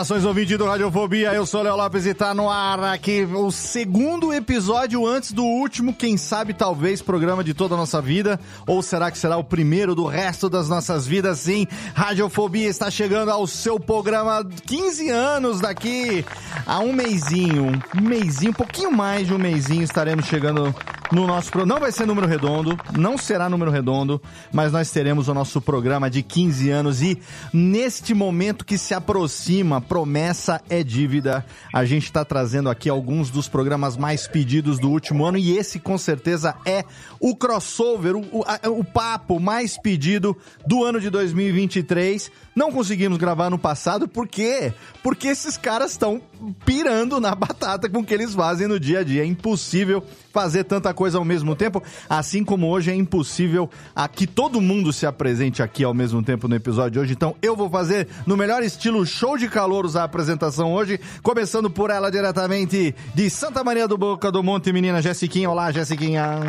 Saudações ouvinte do Radiofobia, eu sou Léo Lopes e tá no ar aqui o segundo episódio antes do último, quem sabe talvez programa de toda a nossa vida, ou será que será o primeiro do resto das nossas vidas? Sim, Radiofobia está chegando ao seu programa 15 anos daqui a um mêsinho, um mêsinho, um pouquinho mais de um mêsinho estaremos chegando no nosso programa. Não vai ser número redondo, não será número redondo, mas nós teremos o nosso programa de 15 anos e neste momento que se aproxima, promessa é dívida. A gente está trazendo aqui alguns dos programas mais pedidos do último ano e esse com certeza é o crossover, o, o, o papo mais pedido do ano de 2023. Não conseguimos gravar no passado, por quê? Porque esses caras estão pirando na batata com o que eles fazem no dia a dia. É impossível fazer tanta coisa ao mesmo tempo, assim como hoje é impossível que todo mundo se apresente aqui ao mesmo tempo no episódio de hoje. Então eu vou fazer no melhor estilo show de calouros a apresentação hoje, começando por ela diretamente de Santa Maria do Boca do Monte, menina Jessiquinha. Olá, Jessiquinha.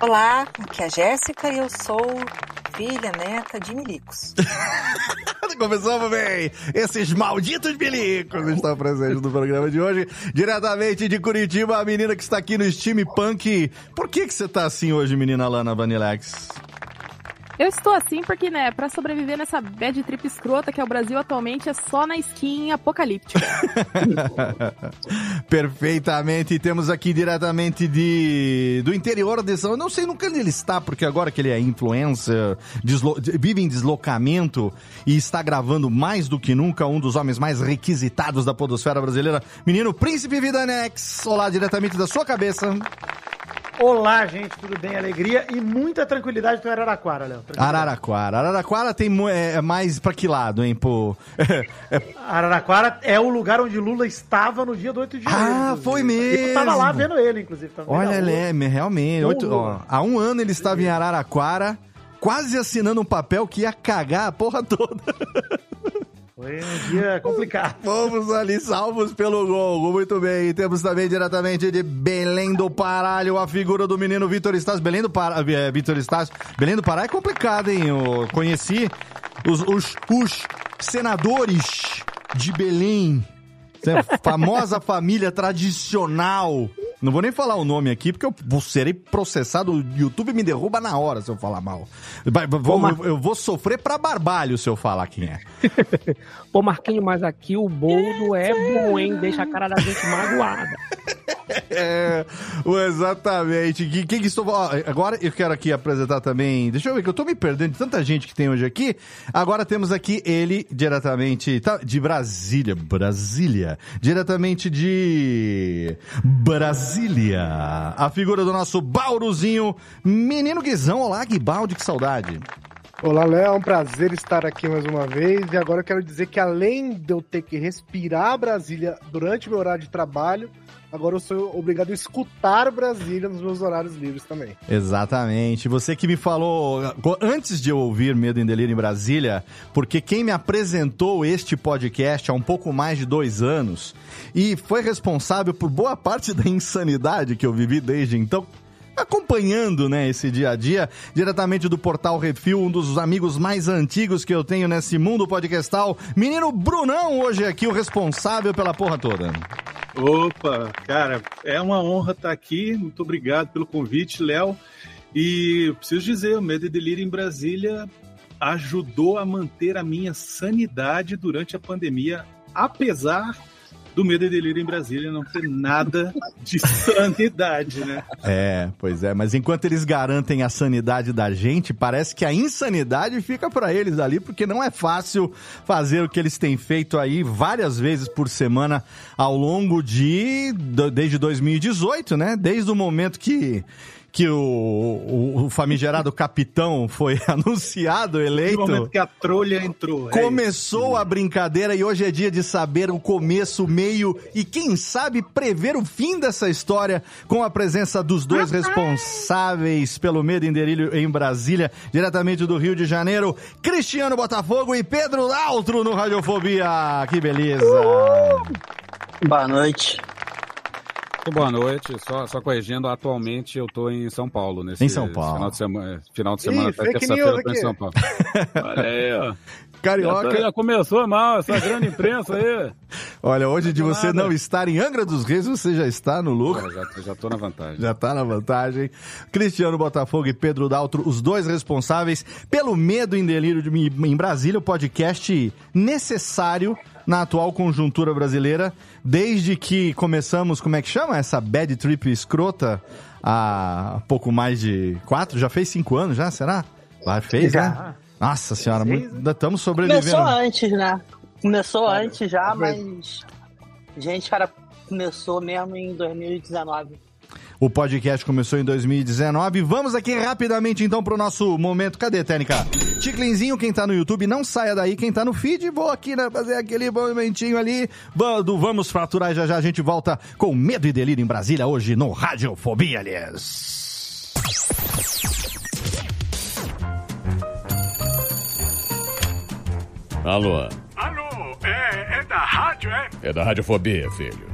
Olá, aqui é a Jéssica e eu sou filha, neta de milicos. Começamos bem! Esses malditos milicos estão presentes no programa de hoje. Diretamente de Curitiba, a menina que está aqui no Steampunk. Por que, que você tá assim hoje, menina Lana Vanilex? Eu estou assim porque, né, pra sobreviver nessa bad trip escrota que é o Brasil atualmente, é só na skin apocalíptica. Perfeitamente. Temos aqui diretamente de do interior de São... Eu não sei nunca onde ele está, porque agora que ele é influencer, deslo- vive em deslocamento e está gravando mais do que nunca um dos homens mais requisitados da podosfera brasileira. Menino Príncipe Vidanex. Olá, diretamente da sua cabeça. Olá, gente, tudo bem? Alegria e muita tranquilidade pro Araraquara, Léo. Araraquara. Araraquara tem é, é mais pra que lado, hein, pô? É- Araraquara é o lugar onde Lula estava no dia do 8 de janeiro. Ah, inclusive. foi Eu tava lá mesmo. vendo ele, inclusive. Olha. Leme, realmente. Oito, ó, há um ano ele estava em Araraquara, quase assinando um papel que ia cagar a porra toda. Foi um dia complicado. Fomos ali salvos pelo gol. Muito bem. E temos também diretamente de Belém do Paralho a figura do menino Vitor Estácio. Belém do Pará, é, Vitor. Belém do Pará é complicado, hein? Eu conheci os, os, os senadores de Belém. Essa famosa família tradicional. Não vou nem falar o nome aqui, porque eu vou serei processado. O YouTube me derruba na hora se eu falar mal. Vou- eu, eu vou sofrer pra barbalho se eu falar quem é. Ô Marquinho, mas aqui o boldo é bom, hein? Deixa a cara da gente magoada. É, exatamente. Quem que estou. ó, agora eu quero aqui apresentar também. Deixa eu ver que eu tô me perdendo de tanta gente que tem hoje aqui. Agora temos aqui ele diretamente tá, de Brasília. Brasília. Diretamente de Brasília. A figura do nosso Bauruzinho, menino Guizão. Olá, que balde, que saudade. Olá, Léo, é um prazer estar aqui mais uma vez. E agora eu quero dizer que além de eu ter que respirar Brasília durante meu horário de trabalho, agora eu sou obrigado a escutar Brasília nos meus horários livres também. Exatamente. Você que me falou antes de eu ouvir Medo em Delírio em Brasília, porque quem me apresentou este podcast há um pouco mais de dois anos e foi responsável por boa parte da insanidade que eu vivi desde então, acompanhando, né, esse dia a dia, diretamente do Portal Refil, um dos amigos mais antigos que eu tenho nesse mundo podcastal, menino Brunão, hoje aqui o responsável pela porra toda. Opa, cara, é uma honra estar aqui. Muito obrigado pelo convite, Léo. E preciso dizer, o Medo e Delírio em Brasília ajudou a manter a minha sanidade durante a pandemia, apesar do Medo e Delírio em Brasília não ter nada de sanidade, né? É, pois é, mas enquanto eles garantem a sanidade da gente, parece que a insanidade fica para eles ali, porque não é fácil fazer o que eles têm feito aí várias vezes por semana ao longo de desde 2018, né? Desde o momento que que o, o, o famigerado capitão foi anunciado, eleito. No momento que a trolha entrou. É começou é a brincadeira e hoje é dia de saber o começo, o meio e quem sabe prever o fim dessa história com a presença dos dois responsáveis pelo medo em delírio em Brasília, diretamente do Rio de Janeiro, Cristiano Botafogo e Pedro Altro no Radiofobia. Que beleza! Boa noite. Boa noite, só, só corrigindo, atualmente eu tô em São Paulo. Nesse em São Paulo. Final de semana, final de semana até terça-feira eu tô em São Paulo. Olha aí, ó. Carioca. Já, já, começou mal essa grande imprensa aí. Olha, hoje de você nada. não estar em Angra dos Reis, você já está no lucro. Já, já tô na vantagem. Já tá na vantagem. Cristiano Botafogo e Pedro Daltro, os dois responsáveis pelo Medo em Delírio de, em Brasília, o podcast necessário na atual conjuntura brasileira, desde que começamos, como é que chama? Essa bad trip escrota há pouco mais de quatro, já fez cinco anos já, será? Lá fez, já. né? Nossa senhora, ainda estamos sobrevivendo. Começou antes, né? Começou antes já, mas. Gente, cara, começou mesmo em 2019. O podcast começou em 2019. Vamos aqui rapidamente então pro nosso momento. Cadê, Técnica? Ticlinzinho, quem tá no YouTube, não saia daí. Quem tá no feed, vou aqui né, fazer aquele movimentinho ali. Do Vamos Fraturar já já a gente volta com Medo e Delírio em Brasília hoje no Radiofobia, aliás. Alô? Alô, é, é da rádio, é? É da Radiofobia, filho.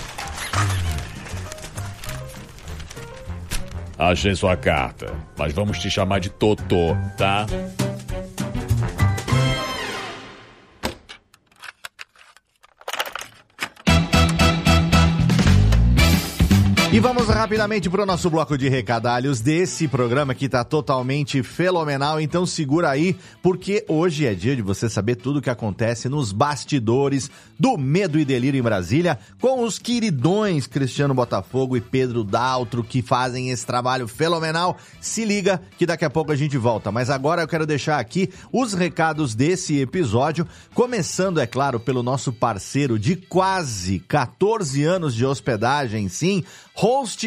Achei sua carta, mas vamos te chamar de Totô, tá? E vamos rapidamente para o nosso bloco de recadalhos desse programa que está totalmente fenomenal. Então segura aí, porque hoje é dia de você saber tudo o que acontece nos bastidores do Medo e Delírio em Brasília, com os queridões Cristiano Botafogo e Pedro Daltro, que fazem esse trabalho fenomenal. Se liga que daqui a pouco a gente volta. Mas agora eu quero deixar aqui os recados desse episódio, começando, é claro, pelo nosso parceiro de quase 14 anos de hospedagem, sim,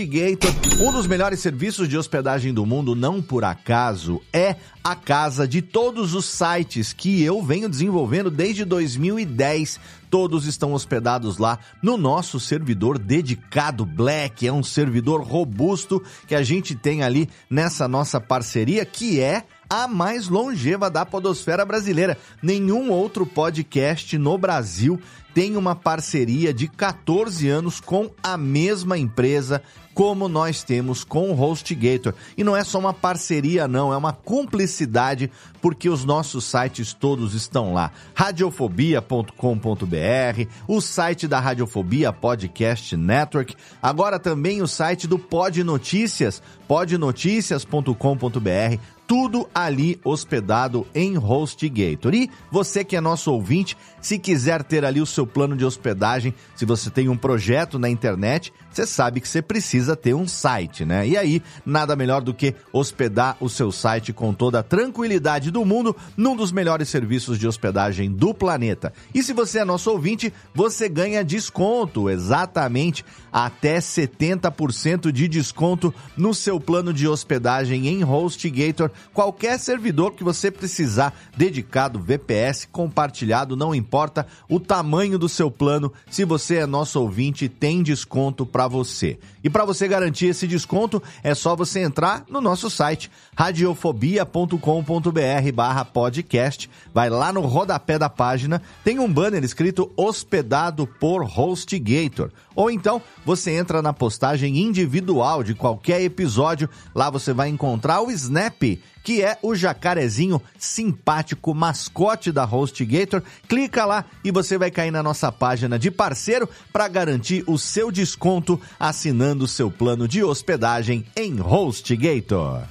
HostGator, um dos melhores serviços de hospedagem do mundo, não por acaso, é a casa de todos os sites que eu venho desenvolvendo desde 2010. Todos estão hospedados lá no nosso servidor dedicado Black. É um servidor robusto que a gente tem ali nessa nossa parceria, que é a mais longeva da podosfera brasileira. Nenhum outro podcast no Brasil tem uma parceria de 14 anos com a mesma empresa como nós temos com o HostGator. E não é só uma parceria, não, é uma cumplicidade, porque os nossos sites todos estão lá. Radiofobia.com.br, o site da Radiofobia Podcast Network, agora também o site do Pod Notícias, podnoticias.com.br, tudo ali hospedado em HostGator. E você que é nosso ouvinte, se quiser ter ali o seu plano de hospedagem, se você tem um projeto na internet, você sabe que você precisa ter um site, né? E aí, nada melhor do que hospedar o seu site com toda a tranquilidade do mundo num dos melhores serviços de hospedagem do planeta. E se você é nosso ouvinte, você ganha desconto, exatamente até 70% de desconto no seu plano de hospedagem em HostGator. Qualquer servidor que você precisar, dedicado, VPS, compartilhado, não importa o tamanho do seu plano. Se você é nosso ouvinte, tem desconto para você. E para você garantir esse desconto, é só você entrar no nosso site radiofobia.com.br barra podcast. Vai lá no rodapé da página, tem um banner escrito hospedado por HostGator. Ou então você entra na postagem individual de qualquer episódio, lá você vai encontrar o Snap, que é o jacarezinho simpático mascote da HostGator. Clica lá e você vai cair na nossa página de parceiro para garantir o seu desconto assinando seu plano de hospedagem em HostGator.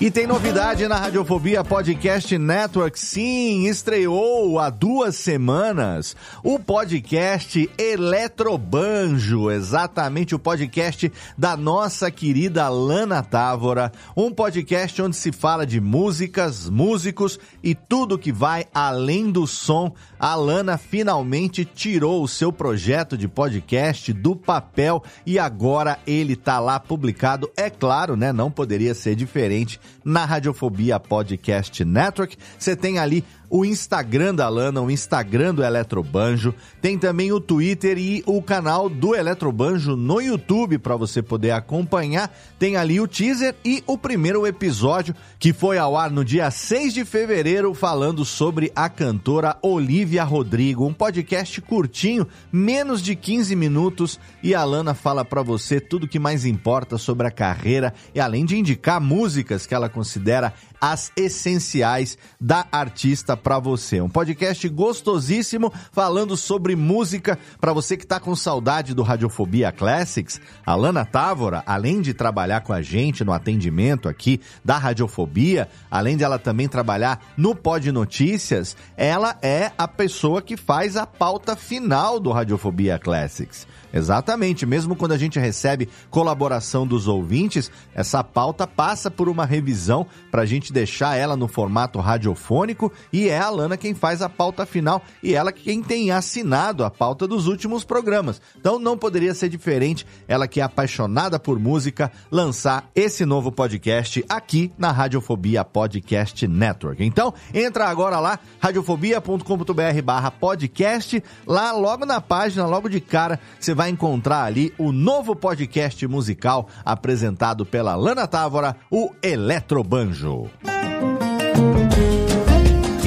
E tem novidade na Radiofobia Podcast Network. Sim, estreou há duas semanas o podcast Eletrobanjo, exatamente o podcast da nossa querida Lana Távora. Um podcast onde se fala de músicas, músicos e tudo que vai além do som. A Lana finalmente tirou o seu projeto de podcast do papel e agora ele tá lá publicado. É claro, né? Não poderia ser diferente na Radiofobia Podcast Network. Você tem ali o Instagram da Lana, o Instagram do Eletrobanjo, tem também o Twitter e o canal do Eletrobanjo no YouTube para você poder acompanhar. Tem ali o teaser e o primeiro episódio que foi ao ar no dia 6 de fevereiro falando sobre a cantora Olivia Rodrigo, um podcast curtinho, menos de 15 minutos e a Lana fala para você tudo que mais importa sobre a carreira. E além de indicar músicas que ela considera as essenciais da artista para você. Um podcast gostosíssimo falando sobre música para você que tá com saudade do Radiofobia Classics. A Lana Távora, além de trabalhar com a gente no atendimento aqui da Radiofobia, além de ela também trabalhar no Pod Notícias, ela é a pessoa que faz a pauta final do Radiofobia Classics. Exatamente, mesmo quando a gente recebe colaboração dos ouvintes, essa pauta passa por uma revisão para a gente deixar ela no formato radiofônico e é a Lana quem faz a pauta final e ela quem tem assinado a pauta dos últimos programas. Então não poderia ser diferente, ela que é apaixonada por música, lançar esse novo podcast aqui na Radiofobia Podcast Network. Então entra agora lá, radiofobia.com.br barra podcast, lá logo na página, logo de cara, você vai encontrar ali o novo podcast musical apresentado pela Lana Távora, o Eletrobanjo.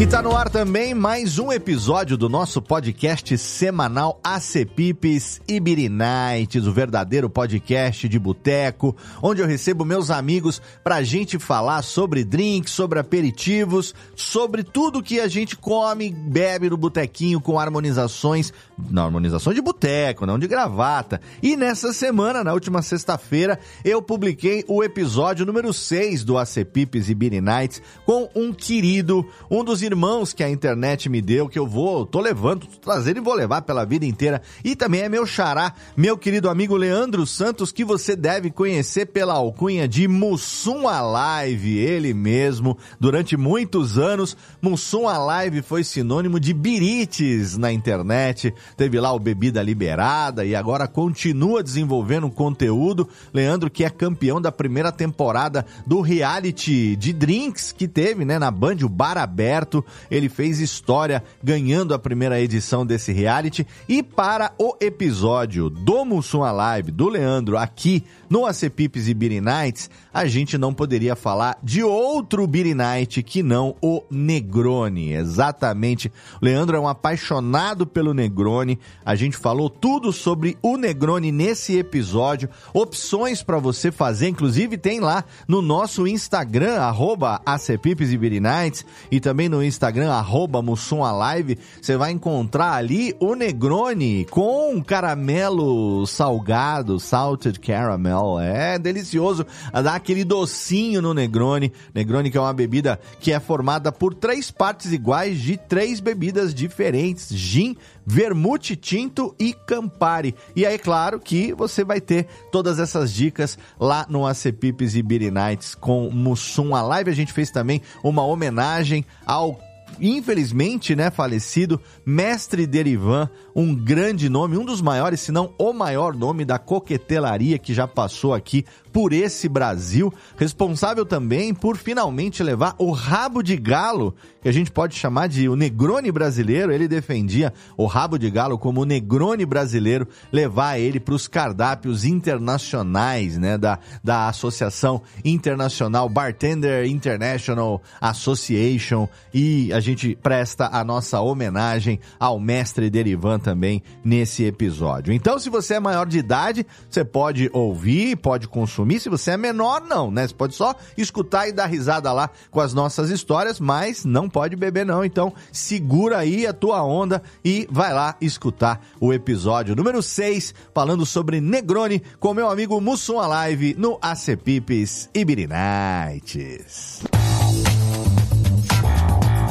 E tá no ar também mais um episódio do nosso podcast semanal Acepipes Ibiri Nights, o verdadeiro podcast de boteco, onde eu recebo meus amigos pra gente falar sobre drinks, sobre aperitivos, sobre tudo que a gente come, bebe no botequinho com harmonizações, na harmonização de boteco, não de gravata. E nessa semana, na última sexta-feira, eu publiquei o episódio número 6 do Acepipes Ibiri Nights com um querido, um dos irmãos que a internet me deu, que eu vou, tô levando, tô trazendo e vou levar pela vida inteira. E também é meu xará, meu querido amigo Leandro Santos, que você deve conhecer pela alcunha de Mussum Alive, ele mesmo. Durante muitos anos, Mussum Alive foi sinônimo de birites na internet. Teve lá o Bebida Liberada e agora continua desenvolvendo conteúdo. Leandro, que é campeão da primeira temporada do reality de drinks que teve, né, na Band, o Bar Aberto ele fez história ganhando a primeira edição desse reality. E para o episódio do Mussum Alive, do Leandro, aqui no Acepipes e Beer Nights, a gente não poderia falar de outro Beer Night que não o Negroni. Exatamente. Leandro é um apaixonado pelo Negroni. A gente falou tudo sobre o Negroni nesse episódio. Opções para você fazer, inclusive tem lá no nosso Instagram, arroba e Nights, e também no Instagram, arroba Live, você vai encontrar ali o Negroni com caramelo salgado, salted caramel. É delicioso, dá aquele docinho no Negroni. Negroni que é uma bebida que é formada por três partes iguais de três bebidas diferentes: gin, vermute tinto e campari. E aí, claro que você vai ter todas essas dicas lá no AC Pipes e Beer Nights com Mussum. A live a gente fez também uma homenagem ao infelizmente, né, falecido, Mestre Derivan, um grande nome, um dos maiores, se não o maior nome da coquetelaria que já passou aqui por esse Brasil, responsável também por finalmente levar o rabo de galo, que a gente pode chamar de o Negroni brasileiro. Ele defendia o rabo de galo como o Negroni brasileiro, levar ele para os cardápios internacionais, né, da, da Associação Internacional Bartender International Association. E a gente presta a nossa homenagem ao mestre Derivan também nesse episódio. Então, se você é maior de idade, você pode ouvir, pode consumir consumir. Se você é menor, não, né? Você pode só escutar e dar risada lá com as nossas histórias, mas não pode beber, não. Então, segura aí a tua onda e vai lá escutar o episódio número 6, falando sobre Negroni com meu amigo Mussum Alive no e Nights.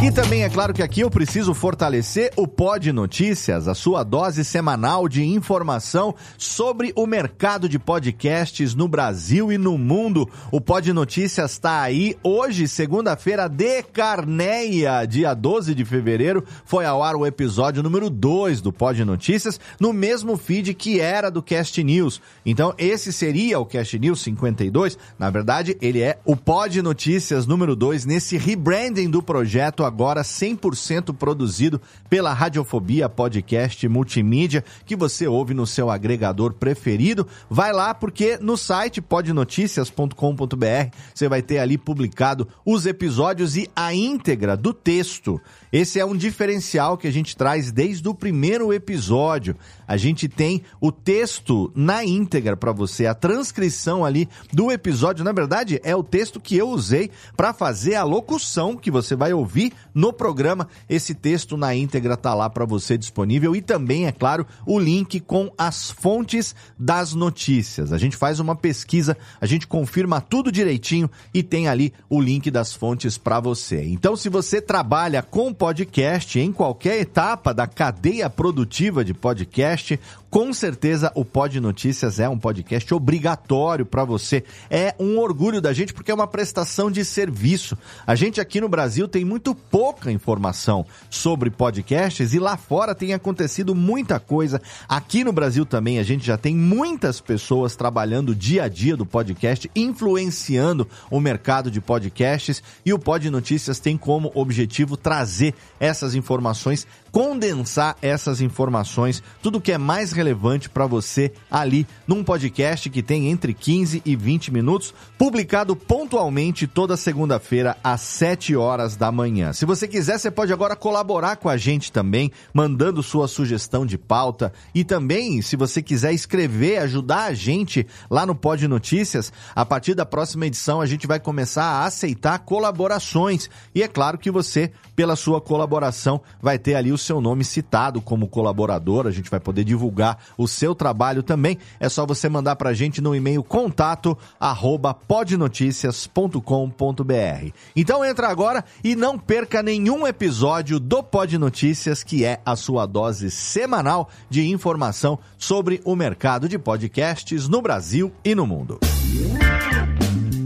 E também é claro que aqui eu preciso fortalecer o Pod Notícias, a sua dose semanal de informação sobre o mercado de podcasts no Brasil e no mundo. O Pod Notícias está aí hoje, segunda-feira de Carneia, dia 12 de fevereiro, foi ao ar o episódio número 2 do Pod Notícias, no mesmo feed que era do Cast News. Então, esse seria o Cast News 52. Na verdade, ele é o Pod Notícias número 2 nesse rebranding do projeto agora 100% produzido pela Radiofobia Podcast Multimídia, que você ouve no seu agregador preferido. Vai lá porque no site podnoticias.com.br você vai ter ali publicado os episódios e a íntegra do texto. Esse é um diferencial que a gente traz desde o primeiro episódio. A gente tem o texto na íntegra para você, a transcrição ali do episódio. Na verdade, é o texto que eu usei para fazer a locução que você vai ouvir no programa. Esse texto na íntegra tá lá para você disponível e também, é claro, o link com as fontes das notícias. A gente faz uma pesquisa, a gente confirma tudo direitinho e tem ali o link das fontes para você. Então, se você trabalha com podcast em qualquer etapa da cadeia produtiva de podcast, com certeza o Pod Notícias é um podcast obrigatório para você. É um orgulho da gente porque é uma prestação de serviço. A gente aqui no Brasil tem muito pouca informação sobre podcasts e lá fora tem acontecido muita coisa. Aqui no Brasil também a gente já tem muitas pessoas trabalhando dia a dia do podcast, influenciando o mercado de podcasts e o Pod Notícias tem como objetivo trazer essas informações condensar essas informações, tudo que é mais relevante para você ali num podcast que tem entre 15 e 20 minutos, publicado pontualmente toda segunda-feira às 7 horas da manhã. Se você quiser, você pode agora colaborar com a gente também, mandando sua sugestão de pauta e também, se você quiser escrever, ajudar a gente lá no Pod Notícias, a partir da próxima edição a gente vai começar a aceitar colaborações. E é claro que você, pela sua colaboração, vai ter ali o seu nome citado como colaborador, a gente vai poder divulgar o seu trabalho também. É só você mandar pra gente no e-mail contato arroba podnoticias.com.br. Então entra agora e não perca nenhum episódio do Pod Notícias, que é a sua dose semanal de informação sobre o mercado de podcasts no Brasil e no mundo.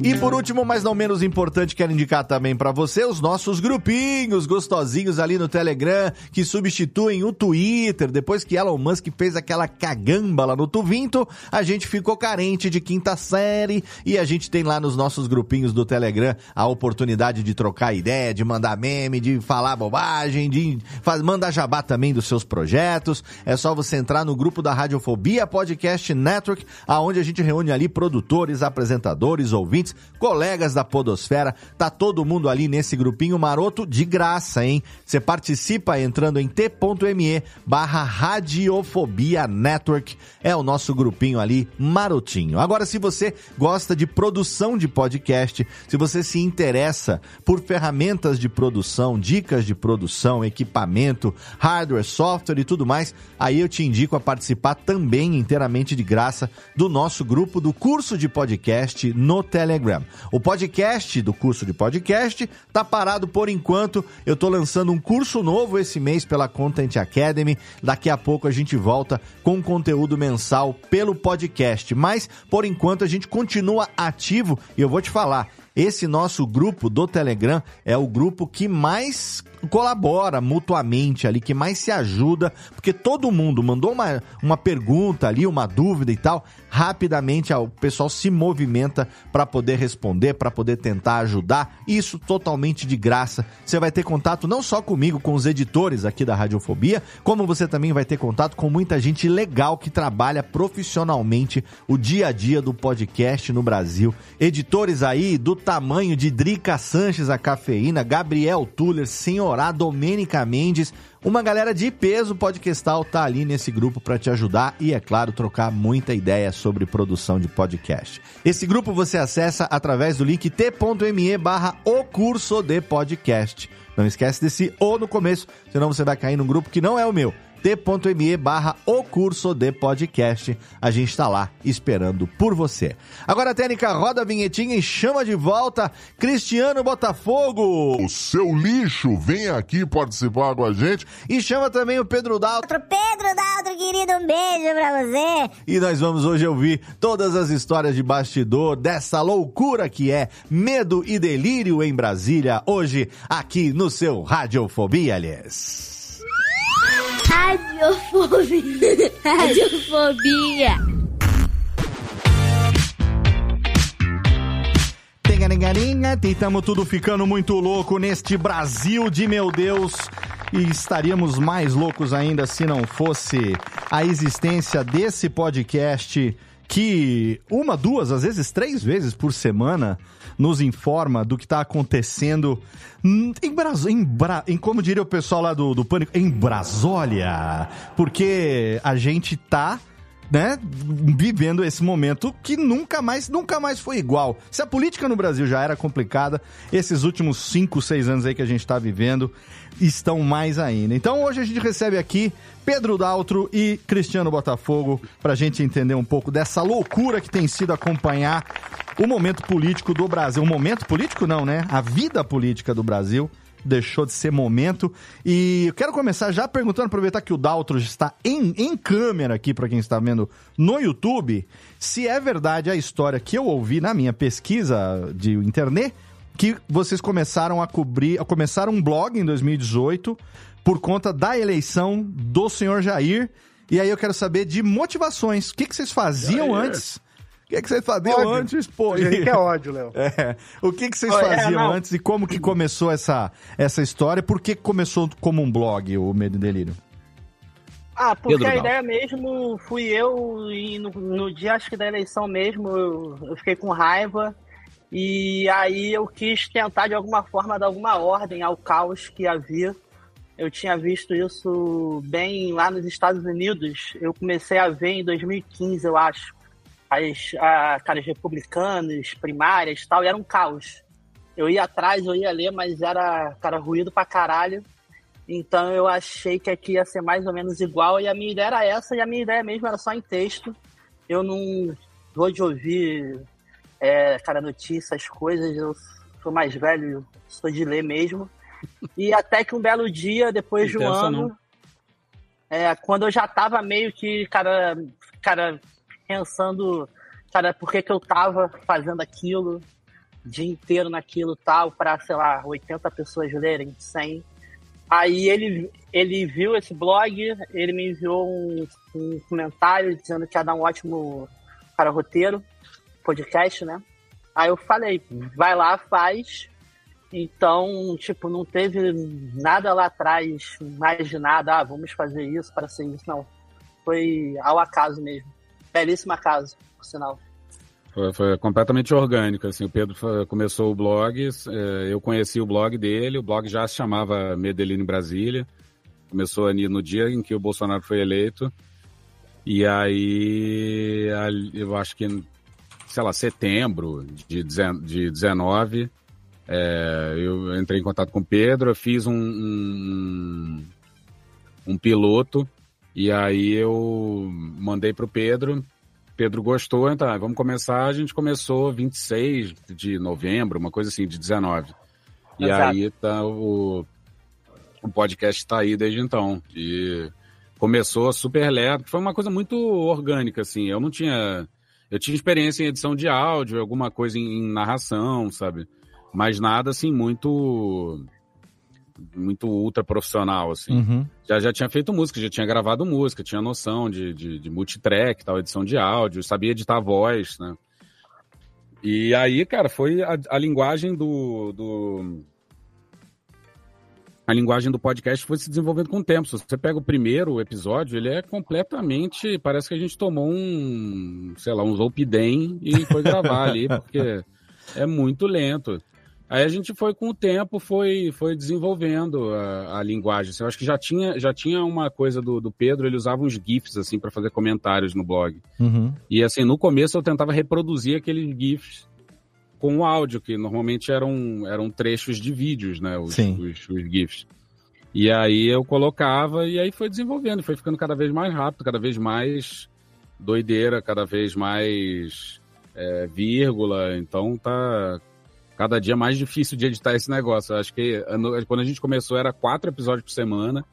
E por último, mas não menos importante, quero indicar também para você os nossos grupinhos gostosinhos ali no Telegram que substituem o Twitter. Depois que Elon Musk fez aquela cagamba lá no Tuvinto, a gente ficou carente de quinta série e a gente tem lá nos nossos grupinhos do Telegram a oportunidade de trocar ideia, de mandar meme, de falar bobagem, de mandar jabá também dos seus projetos. É só você entrar no grupo da Radiofobia Podcast Network, aonde a gente reúne ali produtores, apresentadores, ouvintes colegas da Podosfera. Tá todo mundo ali nesse grupinho maroto de graça, hein? Você participa entrando em t.me barra Radiofobia Network. É o nosso grupinho ali marotinho. Agora, se você gosta de produção de podcast, se você se interessa por ferramentas de produção, dicas de produção, equipamento, hardware, software e tudo mais, aí eu te indico a participar também inteiramente de graça do nosso grupo do curso de podcast no Telegram. O podcast do curso de podcast tá parado por enquanto. Eu tô lançando um curso novo esse mês pela Content Academy. Daqui a pouco a gente volta com conteúdo mensal pelo podcast, mas por enquanto a gente continua ativo e eu vou te falar, esse nosso grupo do Telegram é o grupo que mais colabora mutuamente ali, que mais se ajuda, porque todo mundo mandou uma, uma pergunta ali, uma dúvida e tal, rapidamente o pessoal se movimenta para poder responder, para poder tentar ajudar, isso totalmente de graça. Você vai ter contato não só comigo, com os editores aqui da Radiofobia, como você também vai ter contato com muita gente legal que trabalha profissionalmente o dia a dia do podcast no Brasil. Editores aí do tamanho de Drica Sanches, a cafeína, Gabriel Tuller, Senhor Morá, Domênica Mendes, uma galera de peso podcastal tá ali nesse grupo para te ajudar e, é claro, trocar muita ideia sobre produção de podcast. Esse grupo você acessa através do link t.me barra o curso de podcast. Não esquece desse O no começo, senão você vai cair num grupo que não é o meu t.me barra o curso de podcast. A gente está lá esperando por você. Agora, Técnica, roda a vinhetinha e chama de volta Cristiano Botafogo. O seu lixo, vem aqui participar com a gente. E chama também o Pedro Daltro. Pedro Daltro, querido, um beijo pra você. E nós vamos hoje ouvir todas as histórias de bastidor dessa loucura que é medo e delírio em Brasília, hoje aqui no seu Radiofobia, aliás. Radiofobia. Radiofobia. Tengaringarinha, estamos tudo ficando muito louco neste Brasil de meu Deus. E estaríamos mais loucos ainda se não fosse a existência desse podcast que uma, duas, às vezes três vezes por semana nos informa do que está acontecendo em, Bras... em, Bra... em como diria o pessoal lá do, do Pânico, em Brasólia. Porque a gente tá né, vivendo esse momento que nunca mais, nunca mais foi igual. Se a política no Brasil já era complicada, esses últimos 5, 6 anos aí que a gente está vivendo estão mais ainda. Então hoje a gente recebe aqui Pedro Daltro e Cristiano Botafogo para a gente entender um pouco dessa loucura que tem sido acompanhar o momento político do Brasil. O momento político não, né? A vida política do Brasil deixou de ser momento. E eu quero começar já perguntando, aproveitar que o Daltro está em, em câmera aqui para quem está vendo no YouTube, se é verdade a história que eu ouvi na minha pesquisa de internet, que vocês começaram a cobrir, começaram um blog em 2018 por conta da eleição do senhor Jair. E aí eu quero saber de motivações. O que, que vocês faziam Jair. antes o que, que vocês faziam ódio. antes, pô? que é ódio, Léo. É. O que, que vocês faziam é, antes e como que começou essa, essa história? Por que começou como um blog, o Medo e Delírio? Ah, porque Pedro a ideia mesmo fui eu e no, no, dia, acho que da eleição mesmo, eu, eu, fiquei com raiva e aí eu quis tentar de alguma forma dar alguma ordem ao caos que havia. Eu tinha visto isso bem lá nos Estados Unidos. Eu comecei a ver em 2015, eu acho as, caras republicanos, primárias e tal, e era um caos. Eu ia atrás, eu ia ler, mas era, cara, ruído pra caralho. Então eu achei que aqui ia ser mais ou menos igual, e a minha ideia era essa, e a minha ideia mesmo era só em texto. Eu não vou de ouvir, é, cara, notícias, coisas, eu sou mais velho, sou de ler mesmo. E até que um belo dia, depois de um ano, é, quando eu já tava meio que, cara, cara, pensando, cara, por que, que eu tava fazendo aquilo, dia inteiro naquilo tal, para sei lá, 80 pessoas lerem, 100. Aí ele, ele viu esse blog, ele me enviou um, um comentário dizendo que ia dar um ótimo para roteiro, podcast, né? Aí eu falei, vai lá, faz. Então, tipo, não teve nada lá atrás, mais de nada, ah, vamos fazer isso para ser isso, não. Foi ao acaso mesmo. Belíssima casa, por sinal. Foi, foi, completamente orgânico, assim, o Pedro foi, começou o blog, é, eu conheci o blog dele, o blog já se chamava Medellín Brasília, começou ali no dia em que o Bolsonaro foi eleito, e aí eu acho que, sei lá, setembro de, de 19, é, eu entrei em contato com o Pedro, eu fiz um, um, um piloto, e aí eu mandei para o Pedro, Pedro gostou, então ah, vamos começar. A gente começou 26 de novembro, uma coisa assim, de 19. E Exato. aí tá o, o podcast está aí desde então. E começou super leve, foi uma coisa muito orgânica, assim. Eu não tinha. Eu tinha experiência em edição de áudio, alguma coisa em, em narração, sabe? Mas nada assim muito muito ultra profissional, assim. Uhum. Já, já tinha feito música, já tinha gravado música, tinha noção de, de, de multitrack, tal, edição de áudio, sabia editar voz, né? E aí, cara, foi a, a linguagem do, do, A linguagem do podcast foi se desenvolvendo com o tempo. Se você pega o primeiro episódio, ele é completamente. Parece que a gente tomou um, sei lá, um Zolpidem e foi gravar ali, porque é muito lento. Aí a gente foi com o tempo, foi, foi desenvolvendo a, a linguagem. Assim, eu acho que já tinha, já tinha uma coisa do, do Pedro, ele usava uns GIFs assim para fazer comentários no blog. Uhum. E assim, no começo eu tentava reproduzir aqueles GIFs com o áudio, que normalmente eram, eram trechos de vídeos, né? Os, os, os GIFs. E aí eu colocava e aí foi desenvolvendo, foi ficando cada vez mais rápido, cada vez mais doideira, cada vez mais é, vírgula. Então tá cada dia mais difícil de editar esse negócio. Eu acho que quando a gente começou era quatro episódios por semana.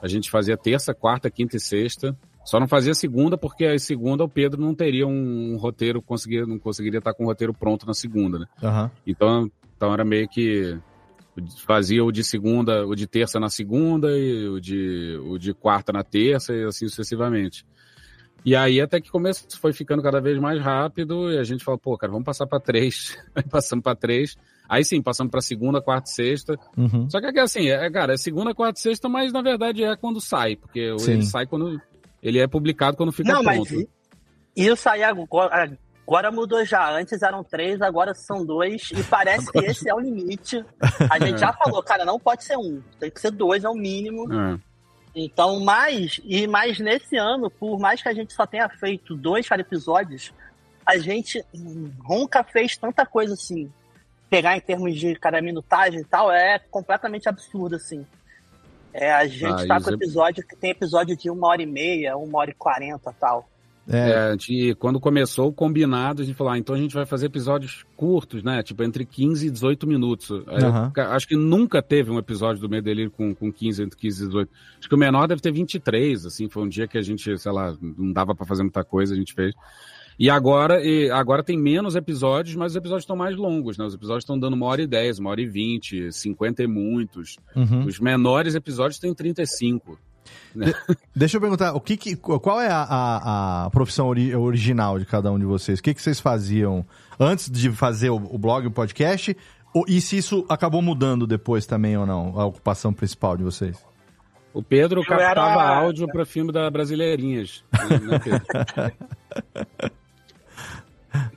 A gente fazia terça, quarta, quinta e sexta. Só não fazia segunda, porque a segunda o Pedro não teria um, roteiro, conseguia, não conseguiria estar com o roteiro pronto na segunda, né? Uhum. Então, então era meio que fazia o de segunda, o de terça na segunda e o de, o de quarta na terça e assim sucessivamente. E aí até que começo foi ficando cada vez mais rápido e a gente falou, pô, cara, vamos passar para três. passamos para três. Aí sim, passamos para segunda, quarta e sexta. Uhum. Só que é assim, é, cara, é segunda, quarta e sexta, mas na verdade é quando sai, porque sim. ele sai quando. Ele é publicado quando fica Não, pronto. Mas isso aí agora, agora mudou já. Antes eram três, agora são dois. E parece que esse é o limite. A gente já falou, cara, não pode ser um. Tem que ser dois, é o mínimo. É. Então, mais, e mais nesse ano, por mais que a gente só tenha feito dois cada episódios, a gente nunca fez tanta coisa assim. Pegar em termos de cada minutagem e tal, é completamente absurdo, assim. É, a gente ah, tá com episódio que tem episódio de uma hora e meia, uma hora e quarenta tal. É, é quando começou o combinado, a gente falou, ah, então a gente vai fazer episódios curtos, né? Tipo, entre 15 e 18 minutos. Uhum. acho que nunca teve um episódio do Medelírio com, com 15, entre 15 e 18. Acho que o menor deve ter 23, assim, foi um dia que a gente, sei lá, não dava para fazer muita coisa, a gente fez. E agora, e agora tem menos episódios, mas os episódios estão mais longos, né? Os episódios estão dando uma hora e dez, uma hora e vinte, cinquenta e muitos. Uhum. Os menores episódios têm 35. De, deixa eu perguntar, o que, que qual é a, a, a profissão ori, original de cada um de vocês? O que, que vocês faziam antes de fazer o, o blog, o podcast? Ou, e se isso acabou mudando depois também ou não, a ocupação principal de vocês? O Pedro eu captava era... áudio para filme da Brasileirinhas. Né,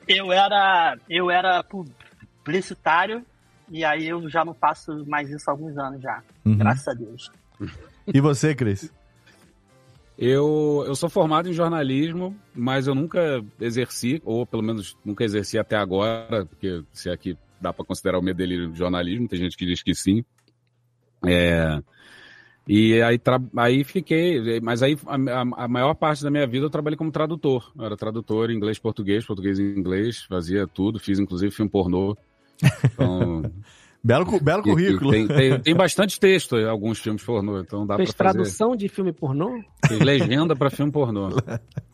eu era eu era publicitário e aí eu já não faço mais isso há alguns anos já. Uhum. Graças a Deus. E você, Cris? Eu, eu sou formado em jornalismo, mas eu nunca exerci, ou pelo menos nunca exerci até agora, porque se aqui dá para considerar o meu delírio de jornalismo, tem gente que diz que sim. É, e aí, aí fiquei, mas aí a, a, maior parte da minha vida eu trabalhei como tradutor. Eu era tradutor em inglês, português, português e inglês, fazia tudo, fiz inclusive filme pornô. Então, Belo, belo currículo. Tem, tem, tem, bastante texto em alguns filmes pornô, então dá Fez pra fazer. tradução de filme pornô? Tem legenda para filme pornô.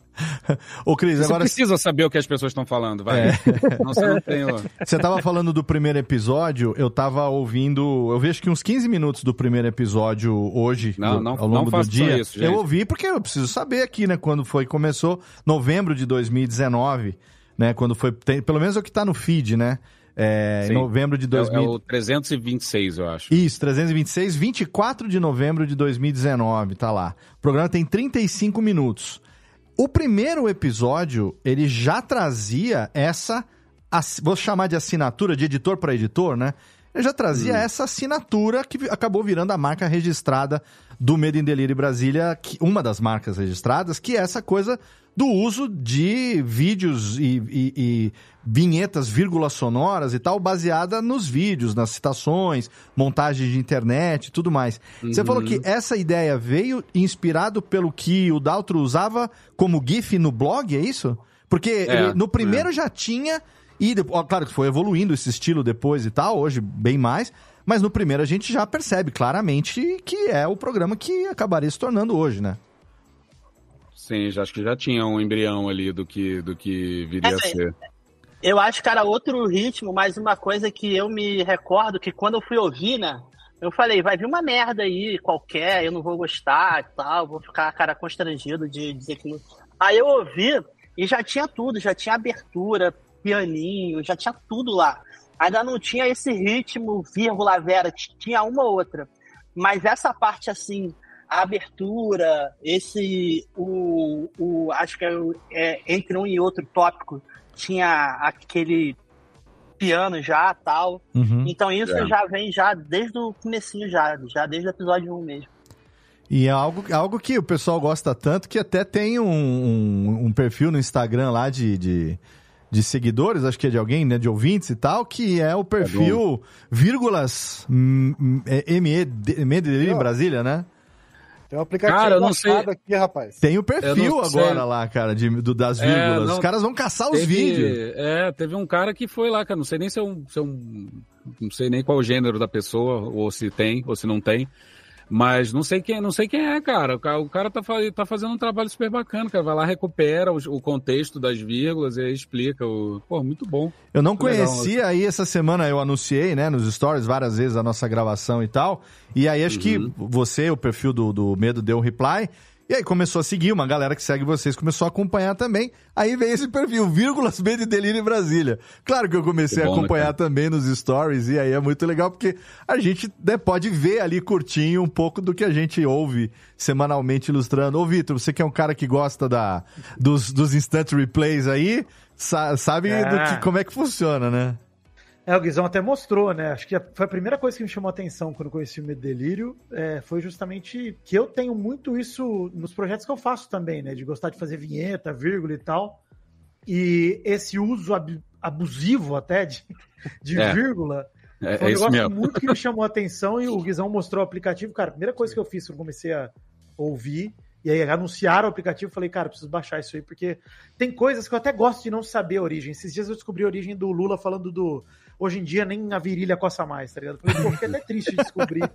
Ô, Cris, agora. Você precisa saber o que as pessoas estão falando, vai. É. Não, você não tem. Você tava falando do primeiro episódio, eu tava ouvindo. Eu vi acho que uns 15 minutos do primeiro episódio hoje, não, não, ao longo não do dia. Isso, eu ouvi porque eu preciso saber aqui, né? Quando foi começou, novembro de 2019, né? Quando foi. Tem, pelo menos é o que tá no feed, né? É, em novembro de 2000. É, é o 326, eu acho. Isso, 326, 24 de novembro de 2019, tá lá. O programa tem 35 minutos. O primeiro episódio, ele já trazia essa, vou chamar de assinatura de editor para editor, né? Ele já trazia hum. essa assinatura que acabou virando a marca registrada do Medo em Delírio Brasília, que, uma das marcas registradas, que é essa coisa do uso de vídeos e, e, e vinhetas, vírgulas sonoras e tal, baseada nos vídeos, nas citações, montagem de internet e tudo mais. Uhum. Você falou que essa ideia veio inspirado pelo que o Daltro usava como GIF no blog, é isso? Porque é, ele, no primeiro é. já tinha, e ó, claro que foi evoluindo esse estilo depois e tal, hoje bem mais, mas no primeiro a gente já percebe claramente que é o programa que acabaria se tornando hoje, né? Sim, já, acho que já tinha um embrião ali do que, do que viria a é, ser. Eu acho que era outro ritmo, mas uma coisa que eu me recordo que quando eu fui ouvir, né? Eu falei, vai vir uma merda aí qualquer, eu não vou gostar e tal, vou ficar cara constrangido de dizer que não. Aí eu ouvi e já tinha tudo, já tinha abertura, pianinho, já tinha tudo lá. Ainda não tinha esse ritmo, vírgula, vera, tinha uma ou outra. Mas essa parte assim, a abertura, esse, o, o acho que é, é, entre um e outro tópico, tinha aquele piano já, tal. Uhum. Então isso é. já vem já desde o comecinho já, já desde o episódio 1 mesmo. E é algo, algo que o pessoal gosta tanto que até tem um, um, um perfil no Instagram lá de, de, de, seguidores, acho que é de alguém, né, de ouvintes e tal, que é o perfil é vírgulas ME, em Brasília, né? Tem um aplicativo cara, não sei... aqui, rapaz. Tem o perfil agora lá, cara, de, do, das é, vírgulas. É, não... Os caras vão caçar teve, os vídeos. É, teve um cara que foi lá, cara. Não sei nem se é um, se é um. Não sei nem qual o gênero da pessoa, ou se tem, ou se não tem. Mas não sei quem, não sei quem é, cara. O cara tá, tá fazendo um trabalho super bacana, cara. Vai lá, recupera o, o contexto das vírgulas e aí explica. O... Pô, muito bom. Eu não conhecia, legal. aí essa semana eu anunciei, né, nos stories várias vezes a nossa gravação e tal. E aí acho uhum. que você, o perfil do, do Medo, deu um reply. E aí começou a seguir, uma galera que segue vocês começou a acompanhar também. Aí veio esse perfil, vírgulas B de Delírio em Brasília. Claro que eu comecei bom, a né, acompanhar né, também nos stories, e aí é muito legal, porque a gente né, pode ver ali curtinho um pouco do que a gente ouve semanalmente ilustrando. Ô, Vitor, você que é um cara que gosta da, dos, dos instant replays aí, sa sabe é. do que, como é que funciona, né? É, o Guizão até mostrou, né? Acho que foi a primeira coisa que me chamou a atenção quando conheci o Medelírio, é, foi justamente que eu tenho muito isso nos projetos que eu faço também, né? De gostar de fazer vinheta, vírgula e tal. E esse uso ab abusivo até de, de é. vírgula é, foi um é negócio mesmo. muito que me chamou a atenção e o Guizão mostrou o aplicativo. Cara, a primeira coisa que eu fiz quando comecei a ouvir e aí anunciaram o aplicativo, falei, cara, preciso baixar isso aí, porque tem coisas que eu até gosto de não saber a origem. Esses dias eu descobri a origem do Lula falando do hoje em dia nem a virilha coça mais, tá ligado? Pô, fiquei até triste de descobrir.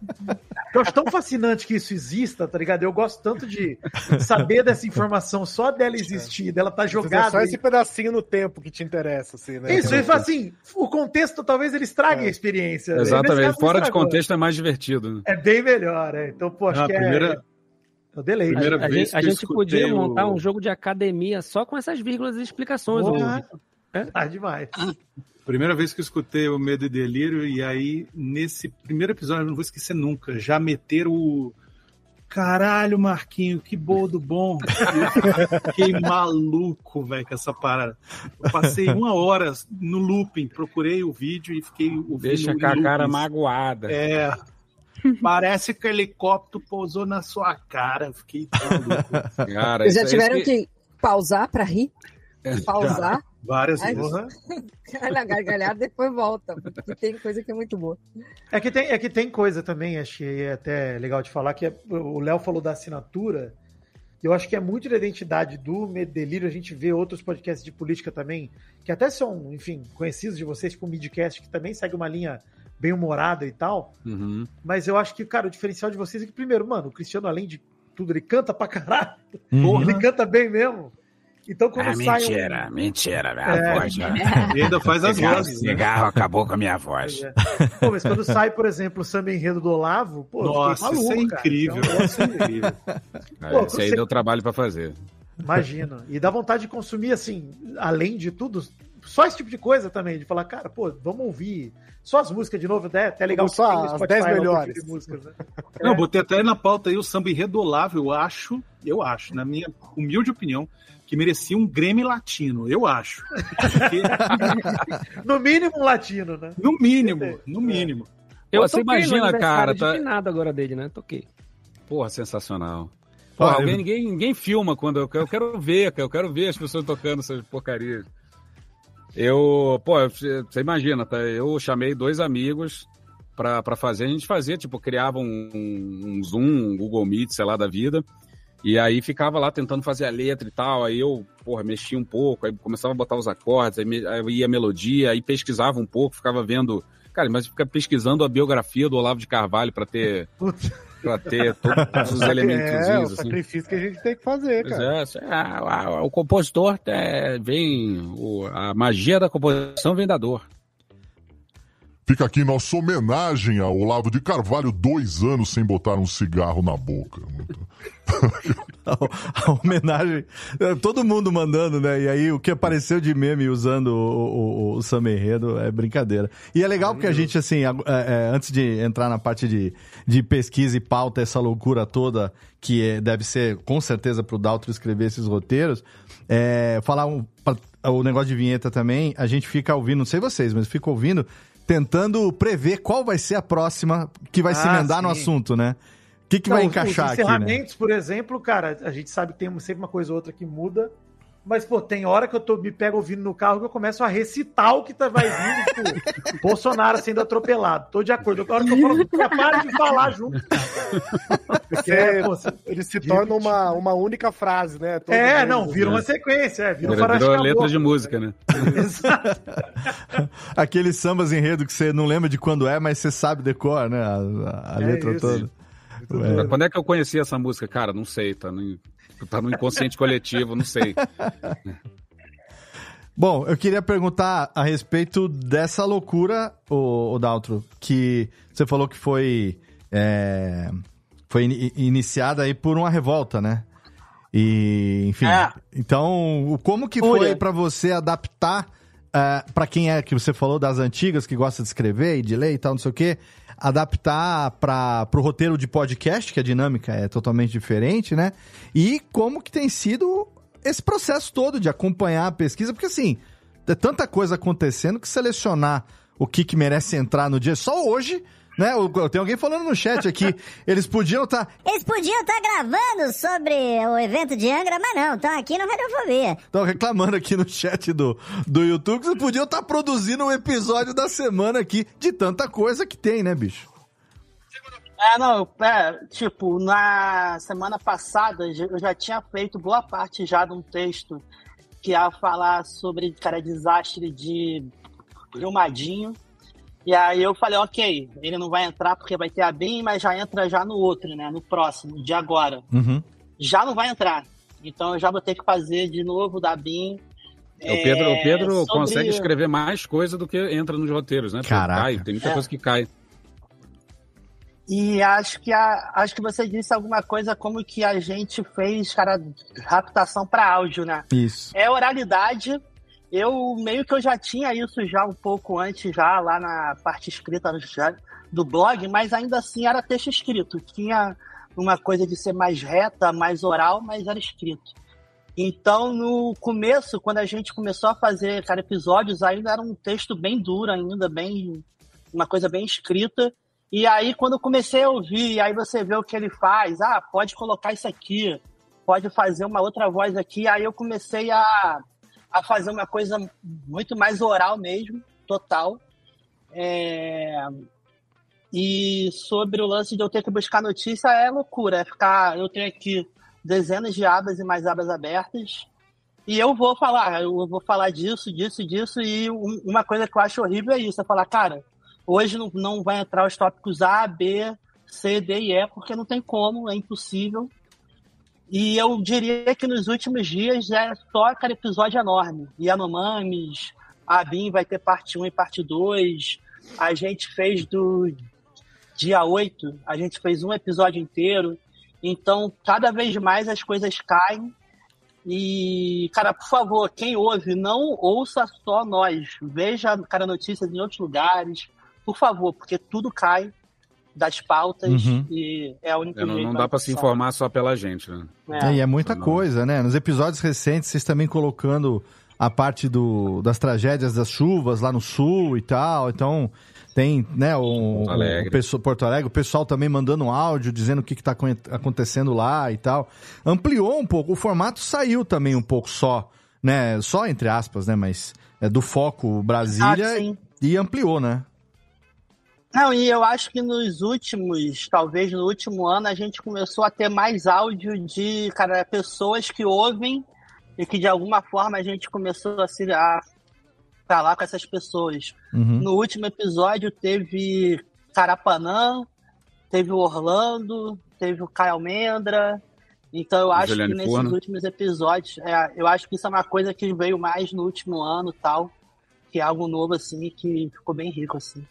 Eu acho tão fascinante que isso exista, tá ligado? Eu gosto tanto de saber dessa informação, só dela existir, dela tá jogada. É só esse pedacinho no tempo que te interessa, assim, né? Isso, ele fala assim, o contexto talvez ele estrague é. a experiência. Exatamente, fora de contexto é mais divertido. Né? É bem melhor, é. Então, pô, acho Não, que primeira... é... Eu delei. A, a, gente, a gente podia montar um jogo de academia só com essas vírgulas e explicações. É? Tá demais. Primeira vez que eu escutei o Medo e Delírio, e aí, nesse primeiro episódio, eu não vou esquecer nunca, já meter o. Caralho, Marquinho, que do bom. Eu fiquei maluco, velho, com essa parada. Eu passei uma hora no looping, procurei o vídeo e fiquei ouvindo. Deixa com a cara magoada. É. Parece que o helicóptero pousou na sua cara. Fiquei maluco. Cara, Vocês já tiveram que... que pausar para rir? É, pausar? Já. Várias vezes. Na gargalhada depois volta, porque tem coisa que é muito boa. É que tem, é que tem coisa também, achei até legal de falar, que é, o Léo falou da assinatura. Eu acho que é muito da identidade do Delírio. A gente vê outros podcasts de política também, que até são, enfim, conhecidos de vocês, tipo o Midcast, que também segue uma linha bem humorada e tal. Uhum. Mas eu acho que, cara, o diferencial de vocês é que, primeiro, mano, o Cristiano, além de tudo, ele canta pra caralho. Uhum. Ele canta bem mesmo. Então, quando ah, sai mentira, um... mentira, minha é, voz. Né? E ainda faz as cigarro, vozes. Né? Cigarro acabou com a minha voz. É. Pô, mas quando sai, por exemplo, o samba enredo do Olavo, pô, Nossa, maluco, isso é incrível. Cara. Isso é incrível. pô, isso aí você... deu trabalho para fazer. Imagina. E dá vontade de consumir, assim, além de tudo, só esse tipo de coisa também, de falar, cara, pô, vamos ouvir só as músicas de novo, né? Até legal. Só as 10 melhores. De músicas, né? Não, é. botei até na pauta aí o samba irredolável, eu acho, eu acho, na minha humilde opinião, que merecia um Grêmio latino, eu acho. Porque... no mínimo um latino, né? No mínimo, no mínimo. Eu Pô, você imagina, cara. Tá... nada agora dele, né? Toquei. Porra, sensacional. Porra, alguém, ninguém, ninguém filma quando eu, eu quero ver, eu quero ver as pessoas tocando essas porcarias. Eu, pô, você imagina, tá? Eu chamei dois amigos pra, pra fazer. A gente fazia, tipo, criava um, um Zoom, um Google Meet, sei lá, da vida. E aí ficava lá tentando fazer a letra e tal. Aí eu, porra, mexia um pouco, aí começava a botar os acordes, aí, me, aí ia a melodia, aí pesquisava um pouco, ficava vendo. Cara, mas fica pesquisando a biografia do Olavo de Carvalho para ter. para ter todos os elementos. É, o assim. sacrifício que a gente tem que fazer, cara. É, é, o compositor é, vem. O, a magia da composição vem da dor. Fica aqui nossa homenagem ao Olavo de Carvalho, dois anos sem botar um cigarro na boca. a, a, homenagem, é, todo mundo mandando, né? E aí o que apareceu de meme usando o, o, o Sam Enredo é brincadeira. E é legal porque a gente, assim, é, é, antes de entrar na parte de, de pesquisa e pauta, essa loucura toda, que é, deve ser com certeza pro Daltro escrever esses roteiros, é, falar um, o negócio de vinheta também, a gente fica ouvindo, não sei vocês, mas fica ouvindo tentando prever qual vai ser a próxima que vai ah, se emendar sim. no assunto, né? O que, que vai encaixar os encerramentos, aqui, né? por exemplo, cara, a gente sabe que tem sempre uma coisa ou outra que muda. Mas, pô, tem hora que eu tô, me pego ouvindo no carro que eu começo a recitar o que tá, vai vindo, tipo, Bolsonaro sendo atropelado. Tô de acordo. A hora que eu falo, para de falar junto. Porque, é, pô, ele se torna uma, uma única frase, né? Todo é, mundo, não, vira né? uma sequência, é, vira, vira, virou letra de música, né? Exato. Aqueles sambas enredo que você não lembra de quando é, mas você sabe decor, né? A, a é letra isso. toda. Quando é que eu conheci essa música? Cara, não sei, tá no, tá no inconsciente coletivo, não sei. Bom, eu queria perguntar a respeito dessa loucura, o, o Daltro, que você falou que foi, é, foi in, iniciada aí por uma revolta, né? E, enfim. É. Então, como que foi para você adaptar uh, para quem é que você falou das antigas que gosta de escrever e de ler e tal, não sei o quê, adaptar para o roteiro de podcast, que a dinâmica é totalmente diferente, né? E como que tem sido esse processo todo de acompanhar a pesquisa, porque assim, tem tanta coisa acontecendo que selecionar o que, que merece entrar no dia. Só hoje né? Tem alguém falando no chat aqui. Eles podiam estar. Tá... Eles podiam estar tá gravando sobre o evento de Angra, mas não, estão aqui no Radiofobia. Estão reclamando aqui no chat do, do YouTube que eles podiam estar tá produzindo um episódio da semana aqui de tanta coisa que tem, né, bicho? É, não, é, tipo, na semana passada eu já tinha feito boa parte já de um texto que ia falar sobre, cara, desastre de Brumadinho. E aí eu falei, ok, ele não vai entrar porque vai ter a BIM, mas já entra já no outro, né? No próximo, de agora. Uhum. Já não vai entrar. Então eu já vou ter que fazer de novo da BIM. É, o Pedro, o Pedro sobre... consegue escrever mais coisa do que entra nos roteiros, né? Caraca. Cai, tem muita é. coisa que cai. E acho que, a, acho que você disse alguma coisa como que a gente fez, cara, raptação para áudio, né? Isso. É oralidade, eu meio que eu já tinha isso já um pouco antes, já lá na parte escrita do blog, mas ainda assim era texto escrito. Tinha uma coisa de ser mais reta, mais oral, mas era escrito. Então, no começo, quando a gente começou a fazer cara, episódios, ainda era um texto bem duro, ainda bem uma coisa bem escrita. E aí, quando eu comecei a ouvir, aí você vê o que ele faz, ah, pode colocar isso aqui, pode fazer uma outra voz aqui. Aí eu comecei a a fazer uma coisa muito mais oral mesmo, total. É... E sobre o lance de eu ter que buscar notícia é loucura, é ficar. Eu tenho aqui dezenas de abas e mais abas abertas. E eu vou falar, eu vou falar disso, disso, disso. E uma coisa que eu acho horrível é isso: é falar, cara, hoje não, não vai entrar os tópicos A, B, C, D e E, porque não tem como, é impossível. E eu diria que nos últimos dias é só aquele episódio enorme. Yanomamis, a BIM vai ter parte 1 e parte 2. A gente fez do dia 8, a gente fez um episódio inteiro. Então, cada vez mais as coisas caem. E, cara, por favor, quem ouve, não ouça só nós. Veja, cara, notícias em outros lugares. Por favor, porque tudo cai das pautas Uhum. e é a única É, não, não dá pra se discussão. informar só pela gente, né? É, e é muita coisa, né? Nos episódios recentes, vocês também colocando a parte do, das tragédias das chuvas lá no sul e tal. Então, tem, né, o, Porto Alegre. o pessoal- Porto Alegre, o pessoal também mandando um áudio dizendo o que, que tá acon- acontecendo lá e tal. Ampliou um pouco. O formato saiu também um pouco só, né? Só entre aspas, né? Mas é do foco Brasília Ah, sim. e ampliou, né? Não, e eu acho que nos últimos, talvez no último ano, a gente começou a ter mais áudio de, cara, pessoas que ouvem e que de alguma forma a gente começou a se a falar com essas pessoas. Uhum. No último episódio teve Carapanã, teve o Orlando, teve o Caio Almendra. Então eu acho Juliane que nesses últimos episódios, é, eu acho que isso é uma coisa que veio mais no último ano e tal, que é algo novo assim, que ficou bem rico assim.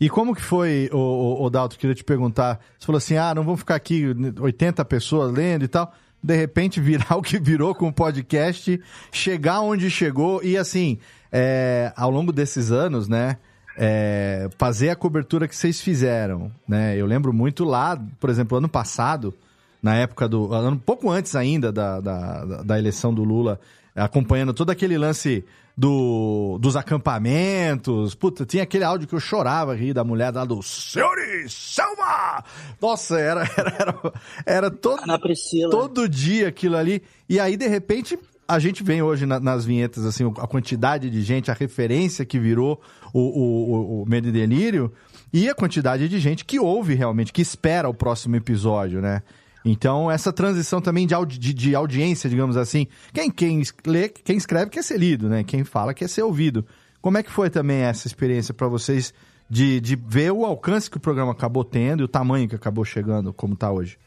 E como que foi, o, o, o Dalton, queria te perguntar, você falou assim, ah, não vamos ficar aqui 80 pessoas lendo e tal, de repente virar o que virou com o podcast, chegar onde chegou e assim, é, ao longo desses anos, né, é, fazer a cobertura que vocês fizeram, né, eu lembro muito lá, por exemplo, ano passado, na época do, um pouco antes ainda da, da, da- da eleição do Lula, acompanhando todo aquele lance do, dos acampamentos. Puta, tinha aquele áudio que eu chorava rir da mulher lá do Senhores, Selma! Nossa, era, era, era, era todo, todo dia aquilo ali. E aí, de repente, a gente vem hoje na- nas vinhetas, assim, a quantidade de gente, a referência que virou o, o, o, o Medo e Delírio e a quantidade de gente que ouve realmente, que espera o próximo episódio, né? Então, essa transição também de, audi- de, audiência, digamos assim. Quem, quem lê, quem escreve quer ser lido, né? Quem fala quer ser ouvido. Como é que foi também essa experiência para vocês de, de ver o alcance que o programa acabou tendo e o tamanho que acabou chegando, como tá hoje?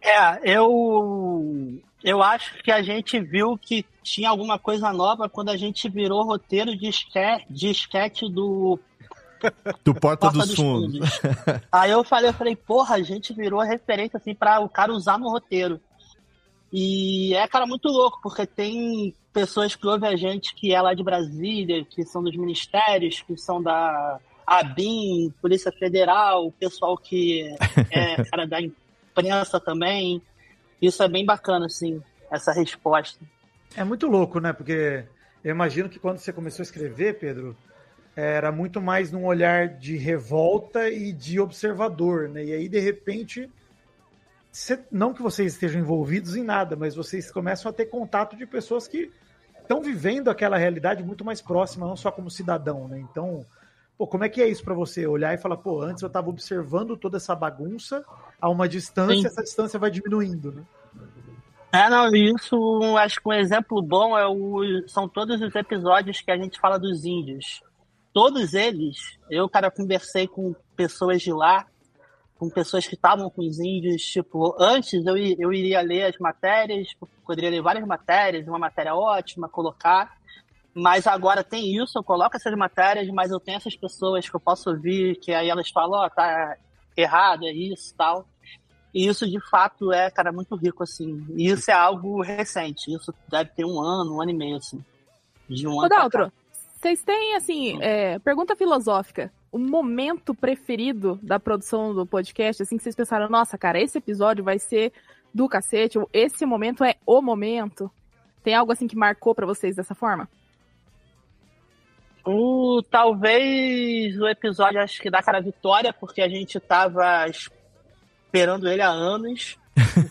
É, eu eu acho que a gente viu que tinha alguma coisa nova quando a gente virou roteiro de esquete, de esquete do Do Porta, Porta dos, dos Fundos. Aí eu falei, eu falei, porra, a gente virou referência assim para o cara usar no roteiro. E é, cara, muito louco, porque tem pessoas que ouvem a gente que é lá de Brasília, que são dos ministérios, que são da ABIN, Polícia Federal, o pessoal que é cara da imprensa também. Isso é bem bacana, assim, essa resposta. É muito louco, né? Porque eu imagino que quando você começou a escrever, Pedro, era muito mais num olhar de revolta e de observador, né? E aí, de repente, você- não que vocês estejam envolvidos em nada, mas vocês começam a ter contato de pessoas que estão vivendo aquela realidade muito mais próxima, não só como cidadão, né? Então, pô, como é que é isso pra você? Olhar e falar, pô, antes eu tava observando toda essa bagunça a uma distância, Sim. essa distância vai diminuindo, né? É, não, isso acho que um exemplo bom é o, são todos os episódios que a gente fala dos índios. Todos eles, eu, cara, conversei com pessoas de lá, com pessoas que estavam com os índios, tipo, antes eu, eu iria ler as matérias, poderia ler várias matérias, uma matéria ótima, colocar, mas agora tem isso, eu coloco essas matérias, mas eu tenho essas pessoas que eu posso ouvir, que aí elas falam, ó, tá errado, é isso tal. E isso de fato é, cara, muito rico, assim. E isso é algo recente. Isso deve ter um ano, um ano e meio, assim. De um Ô, ano. Daltro. Vocês têm, assim, é, pergunta filosófica. O momento preferido da produção do podcast, assim, que vocês pensaram, nossa, cara, esse episódio vai ser do cacete, ou esse momento é o momento. Tem algo, assim, que marcou pra vocês dessa forma? O, talvez o episódio, acho que da cara Vitória, porque a gente tava esperando ele há anos.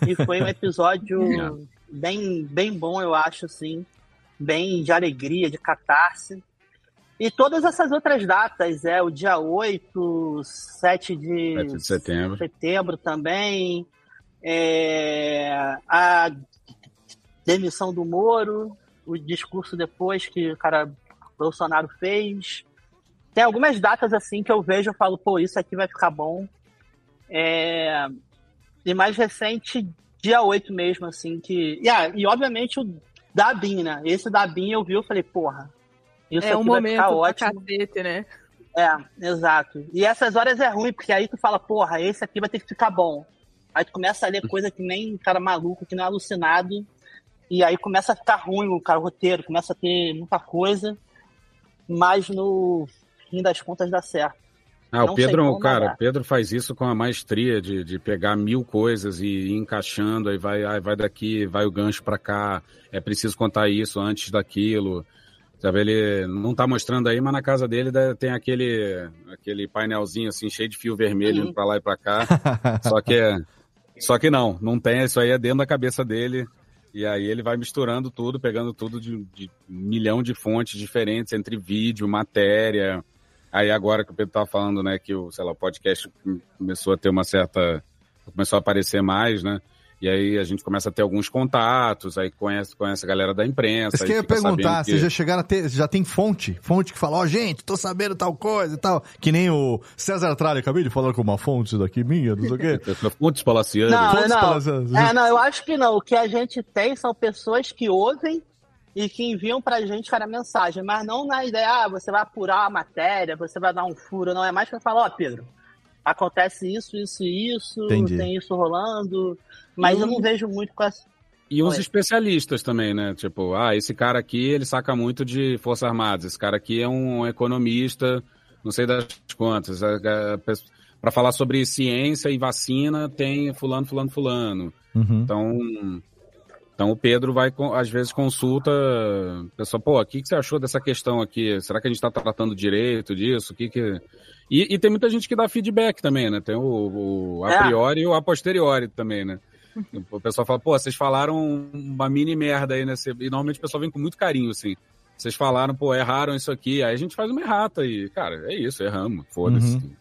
e foi um episódio bem, bem bom, eu acho, assim. Bem de alegria, de catarse. E todas essas outras datas, é o dia 8, 7 de, 7 de setembro. setembro também. É, a demissão do Moro, o discurso depois que o cara Bolsonaro fez. Tem algumas datas assim que eu vejo e falo, pô, isso aqui vai ficar bom. É, E mais recente, dia 8 mesmo, assim, que. E, ah, e obviamente o da BIM, né? Esse da BIM eu vi, eu falei, porra, isso é um momento ótimo. cacete, né? É, exato. E essas horas é ruim, porque aí tu fala, porra, esse aqui vai ter que ficar bom. Aí tu começa a ler coisa que nem cara maluco, que não é alucinado. E aí começa a ficar ruim o, cara, o roteiro, começa a ter muita coisa. Mas no fim das contas dá certo. Ah, Não o Pedro, como, cara, o Pedro faz isso com a maestria de, de pegar mil coisas e ir encaixando, aí vai, aí vai daqui, vai o gancho pra cá, é preciso contar isso antes daquilo. Sabe, ele não tá mostrando aí, mas na casa dele tem aquele, aquele painelzinho assim, cheio de fio vermelho indo pra lá e pra cá. só que é, só que não, não tem, isso aí é dentro da cabeça dele. E aí ele vai misturando tudo, pegando tudo de, de milhão de fontes diferentes entre vídeo, matéria. Aí agora que o Pedro tava falando, né, que o, sei lá, o podcast começou a ter uma certa. começou a aparecer mais, né? E aí a gente começa a ter alguns contatos, aí conhece, conhece a galera da imprensa. Isso que eu ia perguntar, que- vocês já chegaram a ter, já tem fonte? Fonte que fala, ó, gente, tô sabendo tal coisa e tal. Que nem o César Tralha, acabei de falar com uma fonte daqui minha, não sei o quê. Fontes palacianas. Não, Fontes não. palacianas. É, não, eu acho que não. O que a gente tem são pessoas que ouvem e que enviam pra gente, cara, mensagem, mas não na ideia, ah, você vai apurar a matéria, você vai dar um furo, não. É mais pra falar, ó, Pedro, acontece isso, isso e isso, Entendi. tem isso rolando, mas E eu não vejo muito com essa. E os Oi. especialistas também, né? Tipo, ah, esse cara aqui, ele saca muito de Forças Armadas. Esse cara aqui é um economista, não sei das quantas. Para falar sobre ciência e vacina, tem fulano, fulano, fulano. Uhum. Então, então o Pedro vai, às vezes, consulta, pessoal, pô, o que, que você achou dessa questão aqui? Será que a gente está tratando direito disso? O que que... E, e tem muita gente que dá feedback também, né? Tem o, o a É. priori e o a posteriori também, né? O pessoal fala, pô, vocês falaram uma mini merda aí, né? E normalmente o pessoal vem com muito carinho, assim. Vocês falaram, pô, erraram isso aqui. Aí a gente faz uma errata e, cara, é isso, erramos, foda-se. Uhum.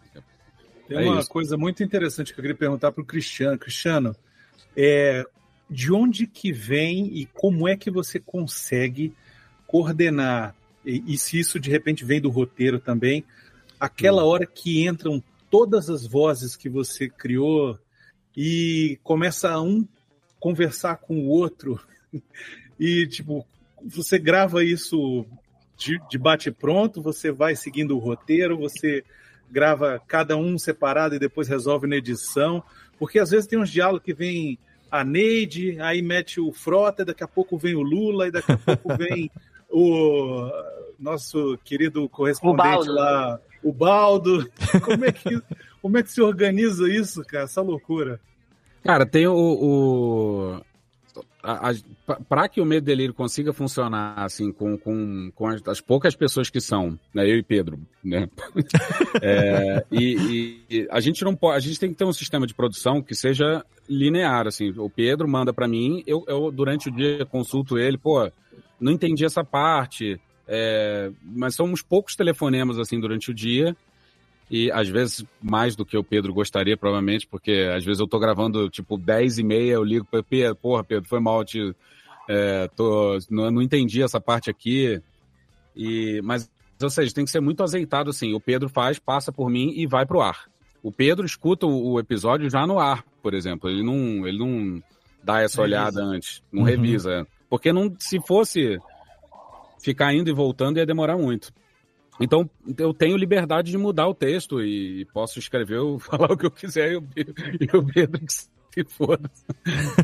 Tem É uma isso. coisa muito interessante que eu queria perguntar para o Cristiano. Cristiano, é, de onde que vem e como é que você consegue coordenar, e, e se isso de repente vem do roteiro também, aquela hora que entram todas as vozes que você criou e começa um conversar com o outro. E tipo você grava isso de, de bate pronto, você vai seguindo o roteiro, você grava cada um separado e depois resolve na edição, porque às vezes tem uns diálogos que vem a Neide, aí mete o Frota, daqui a pouco vem o Lula, e daqui a pouco vem o nosso querido correspondente O lá, o Baldo. Como é, que, como é que se organiza isso, cara? Essa loucura. Cara, tem o. o para que o Medo Delírio consiga funcionar assim com, com, com as, as poucas pessoas que são, né, eu e Pedro, né? É, e- e a gente não pode, a gente tem que ter um sistema de produção que seja linear, assim. O Pedro manda para mim, eu, eu durante o dia consulto ele, pô, não entendi essa parte, é, mas são uns poucos telefonemas assim durante o dia e às vezes mais do que o Pedro gostaria, provavelmente, porque às vezes eu tô gravando tipo 10 e meia, eu ligo para Pedro, porra, Pedro, foi mal, te, é, tô, não, não entendi essa parte aqui. E, mas, ou seja, tem que ser muito azeitado assim. O Pedro faz, passa por mim e vai pro ar. O Pedro escuta o, o episódio já no ar, por exemplo. Ele não, ele não dá essa Revisa. olhada antes, não Uhum. revisa. Porque não, se fosse ficar indo e voltando, ia demorar muito. Então, eu tenho liberdade de mudar o texto e posso escrever ou falar o que eu quiser e o, o Pedro que se foda.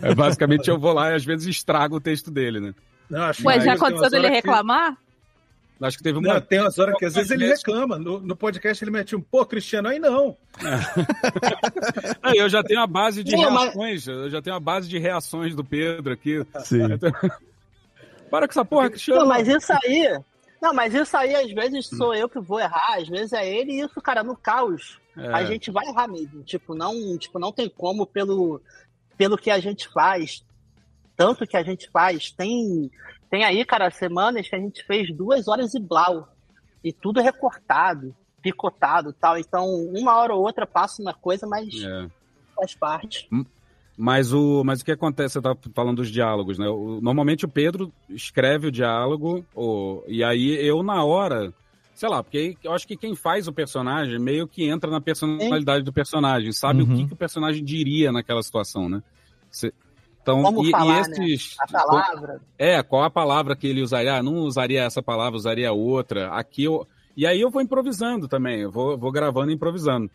É, basicamente, eu vou lá e às vezes estrago o texto dele, né? Não, acho Ué, que já aconteceu dele horas que- reclamar? Acho que teve uma. Não, tem umas horas que às vezes ele reclama. No, no podcast ele mete um, pô, Cristiano, aí não. Ah, eu já tenho a base de mas- reações, eu já tenho a base de reações do Pedro aqui. Sim. Para com essa porra, Cristiano. Não, mas isso aí. Não, mas isso aí às vezes sou eu que vou errar, às vezes é ele, e isso, cara, no caos. É. A gente vai errar mesmo. Tipo, não, tipo, não tem como pelo, pelo que a gente faz. Tanto que a gente faz. Tem, tem aí, cara, semanas que a gente fez duas horas e blau. E tudo recortado, picotado e tal. Então, uma hora ou outra passa uma coisa, mas É. faz parte. Mas o, mas o que acontece? Você tá falando dos diálogos, né? O- normalmente o Pedro escreve o diálogo, o- e aí eu, na hora, sei lá, porque eu acho que quem faz o personagem meio que entra na personalidade do personagem, sabe Uhum. o que, que o personagem diria naquela situação, né? Cê- então, Como e, e falar, esses. né? A palavra. É, qual a palavra que ele usaria? Ah, não usaria essa palavra, usaria outra. Aqui eu. E aí eu vou improvisando também, eu vou, vou gravando e improvisando.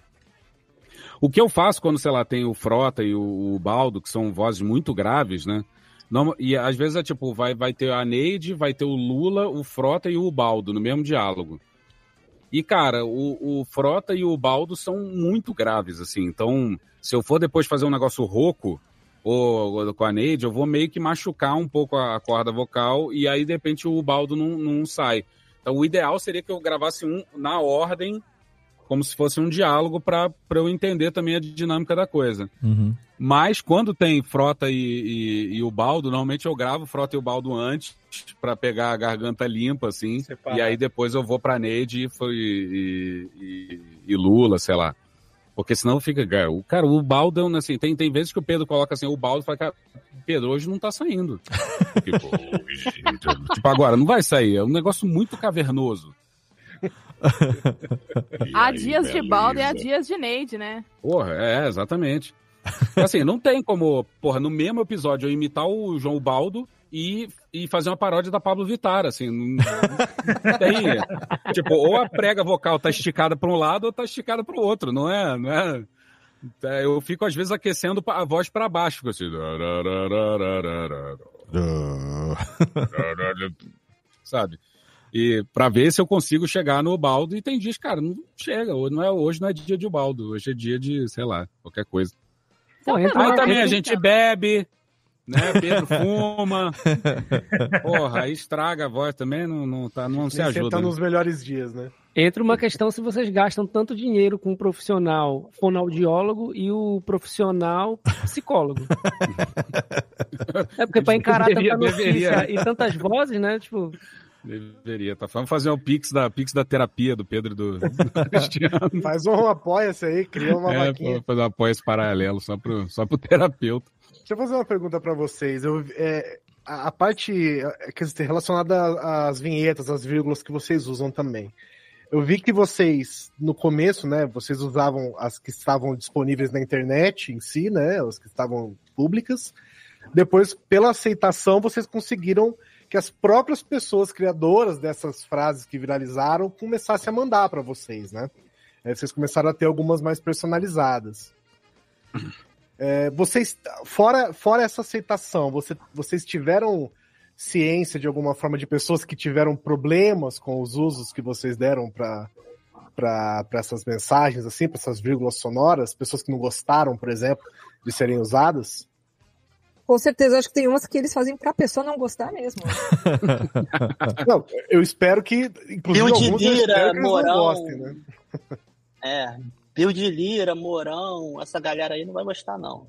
O que eu faço quando, sei lá, tem o Frota e o, o Baldo, que são vozes muito graves, né? Não, e às vezes é tipo, vai, vai ter a Neide, vai ter o Lula, o Frota e o Baldo no mesmo diálogo. E, cara, o, o Frota e o Baldo são muito graves, assim. Então, se eu for depois fazer um negócio rouco, ou, ou com a Neide, eu vou meio que machucar um pouco a, a corda vocal e aí, de repente, o Baldo não, não sai. Então, o ideal seria que eu gravasse um na ordem como se fosse um diálogo para eu entender também a dinâmica da coisa. Uhum. Mas quando tem Frota e, e, e, o Baldo, normalmente eu gravo Frota e o Baldo antes para pegar a garganta limpa, assim. Separa. E aí depois eu vou pra Neide e, e, e, Lula, sei lá. Porque senão fica. O cara, o Baldo, assim, tem, tem vezes que o Pedro coloca assim, o Baldo fala, cara, Pedro, hoje não tá saindo. tipo, tipo, agora, não vai sair. É um negócio muito cavernoso. há dias de balde e há dias de Neide, né? Porra, é, exatamente. Assim, não tem como, porra, no mesmo episódio eu imitar o João Baldo e, e fazer uma paródia da Pablo Vittar, assim, não, não tem. tipo, ou a prega vocal tá esticada para um lado ou tá esticada para o outro, não é, não é? é eu fico às vezes aquecendo a voz para baixo, assim. Sabe? E para ver se eu consigo chegar no baldo. E tem dias, cara, não chega. Hoje não é, hoje não é dia de baldo. Hoje é dia de, sei lá, qualquer coisa. Pô, Aí também a gente bebe, né? Pedro fuma. Porra, aí estraga a voz também, não, não, tá, não se ajuda. Você tá né? nos melhores dias, né? Entra uma questão se vocês gastam tanto dinheiro com o profissional fonoaudiólogo e o profissional psicólogo. é porque para encarar tanta notícia e tantas vozes, né? Tipo, Deveria, tá? Vamos fazer um pix da, pix da terapia do Pedro do, do Cristiano. Faz um apoia-se aí, cria uma é, vaquinha. Fazer um apoia paralelo só pro, só pro terapeuta. Deixa eu fazer uma pergunta para vocês. Eu, é, a, a, parte relacionada às vinhetas, às vírgulas que vocês usam também. Eu vi que vocês, no começo, né, vocês usavam as que estavam disponíveis na internet em si, né, as que estavam públicas. Depois, pela aceitação, vocês conseguiram que as próprias pessoas criadoras dessas frases que viralizaram começassem a mandar para vocês, né? É, vocês começaram a ter algumas mais personalizadas. É, vocês, fora, fora essa aceitação, você, vocês tiveram ciência de alguma forma de pessoas que tiveram problemas com os usos que vocês deram para para essas mensagens, assim, para essas vírgulas sonoras, pessoas que não gostaram, por exemplo, de serem usadas? Com certeza, acho que tem umas que eles fazem pra pessoa não gostar mesmo. não, eu espero que, inclusive, Pio de lira, morão. Gostem, né? É, Pio de lira, morão, essa galera aí não vai gostar, não.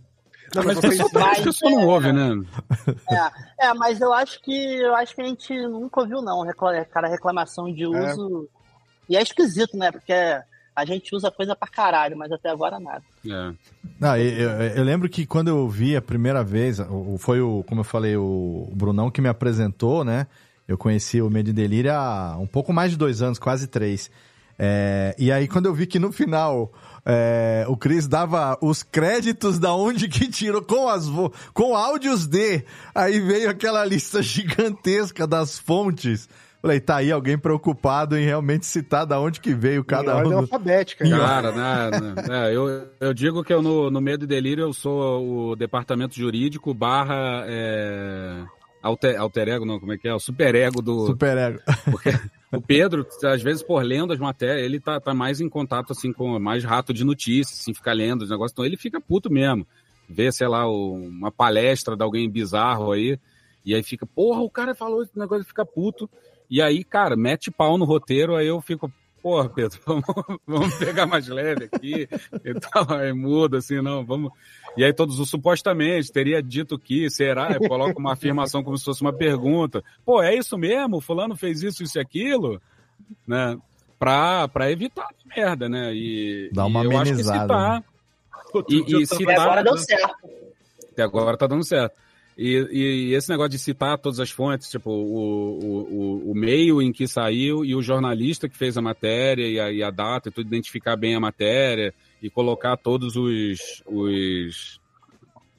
Não, mas vocês mas, pessoa não ouve, né? É, é, mas eu acho que eu acho que a gente nunca ouviu, não, cara, reclamação de é. uso. É. E é esquisito, né? Porque a gente usa coisa pra caralho, mas até agora nada. É. Não, eu, eu, lembro que quando eu vi a primeira vez, foi o, como eu falei, o Brunão que me apresentou, né? Eu conheci o Medo e Delírio há um pouco mais de dois anos, quase três. É, e aí, quando eu vi que no final é, o Cris dava os créditos da onde que tirou, com, as com áudios de, aí veio aquela lista gigantesca das fontes. Falei, tá aí alguém preocupado em realmente citar da onde que veio cada em ordem um. alfabética. Cara, né, né, é, eu, eu digo que eu no, no Medo e Delírio eu sou o departamento jurídico barra é, alter, alter ego, não, como é que é? O super ego do... Super ego. Porque o Pedro, às vezes por lendo as matérias, ele tá, tá mais em contato assim com mais rato de notícias, assim, ficar lendo os negócios, então ele fica puto mesmo. Vê, sei lá, uma palestra de alguém bizarro aí, e aí fica, porra, o cara falou esse negócio, fica puto. E aí, cara, mete pau no roteiro, aí eu fico, porra, Pedro, vamos, vamos pegar mais leve aqui e tal. Aí muda, assim, não, vamos. E aí todos os supostamente teria dito que, será? Eu coloco uma afirmação como se fosse uma pergunta. Pô, é isso mesmo? Fulano fez isso, isso e aquilo? Né? Pra, pra evitar merda, né? E, Dá uma e eu acho que citar. Né? E, e citar. Até agora deu certo. Até agora tá dando certo. E, e, esse negócio de citar todas as fontes, tipo, o, o, o, meio em que saiu e o jornalista que fez a matéria e a, e a data e tudo, identificar bem a matéria e colocar todos os, os,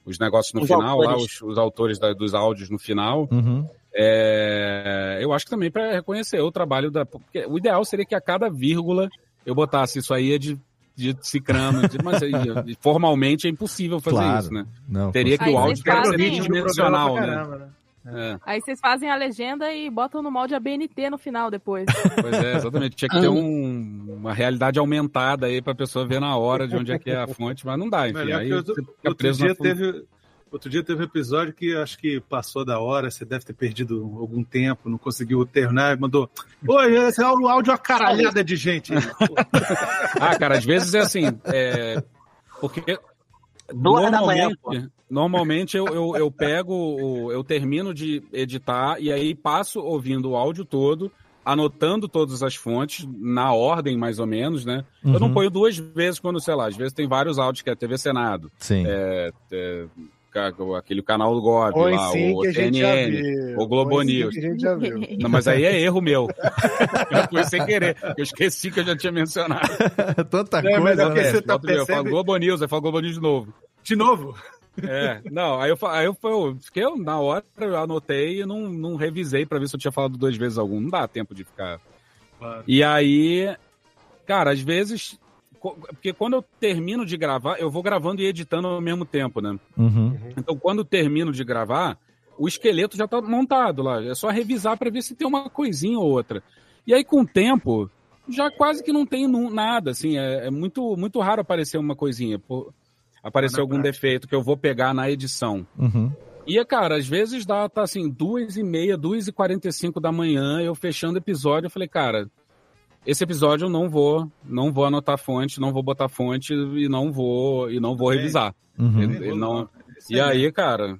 os negócios no os final, autores. lá, os, os autores da, dos áudios no final. Uhum. É, eu acho que também para reconhecer o trabalho da. Porque o ideal seria que a cada vírgula eu botasse isso aí é de de cicrano, de- mas aí, formalmente é impossível fazer Claro. isso, né? Não, Teria que Aí o áudio ser bidimensional, né? Né? É, Aí vocês fazem a legenda e botam no molde ABNT no final depois. pois é, exatamente. Tinha que ter um- uma realidade aumentada aí pra pessoa ver na hora de onde é que é a fonte, mas não dá, enfim. Melhor Aí que outro, você fica outro preso dia na fonte. teve outro dia teve um episódio que acho que passou da hora, você deve ter perdido algum tempo, não conseguiu terminar, e mandou, oi, esse é o áudio é uma caralhada de gente. Ah, cara, às vezes é assim, é, porque Duas da manhã, normalmente, normalmente eu, eu, eu pego, eu termino de editar e aí passo ouvindo o áudio todo, anotando todas as fontes, na ordem mais ou menos, né? Eu não Uhum. ponho duas vezes quando, sei lá, às vezes tem vários áudios que é TV Senado, Sim. é, é, aquele canal do Gov Põe lá, sim o que a gente já CNN, viu. o Globo sim News. que a gente já viu. Não, mas aí é erro meu. Foi sem querer. Eu esqueci que eu já tinha mencionado. Tanta É, mas é coisa, né? você tá dia eu falo percebe- Globo News, aí falo Globo News de novo. De novo? É, não, aí eu, aí eu, eu fiquei, eu, na hora eu anotei e não, não revisei pra ver se eu tinha falado duas vezes algum. Não dá tempo de ficar. E aí, cara, às vezes. Porque quando eu termino de gravar, eu vou gravando e editando ao mesmo tempo, né? Uhum. Então, quando eu termino de gravar, o esqueleto já tá montado lá. É só revisar pra ver se tem uma coisinha ou outra. E aí, com o tempo, já quase que não tem nada, assim. É, é muito, muito raro aparecer uma coisinha. Pô, aparecer algum defeito que eu vou pegar na edição. Uhum. E, cara, às vezes dá, tá assim, duas e meia, duas e quarenta e cinco da manhã, eu fechando o episódio, eu falei, cara, esse episódio eu não vou, não vou anotar fonte, não vou botar fonte e não vou, e não vou revisar. Uhum. Ele- ele não... E aí, cara,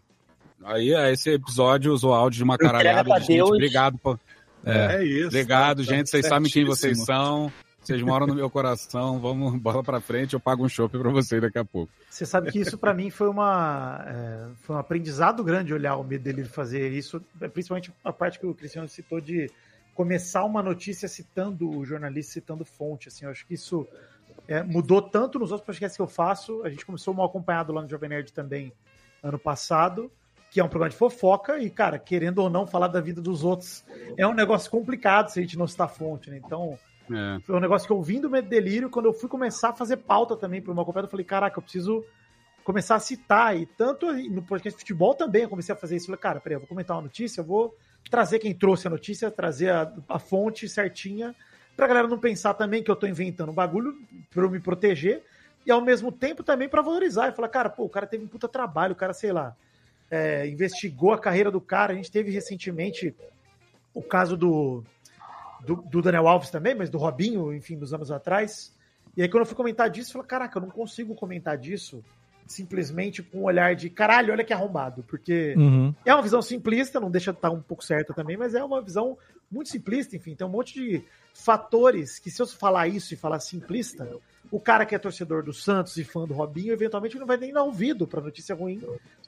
aí é, esse episódio usou áudio de uma caralhada de gente, Deus. obrigado, pô. É isso. Obrigado, tá- gente, tá vocês sabem quem vocês são, vocês moram no meu coração, vamos, bola pra frente, eu pago um chopp pra vocês daqui a pouco. Você sabe que isso pra mim foi uma é, foi um aprendizado grande olhar o medo dele fazer isso, principalmente a parte que o Cristiano citou de começar uma notícia citando o jornalista, citando fonte, assim, eu acho que isso é, mudou tanto nos outros podcasts que eu faço, a gente começou mal acompanhado lá no Jovem Nerd também ano passado, que é um programa de fofoca e, cara, querendo ou não falar da vida dos outros, é um negócio complicado se a gente não citar fonte, né? Então, É. foi um negócio que eu vim do Medo Delírio, quando eu fui começar a fazer pauta também para o meu acompanhado, eu falei, caraca, eu preciso começar a citar, e tanto no podcast de futebol também eu comecei a fazer isso, eu falei, cara, peraí, eu vou comentar uma notícia, eu vou trazer quem trouxe a notícia, trazer a, a fonte certinha, pra galera não pensar também que eu tô inventando um bagulho pra eu me proteger, e ao mesmo tempo também pra valorizar, e falar, cara, pô, o cara teve um puta trabalho, o cara, sei lá, é, investigou a carreira do cara, a gente teve recentemente o caso do do, do Daniel Alves também, mas do Robinho, enfim, dos anos atrás. E aí, quando eu fui comentar disso, eu falei, caraca, eu não consigo comentar disso simplesmente com um olhar de caralho, olha que arrombado, porque Uhum. é uma visão simplista, não deixa de estar um pouco certa também, mas é uma visão muito simplista, enfim, tem um monte de fatores que se eu falar isso e falar simplista, o cara que é torcedor do Santos e fã do Robinho, eventualmente não vai nem dar ouvido pra notícia ruim.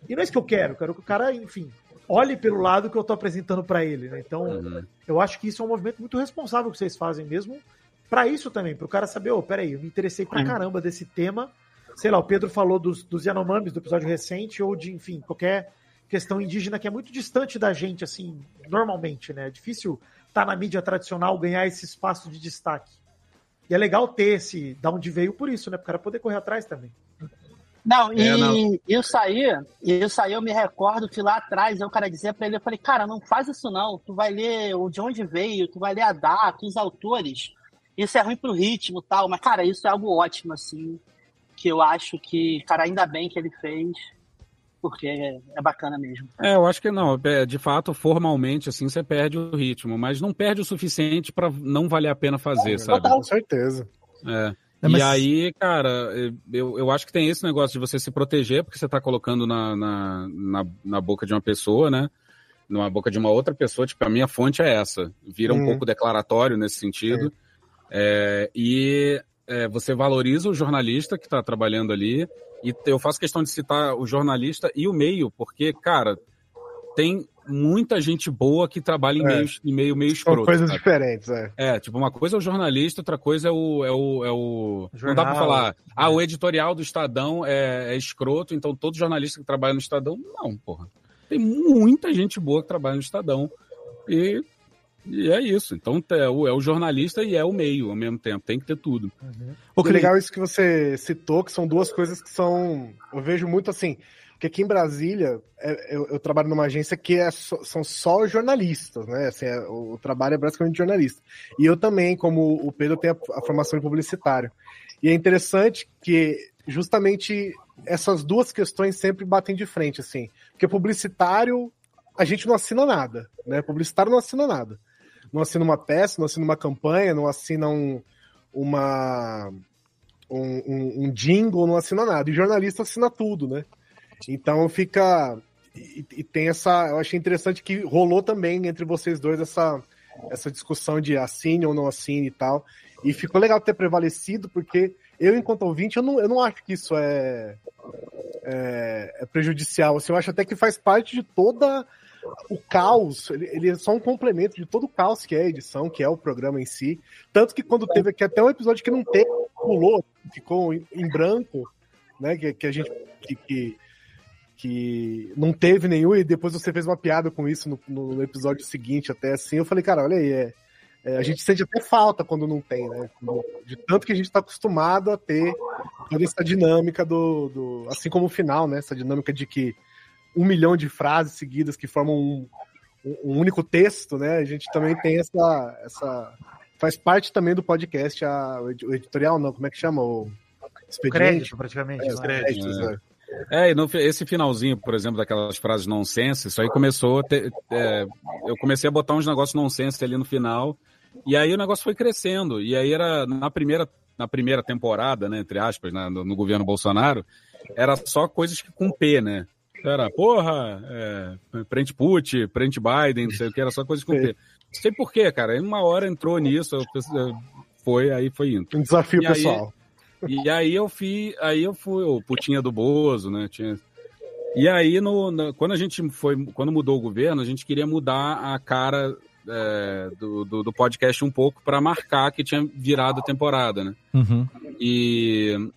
E não é isso que eu quero, eu quero que o cara, enfim, olhe pelo lado que eu tô apresentando pra ele, né? Então, eu acho que isso é um movimento muito responsável que vocês fazem mesmo pra isso também, pro cara saber, ô, peraí, eu me interessei pra caramba desse tema. Sei lá, o Pedro falou dos, dos Yanomamis do episódio recente, ou de, enfim, qualquer questão indígena que é muito distante da gente, assim, normalmente, né? É difícil estar na mídia tradicional, ganhar esse espaço de destaque. E é legal ter esse, da onde veio por isso, né? Pro cara poder correr atrás também. Não, e É, não. isso aí, isso aí eu me recordo que lá atrás eu cara dizia pra ele, eu falei, cara, não faz isso não, tu vai ler o de onde veio, tu vai ler a data, os autores, isso é ruim pro ritmo e tal, mas cara, isso é algo ótimo, assim, que eu acho que, cara, ainda bem que ele fez, porque é, é bacana mesmo. É, eu acho que não. É, De fato, formalmente, assim, você perde o ritmo, mas não perde o suficiente pra não valer a pena fazer, sabe? Com certeza. É. É, mas- E aí, cara, eu, eu acho que tem esse negócio de você se proteger, porque você tá colocando na, na, na, na boca de uma pessoa, né? Na boca de uma outra pessoa, tipo, a minha fonte é essa. Vira um Hum. pouco declaratório nesse sentido. É, e é, você valoriza o jornalista que está trabalhando ali. E eu faço questão de citar o jornalista e o meio, porque, cara, tem muita gente boa que trabalha em, É. meio, em meio meio São escroto. coisas sabe? diferentes, é. É, tipo, uma coisa é o jornalista, outra coisa é o. É o, é o... Não dá pra Jornal, falar, ah, o editorial do Estadão é, é escroto, então todo jornalista que trabalha no Estadão. Não, porra. Tem muita gente boa que trabalha no Estadão. E E é isso. Então é o, é o jornalista e é o meio ao mesmo tempo. Tem que ter tudo. Uhum. O que legal isso que você citou, que são duas coisas que são. Eu vejo muito assim. Porque aqui em Brasília, é, eu, eu, trabalho numa agência que é só, são só jornalistas, né? Assim, é, o, o, trabalho é basicamente jornalista. E eu também, como o Pedro, tenho a, a formação de publicitário. E é interessante que justamente essas duas questões sempre batem de frente, assim. Porque publicitário, a gente não assina nada, né? Publicitário não assina nada. Não assina uma peça, não assina uma campanha, não assina um, uma, um, um, um jingle, não assina nada. E jornalista assina tudo, né? Então fica. E, e, tem essa. Eu achei interessante que rolou também entre vocês dois essa, essa discussão de assine ou não assine e tal. E ficou legal ter prevalecido, porque eu, enquanto ouvinte, eu não, eu não acho que isso é, é, é prejudicial. Assim, eu acho até que faz parte de toda o caos, ele, ele, é só um complemento de todo o caos que é a edição, que é o programa em si. Tanto que quando teve aqui até um episódio que não teve, pulou, ficou em, branco, né? Que, que a gente. Que, que, que, não teve nenhum, e depois você fez uma piada com isso no, no episódio seguinte, até assim. Eu falei, cara, olha aí, é é, a gente sente até falta quando não tem, né? De tanto que a gente está acostumado a ter toda essa dinâmica do, do, Assim como o final, né? Essa dinâmica de que um milhão de frases seguidas que formam um, um único texto, né? A gente também tem essa. essa faz parte também do podcast, a, o editorial, não, como é que chama? O expediente? crédito, praticamente. É, os créditos, é. É, e no, esse finalzinho, por exemplo, daquelas frases nonsense, isso aí começou a ter, é, eu comecei a botar uns negócios nonsense ali no final, e aí o negócio foi crescendo. E aí era na primeira, na primeira temporada, né, entre aspas, né, no, no governo Bolsonaro, era só coisas que com P, né? Era, porra, é, prende Putin, prende Biden, não sei o que, era só coisas com P. Não sei porquê, cara. Em uma hora entrou nisso, foi, aí foi indo. Um desafio e pessoal. Aí, e aí eu fui, aí eu fui, o Putinha do Bozo, né? Tinha, e aí, no, no, quando a gente foi, quando mudou o governo, a gente queria mudar a cara é, do, do, do, podcast um pouco para marcar que tinha virado a temporada, né? Uhum. E,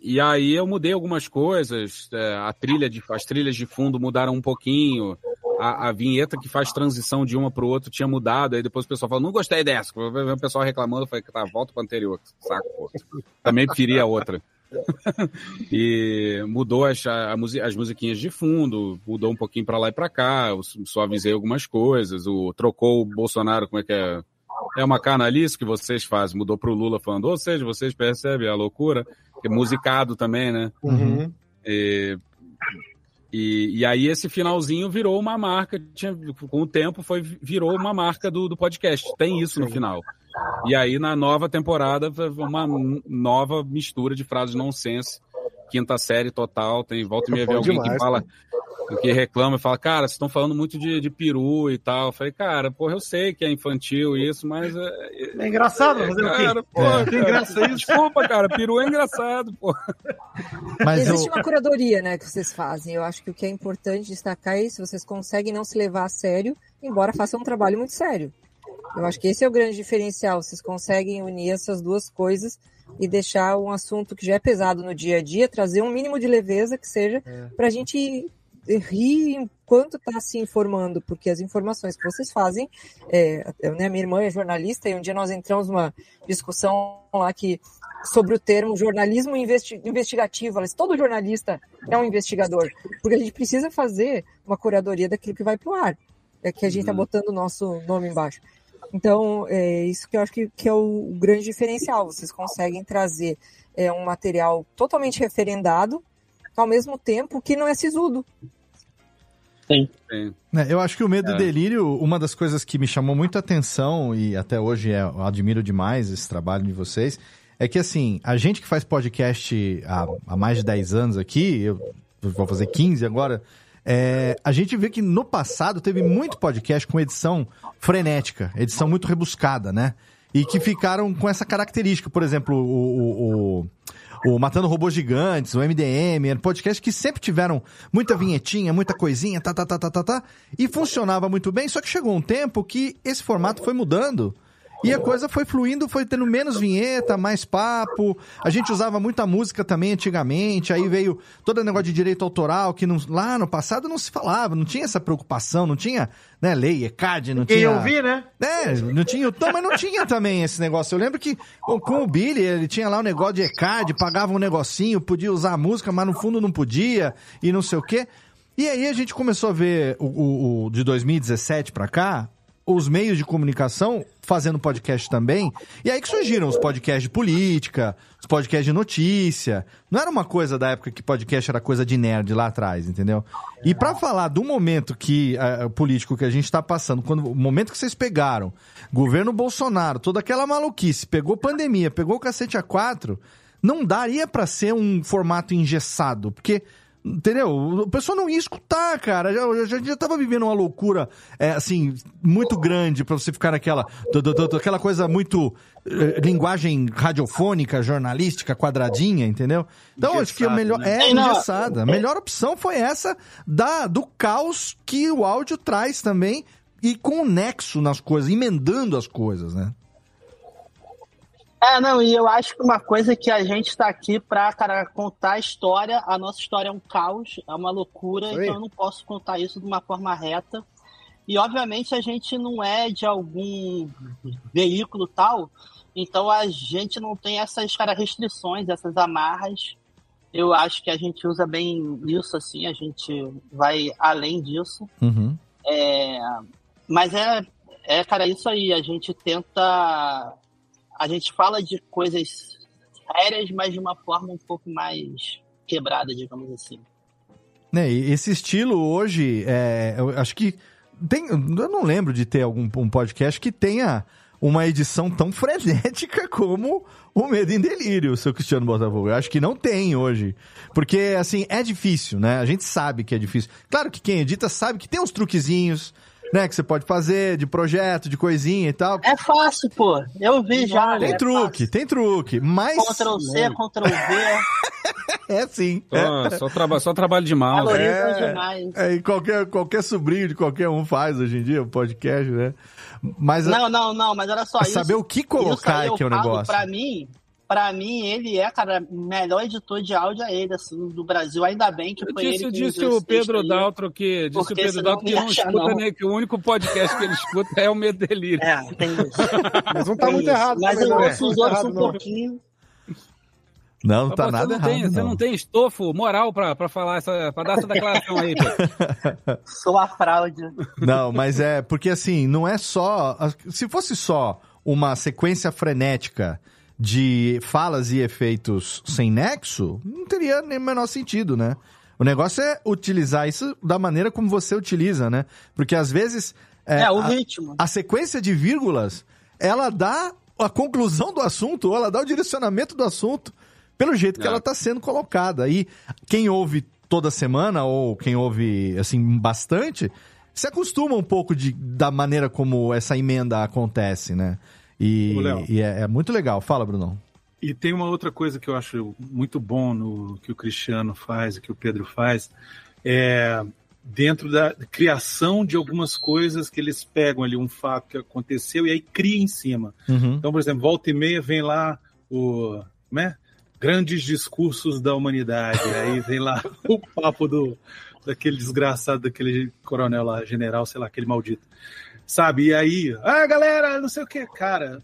e aí eu mudei algumas coisas, é, a trilha de, as trilhas de fundo mudaram um pouquinho, a, a vinheta que faz transição de uma para o outro tinha mudado, aí depois o pessoal falou, não gostei dessa, o pessoal reclamando, eu falei, tá, volta para anterior, saco. Também preferi a outra. e mudou as, as musiquinhas de fundo, mudou um pouquinho para lá e para cá, avisei algumas coisas, o, trocou o Bolsonaro, como é que é? É uma canalice que vocês fazem, mudou para o Lula falando, ou seja, vocês percebem a loucura, é musicado também, né? Uhum. E, e, e, aí esse finalzinho virou uma marca, tinha, com o tempo foi, virou uma marca do, do podcast, tem isso no final. E aí, na nova temporada, uma nova mistura de frases nonsense. Quinta série total, tem volta e meia ver alguém demais, que fala, que reclama e fala, cara, vocês estão falando muito de, de peru e tal. Eu falei, cara, porra, eu sei que é infantil isso, mas. É, é engraçado fazer é, cara, o quê? Porra, é. graça isso. Desculpa, cara, peru é engraçado, porra. Mas Existe eu... uma curadoria, né, que vocês fazem. Eu acho que o que é importante destacar é isso, vocês conseguem não se levar a sério, embora façam um trabalho muito sério. Eu acho que esse é o grande diferencial. Vocês conseguem unir essas duas coisas e deixar um assunto que já é pesado no dia a dia, trazer um mínimo de leveza que seja é. para a gente rir enquanto está se informando, porque as informações que vocês fazem, é, né, minha irmã é jornalista e um dia nós entramos numa discussão lá que sobre o termo jornalismo investi investigativo. Ela disse, todo jornalista é um investigador, porque a gente precisa fazer uma curadoria daquilo que vai para o ar. É que a gente está uhum. botando o nosso nome embaixo. Então, é isso que eu acho que, que é o, grande diferencial. Vocês conseguem trazer é, um material totalmente referendado, ao mesmo tempo que não é sisudo. Sim. Sim. É, eu acho que o Medo é. e Delírio, uma das coisas que me chamou muita atenção, e até hoje é, eu admiro demais esse trabalho de vocês, é que assim, a gente que faz podcast há, há mais de 10 anos aqui, eu vou fazer 15 agora, é, a gente vê que no passado teve muito podcast com edição frenética, edição muito rebuscada, né? E que ficaram com essa característica. Por exemplo, o, o, o, o Matando Robôs Gigantes, o MDM, podcast que sempre tiveram muita vinhetinha, muita coisinha, tá, tá, tá, tá, tá, tá, e funcionava muito bem, só que chegou um tempo que esse formato foi mudando E a coisa foi fluindo, foi tendo menos vinheta, mais papo. A gente usava muita música também antigamente. Aí veio todo o negócio de direito autoral, que não, lá no passado não se falava, não tinha essa preocupação, não tinha né, lei, ECAD, não Quem tinha. ouvir, né? É, não tinha. Não, mas não tinha também esse negócio. Eu lembro que com o Billy, ele tinha lá o negócio de ECAD, pagava um negocinho, podia usar a música, mas no fundo não podia, e não sei o quê. E aí a gente começou a ver o, o- o de 2017 pra cá, os meios de comunicação fazendo podcast também. E aí que surgiram os podcasts de política, os podcasts de notícia. Não era uma coisa da época que podcast era coisa de nerd lá atrás, entendeu? E pra falar do momento que eh, político que a gente tá passando, quando o momento que vocês pegaram, governo Bolsonaro, toda aquela maluquice, pegou pandemia, pegou o cacete a quatro, não daria pra ser um formato engessado, porque Entendeu? O pessoal não ia escutar, cara. Já, já, já tava vivendo uma loucura, é, assim, muito grande pra você ficar naquela. do- do- do- aquela coisa muito. eh, linguagem radiofônica, jornalística, quadradinha, entendeu? Então, acho que a melhor. né? É, É, engessada. A é- melhor opção foi essa da, do caos que o áudio traz também e com o nexo nas coisas, emendando as coisas, né? É, não, e eu acho que uma coisa que a gente tá aqui pra, cara, contar a história, a nossa história é um caos, é uma loucura, aí. então eu não posso contar isso de uma forma reta. E, obviamente, a gente não é de algum veículo tal, então a gente não tem essas, cara, restrições, essas amarras. Eu acho que a gente usa bem isso, assim, a gente vai além disso. Uhum. É, mas é, é, cara, isso aí. A gente tenta. A gente fala de coisas sérias, mas de uma forma um pouco mais quebrada, digamos assim. Né, esse estilo hoje, é, eu acho que tem, eu não lembro de ter algum um podcast que tenha uma edição tão frenética como o Medo em Delírio, seu Cristiano Botafogo. Eu acho que não tem hoje. Porque, assim, é difícil, né? A gente sabe que é difícil. Claro que quem edita sabe que tem uns truquezinhos, né? Que você pode fazer de projeto, de coisinha e tal. É fácil, pô. Eu vi já. Tem é truque, tem truque. Mas. Ctrl C, Ctrl V. É sim. Só, É. só, traba, só trabalho de mouse. Valoriza demais. É, e qualquer, qualquer sobrinho de qualquer um faz hoje em dia, o podcast, né? Mas Não, não, não, mas olha só. É saber o que colocar isso aí é que é o eu falo, negócio. Pra mim, pra mim, ele é, cara, o melhor editor de áudio é ele, assim, do Brasil. Ainda bem que foi Disse, ele que disse o Pedro aí. Daltro que disse o Pedro Daltro que não não achar, escuta não. nem que o único podcast que ele escuta é o Medo Delírio. É, tem isso. Mas não tá Tem muito isso. errado. Mas eu não ouço os Não tá outros um não. pouquinho. Não, Mas, tá nada você não errado. Tem, Você não. não tem estofo moral pra, pra falar essa, pra dar essa declaração aí, Pedro. Sou a fraude. Não, mas é porque assim, não é só. Se fosse só uma sequência frenética de falas e efeitos sem nexo, não teria nem o menor sentido, né? O negócio é utilizar isso da maneira como você utiliza, né? Porque às vezes. É, o a- ritmo. A sequência de vírgulas, ela dá a conclusão do assunto, ou ela dá o direcionamento do assunto pelo jeito que É. ela está sendo colocada. Aí, quem ouve toda semana, ou quem ouve, assim, bastante, se acostuma um pouco de, da maneira como essa emenda acontece, né? E, e é, é muito legal. Fala, Brunão. E tem uma outra coisa que eu acho muito bom no que o Cristiano faz que o Pedro faz, é dentro da criação de algumas coisas que eles pegam ali um fato que aconteceu e aí cria em cima. Uhum. Então, por exemplo, volta e meia vem lá o, né, grandes discursos da humanidade, aí vem lá o papo do daquele desgraçado, daquele coronel lá, general, sei lá, aquele maldito. Sabe? E aí, ah, galera, não sei o que, cara,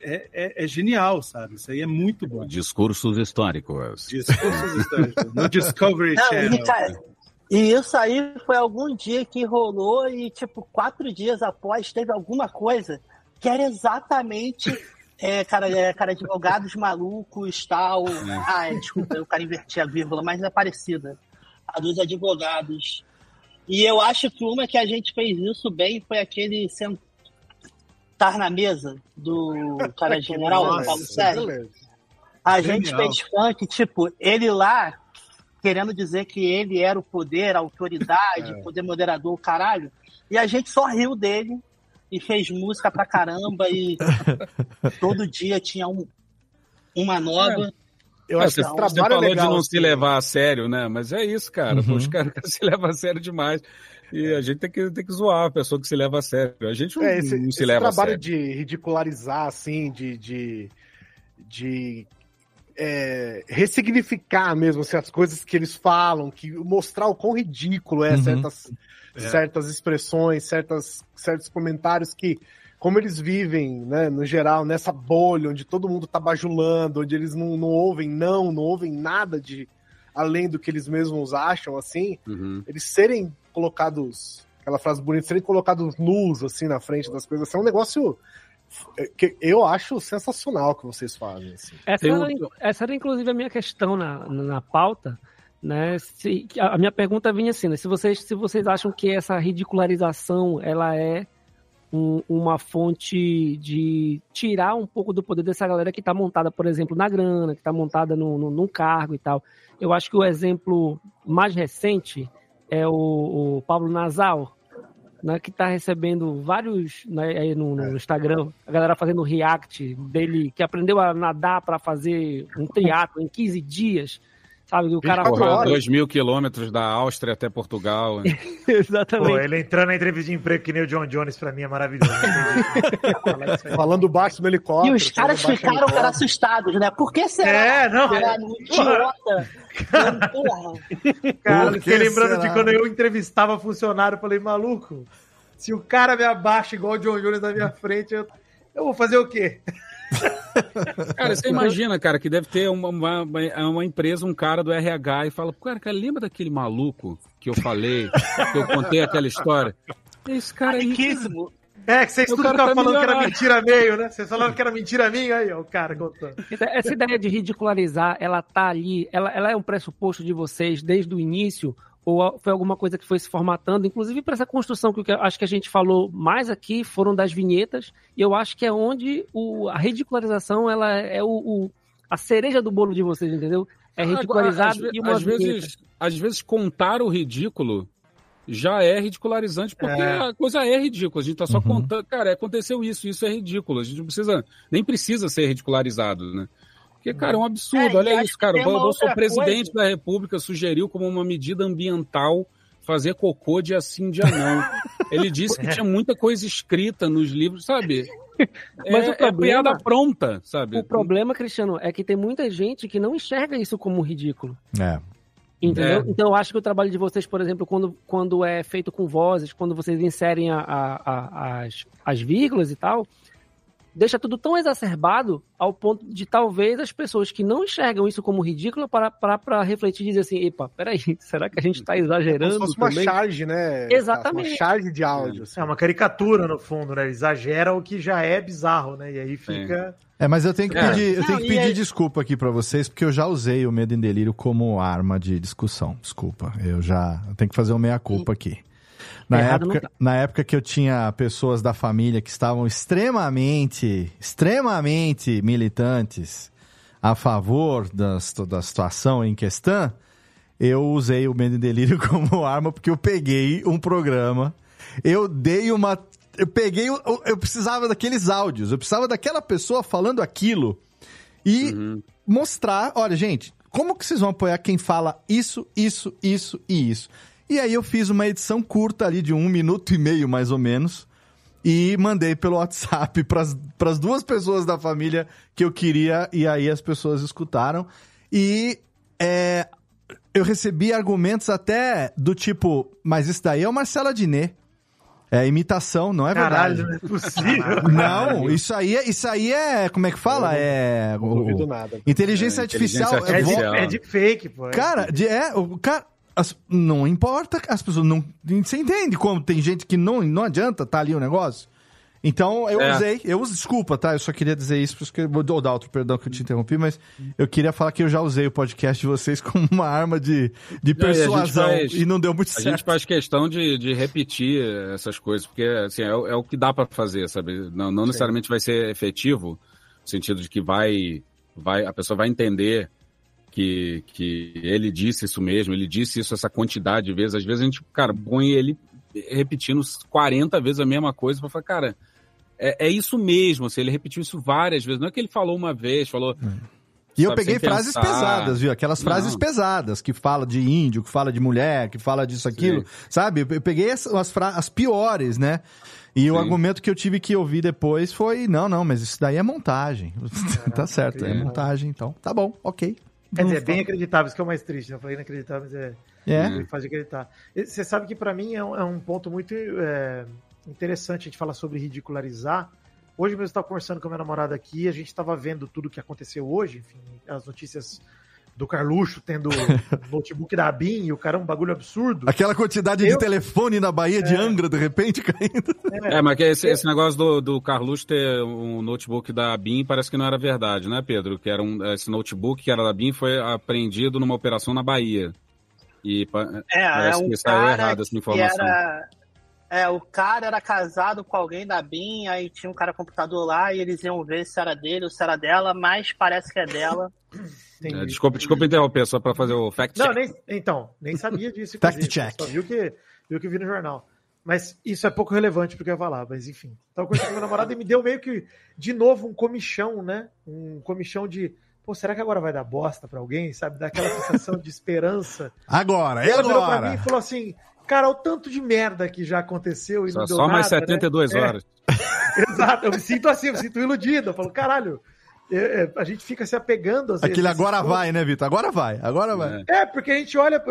é, é, é genial, sabe? Isso aí é muito bom. Discursos históricos. Discursos históricos. No Discovery Não, Channel. e, cara, e isso aí foi algum dia que rolou e, tipo, quatro dias após teve alguma coisa que era exatamente. É, cara, é, cara, advogados malucos, tal. Ah, é, desculpa, o cara inverti a vírgula, mas é parecida. A dos advogados. E eu acho que uma que a gente fez isso bem foi aquele sentar na mesa do cara general, Nossa, Paulo Sérgio. A gente Genial. fez funk, tipo, ele lá querendo dizer que ele era o poder, a autoridade, É. poder moderador, o caralho. E a gente só riu dele e fez música pra caramba e todo dia tinha um, uma nova. Eu é, acho que trabalho você falou é legal, de não assim. se levar a sério, né? Mas é isso, cara. Uhum. Os caras se levam a sério demais. E a gente tem que, tem que zoar a pessoa que se leva a sério. A gente não, é, esse, não se leva a sério. Esse trabalho de ridicularizar, assim, de, de, de é, ressignificar mesmo assim, as coisas que eles falam, que mostrar o quão ridículo é uhum. certas, é. certas expressões, certas, certos comentários que, como eles vivem, né, no geral, nessa bolha onde todo mundo tá bajulando, onde eles não, não ouvem não, não ouvem nada de além do que eles mesmos acham, assim, uhum. eles serem colocados, aquela frase bonita, serem colocados nus, assim, na frente das coisas, assim, é um negócio que eu acho sensacional que vocês fazem. Assim. Essa, era, essa, era, inclusive, a minha questão na, na pauta, né? Se, a minha pergunta vinha assim, né? Se vocês, se vocês acham que essa ridicularização, ela é um, uma fonte de tirar um pouco do poder dessa galera que está montada, por exemplo, na grana, que está montada no, no, num cargo e tal. Eu acho que o exemplo mais recente é o, o Pablo Nasal, né, que está recebendo vários né, no, no, Instagram, a galera fazendo react dele, que aprendeu a nadar para fazer um triatlo em 15 dias. Sabe, o cara correu 2 mil quilômetros da Áustria até Portugal. Exatamente. Pô, ele entrando na entrevista de emprego que nem o John Jones, pra mim, é maravilhoso. Falando baixo no helicóptero. E os caras ficaram cara, assustados, né? Por que será? É, não. Caralho, idiota. Cara, fiquei lembrando será? de quando eu entrevistava funcionário, eu falei, maluco, se o cara me abaixa igual o John Jones na minha frente, eu, eu vou fazer o quê? Cara, você imagina, cara, que deve ter uma, uma, uma, empresa, um cara do RH e fala, cara, cara, lembra daquele maluco que eu falei, que eu contei aquela história? Esse cara aí. É, que vocês tudo ficavam tá falando que era mentira meio, né? Vocês falavam que era mentira minha, aí, ó, o cara contando. Essa ideia de ridicularizar, ela tá ali, ela, ela é um pressuposto de vocês desde o início, ou foi alguma coisa que foi se formatando, inclusive para essa construção que eu acho que a gente falou mais aqui, foram das vinhetas, e eu acho que é onde o, a ridicularização ela é o, o a cereja do bolo de vocês, entendeu? É ridicularizado às, e uma às vezes, às vezes contar o ridículo já é ridicularizante, porque é. a coisa é ridícula. A gente tá só uhum. contando, cara, aconteceu isso, isso é ridículo. A gente não precisa, nem precisa ser ridicularizado, né? Porque, cara, é um absurdo. É, Olha isso, cara. O sou presidente coisa. da República sugeriu como uma medida ambiental fazer cocô de assim dia não. Ele disse que tinha muita coisa escrita nos livros, sabe? Mas é, o problema, é piada pronta, sabe? O problema, Cristiano, é que tem muita gente que não enxerga isso como ridículo. É. Entendeu? É. Então eu acho que o trabalho de vocês, por exemplo, quando, quando é feito com vozes, quando vocês inserem a, a, a, as, as vírgulas e tal, deixa tudo tão exacerbado ao ponto de talvez as pessoas que não enxergam isso como ridículo para, para, para refletir e dizer assim, epa, peraí, será que a gente está exagerando? É como se fosse uma charge, né? Exatamente. Uma charge de áudio. Assim. É uma caricatura, no fundo, né? Exagera o que já é bizarro, né? E aí fica... É, mas eu tenho que é. pedir, eu tenho que pedir aí... desculpa aqui para vocês, porque eu já usei o medo em delírio como arma de discussão. Desculpa, eu já eu tenho que fazer o meia-culpa aqui. Na época, tá. na época que eu tinha pessoas da família que estavam extremamente, extremamente militantes a favor da, da situação em questão, eu usei o Medo e Delírio como arma porque eu peguei um programa, eu dei uma... Eu peguei... Eu, eu precisava daqueles áudios, eu precisava daquela pessoa falando aquilo e uhum. mostrar, olha, gente, como que vocês vão apoiar quem fala isso, isso, isso e isso? E aí eu fiz uma edição curta ali de um minuto e meio, mais ou menos, e mandei pelo WhatsApp para as duas pessoas da família que eu queria, e aí as pessoas escutaram. E é, eu recebi argumentos até do tipo, mas isso daí é o Marcelo Adnet. É imitação, não é Caralho, verdade? não é possível. Não, isso aí é, isso aí é, como é que fala? É, não duvido nada. Inteligência, é, artificial, inteligência artificial. É, de, é de fake, pô. É cara, de, é, o cara as, não importa, as pessoas não. Você entende como tem gente que não, não adianta tá ali o negócio? Então eu é. usei, eu uso, desculpa, tá? Eu só queria dizer isso, porque vou dar outro perdão que eu te interrompi, mas eu queria falar que eu já usei o podcast de vocês como uma arma de, de persuasão faz, e não deu muito certo. A gente faz questão de, de repetir essas coisas, porque assim, é, é o que dá para fazer, sabe? Não, não necessariamente vai ser efetivo, no sentido de que vai, vai a pessoa vai entender que, que ele disse isso mesmo, ele disse isso essa quantidade de vezes. Às vezes a gente, cara, põe ele repetindo 40 vezes a mesma coisa para falar, cara, é, é, isso mesmo, assim, ele repetiu isso várias vezes. Não é que ele falou uma vez, falou. Hum. E eu peguei frases pensar. pesadas, viu? Aquelas frases Não. pesadas, que fala de índio, que fala de mulher, que fala disso, aquilo, Sim. sabe? Eu peguei as, as, as piores, né? E Sim. o argumento que eu tive que ouvir depois foi: não, não, mas isso daí é montagem. tá certo, é montagem, então tá bom, ok. Quer dizer, é bem acreditável, isso que é o mais triste. Né? Eu falei inacreditável, mas é. É. Faz acreditar. Você sabe que para mim é um, é um, ponto muito é, interessante a gente falar sobre ridicularizar. Hoje mesmo eu estava conversando com a minha namorada aqui, a gente estava vendo tudo o que aconteceu hoje, enfim, as notícias do Carluxo tendo notebook da ABIN e o cara é um bagulho absurdo. Aquela quantidade eu... de telefone na Bahia é. de Angra, de repente, caindo. É, é mas que esse, esse negócio do, do Carluxo ter um notebook da ABIN parece que não era verdade, né, Pedro? Que era um, esse notebook que era da ABIN foi apreendido numa operação na Bahia. E é, parece é um que saiu errado essa informação. Era... É, o cara era casado com alguém da BIM, aí tinha um cara computador lá e eles iam ver se era dele ou se era dela, mas parece que é dela. É, desculpa, desculpa interromper, só para fazer o fact check. Não, nem, então, nem sabia disso. fact check. Só viu que, viu que vi no jornal. Mas isso é pouco relevante porque eu ia falar, mas enfim. Tava conversando com meu namorado e me deu meio que, de novo, um comichão, né? Um comichão de. Pô, será que agora vai dar bosta para alguém? Sabe? Daquela sensação de esperança. Agora, é agora. Ela virou pra mim e falou assim: Cara, o tanto de merda que já aconteceu e só, não deu só nada, mais 72 né? horas. É. Exato, eu me sinto assim, eu me sinto iludido. Eu falo, caralho, é, é, a gente fica se apegando às Aquele agora vai, né, Vitor? Agora vai, agora vai. É, porque a gente olha,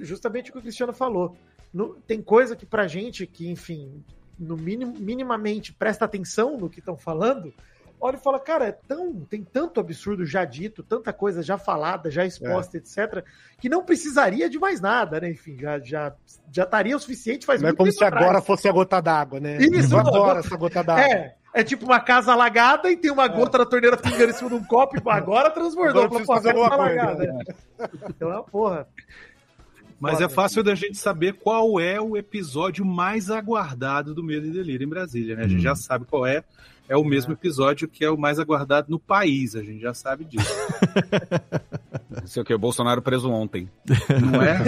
justamente o que o Cristiano falou. No, tem coisa que pra gente, que, enfim, no minim, minimamente presta atenção no que estão falando, olha e fala, cara, é tão, tem tanto absurdo já dito, tanta coisa já falada, já exposta, é. etc., que não precisaria de mais nada, né? Enfim, já, já, já estaria o suficiente faz não é é como se atrás. agora fosse a gota d'água, né? Isso, agora essa gota d'água. É, é tipo uma casa alagada e tem uma é. gota da torneira pingando em cima de um copo e agora transbordou para fazer uma alagada. Né? Então, é porra. Mas é fácil da gente saber qual é o episódio mais aguardado do Medo e Delírio em Brasília, né? A gente hum. já sabe qual é é o mesmo episódio que é o mais aguardado no país, a gente já sabe disso. Sei o que, o Bolsonaro preso ontem. Não é?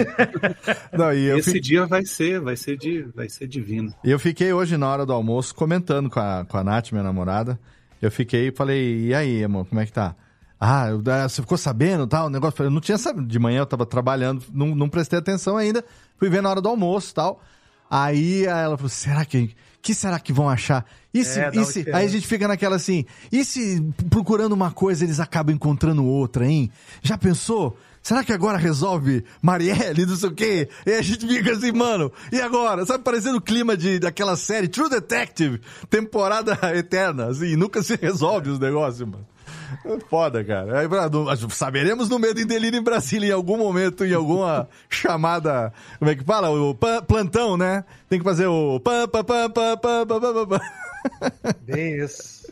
Não, Esse fiquei... dia vai ser, vai ser, de, vai ser divino. E eu fiquei hoje na hora do almoço comentando com a, com a Nath, minha namorada. Eu fiquei e falei, e aí, amor, como é que tá? Ah, você ficou sabendo tal? O negócio. Eu não tinha sabido. De manhã eu tava trabalhando, não, não prestei atenção ainda. Fui ver na hora do almoço tal. Aí ela falou: será que que será que vão achar? E se, é, e se, aí a gente fica naquela assim, e se procurando uma coisa eles acabam encontrando outra, hein? Já pensou? Será que agora resolve Marielle, não sei o quê? E a gente fica assim, mano, e agora? Sabe, parecendo o clima de, daquela série True Detective, temporada eterna, assim, nunca se resolve os negócios, mano. Foda, cara. Saberemos no medo em delírio em Brasília em algum momento, em alguma chamada. Como é que fala? O plantão, né? Tem que fazer o. Bem isso.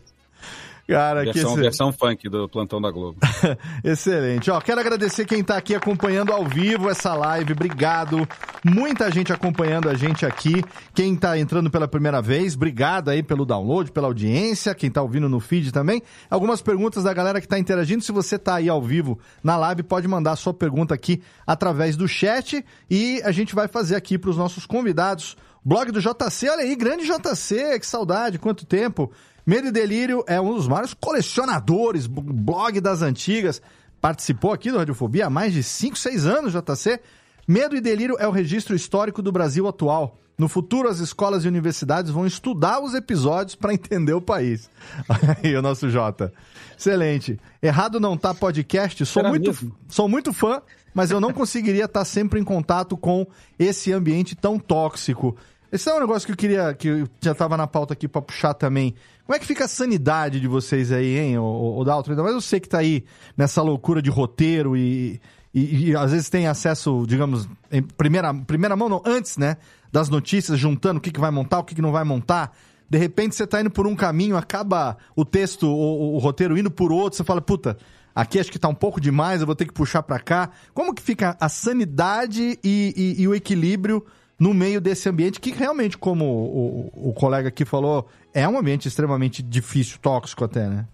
Cara, versão, que versão funk do Plantão da Globo. Excelente. Ó, quero agradecer quem tá aqui acompanhando ao vivo essa live. Obrigado. Muita gente acompanhando a gente aqui. Quem tá entrando pela primeira vez, obrigado aí pelo download, pela audiência. Quem tá ouvindo no feed também. Algumas perguntas da galera que tá interagindo. Se você tá aí ao vivo na live, pode mandar sua pergunta aqui através do chat e a gente vai fazer aqui para os nossos convidados. Blog do JC, olha aí, grande JC, que saudade, quanto tempo. Medo e Delírio é um dos maiores colecionadores, blog das antigas. Participou aqui do Radiofobia há mais de 5, 6 anos, JC. Medo e Delírio é o registro histórico do Brasil atual. No futuro, as escolas e universidades vão estudar os episódios para entender o país. Aí, o nosso Jota. Excelente. Errado não tá podcast. Sou muito, sou muito fã, mas eu não conseguiria estar sempre em contato com esse ambiente tão tóxico. Esse é um negócio que eu queria, que já estava na pauta aqui para puxar também. Como é que fica a sanidade de vocês aí, hein, o, o Dalton? Ainda mais você que tá aí nessa loucura de roteiro e, e, e, às vezes tem acesso, digamos, em primeira, primeira mão, não, antes, né, das notícias, juntando o que, que vai montar, o que, que não vai montar. De repente você tá indo por um caminho, acaba o texto, o, o roteiro indo por outro, você fala, puta, aqui acho que tá um pouco demais, eu vou ter que puxar para cá. Como que fica a sanidade e, e, e o equilíbrio no meio desse ambiente que realmente, como o, o, o colega aqui falou, é um ambiente extremamente difícil, tóxico até, né?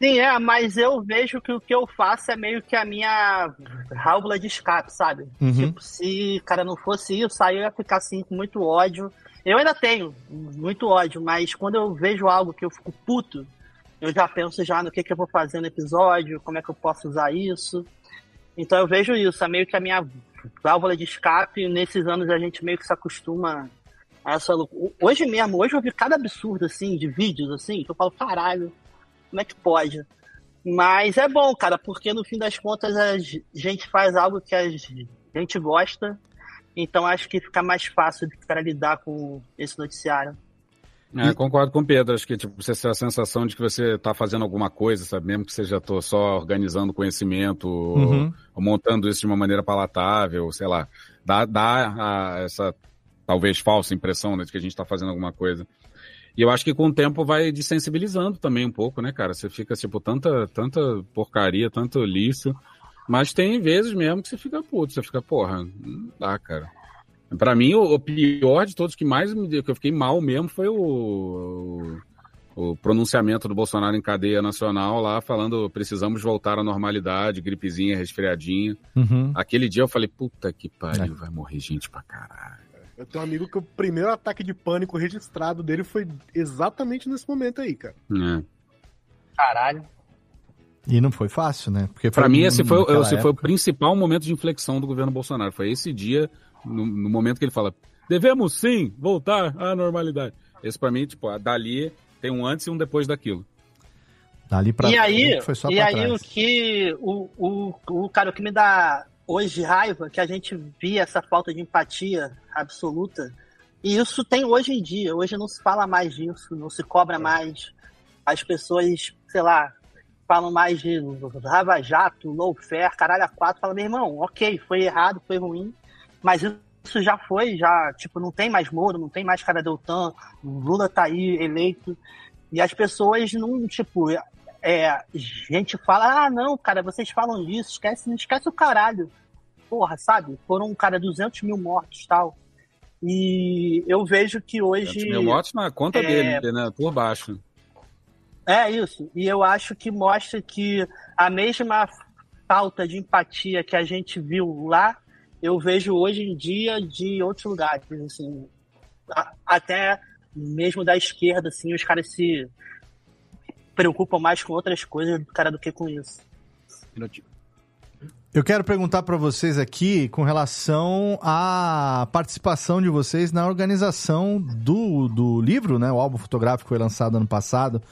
Sim, é, mas eu vejo que o que eu faço é meio que a minha válvula de escape, sabe? Uhum. Tipo, se cara não fosse isso, aí eu ia ficar assim com muito ódio. Eu ainda tenho muito ódio, mas quando eu vejo algo que eu fico puto, eu já penso já no que, que eu vou fazer no episódio, como é que eu posso usar isso. Então eu vejo isso, é meio que a minha válvula de escape. Nesses anos a gente meio que se acostuma a essa Hoje mesmo, hoje eu vi cada absurdo assim, de vídeos assim, que eu falo, caralho, como é que pode? Mas é bom, cara, porque no fim das contas a gente faz algo que a gente gosta. Então acho que fica mais fácil para lidar com esse noticiário. É, concordo com o Pedro. Acho que tipo, você tem a sensação de que você está fazendo alguma coisa, sabe? Mesmo que seja tô só organizando conhecimento, uhum. ou, ou, montando isso de uma maneira palatável, sei lá. Dá, dá a, essa talvez falsa impressão né, de que a gente está fazendo alguma coisa. E eu acho que com o tempo vai desensibilizando também um pouco, né, cara? Você fica, tipo, tanta, tanta porcaria, tanto lixo. Mas tem vezes mesmo que você fica puto, você fica, porra, não dá, cara. Para mim, o, o, pior de todos que mais me que eu fiquei mal mesmo foi o, o, o, pronunciamento do Bolsonaro em cadeia nacional lá, falando precisamos voltar à normalidade, gripezinha, resfriadinha. Uhum. Aquele dia eu falei, puta que pariu, é. vai morrer gente pra caralho. Eu tenho um amigo que o primeiro ataque de pânico registrado dele foi exatamente nesse momento aí, cara. É. Caralho. E não foi fácil, né? Porque para mim esse foi, esse foi o principal momento de inflexão do governo Bolsonaro. Foi esse dia no, no, momento que ele fala, devemos sim voltar à normalidade. Esse para mim, tipo, dali tem um antes e um depois daquilo. Dali pra e aí, foi só e aí trás. o que o, o, o cara o que me dá hoje raiva que a gente via essa falta de empatia absoluta e isso tem hoje em dia. Hoje não se fala mais disso, não se cobra é. mais. As pessoas, sei lá, falam mais de Rava Jato, low fair, caralho a quatro. Fala, meu irmão, ok, foi errado, foi ruim, mas isso já foi, já, tipo, não tem mais Moro, não tem mais cara Deltan, Lula tá aí eleito. E as pessoas não, tipo, é, gente fala, ah, não, cara, vocês falam disso, esquece, não esquece o caralho. Porra, sabe? Foram, cara, 200 mil mortos tal. E eu vejo que hoje. 200 mil mortos na conta é... dele, né? Por baixo. É isso. E eu acho que mostra que a mesma falta de empatia que a gente viu lá eu vejo hoje em dia de outros lugares, assim, até mesmo da esquerda, assim, os caras se preocupam mais com outras coisas, cara, do que com isso. Eu quero perguntar para vocês aqui com relação à participação de vocês na organização do, do livro, né? O álbum fotográfico foi lançado ano passado,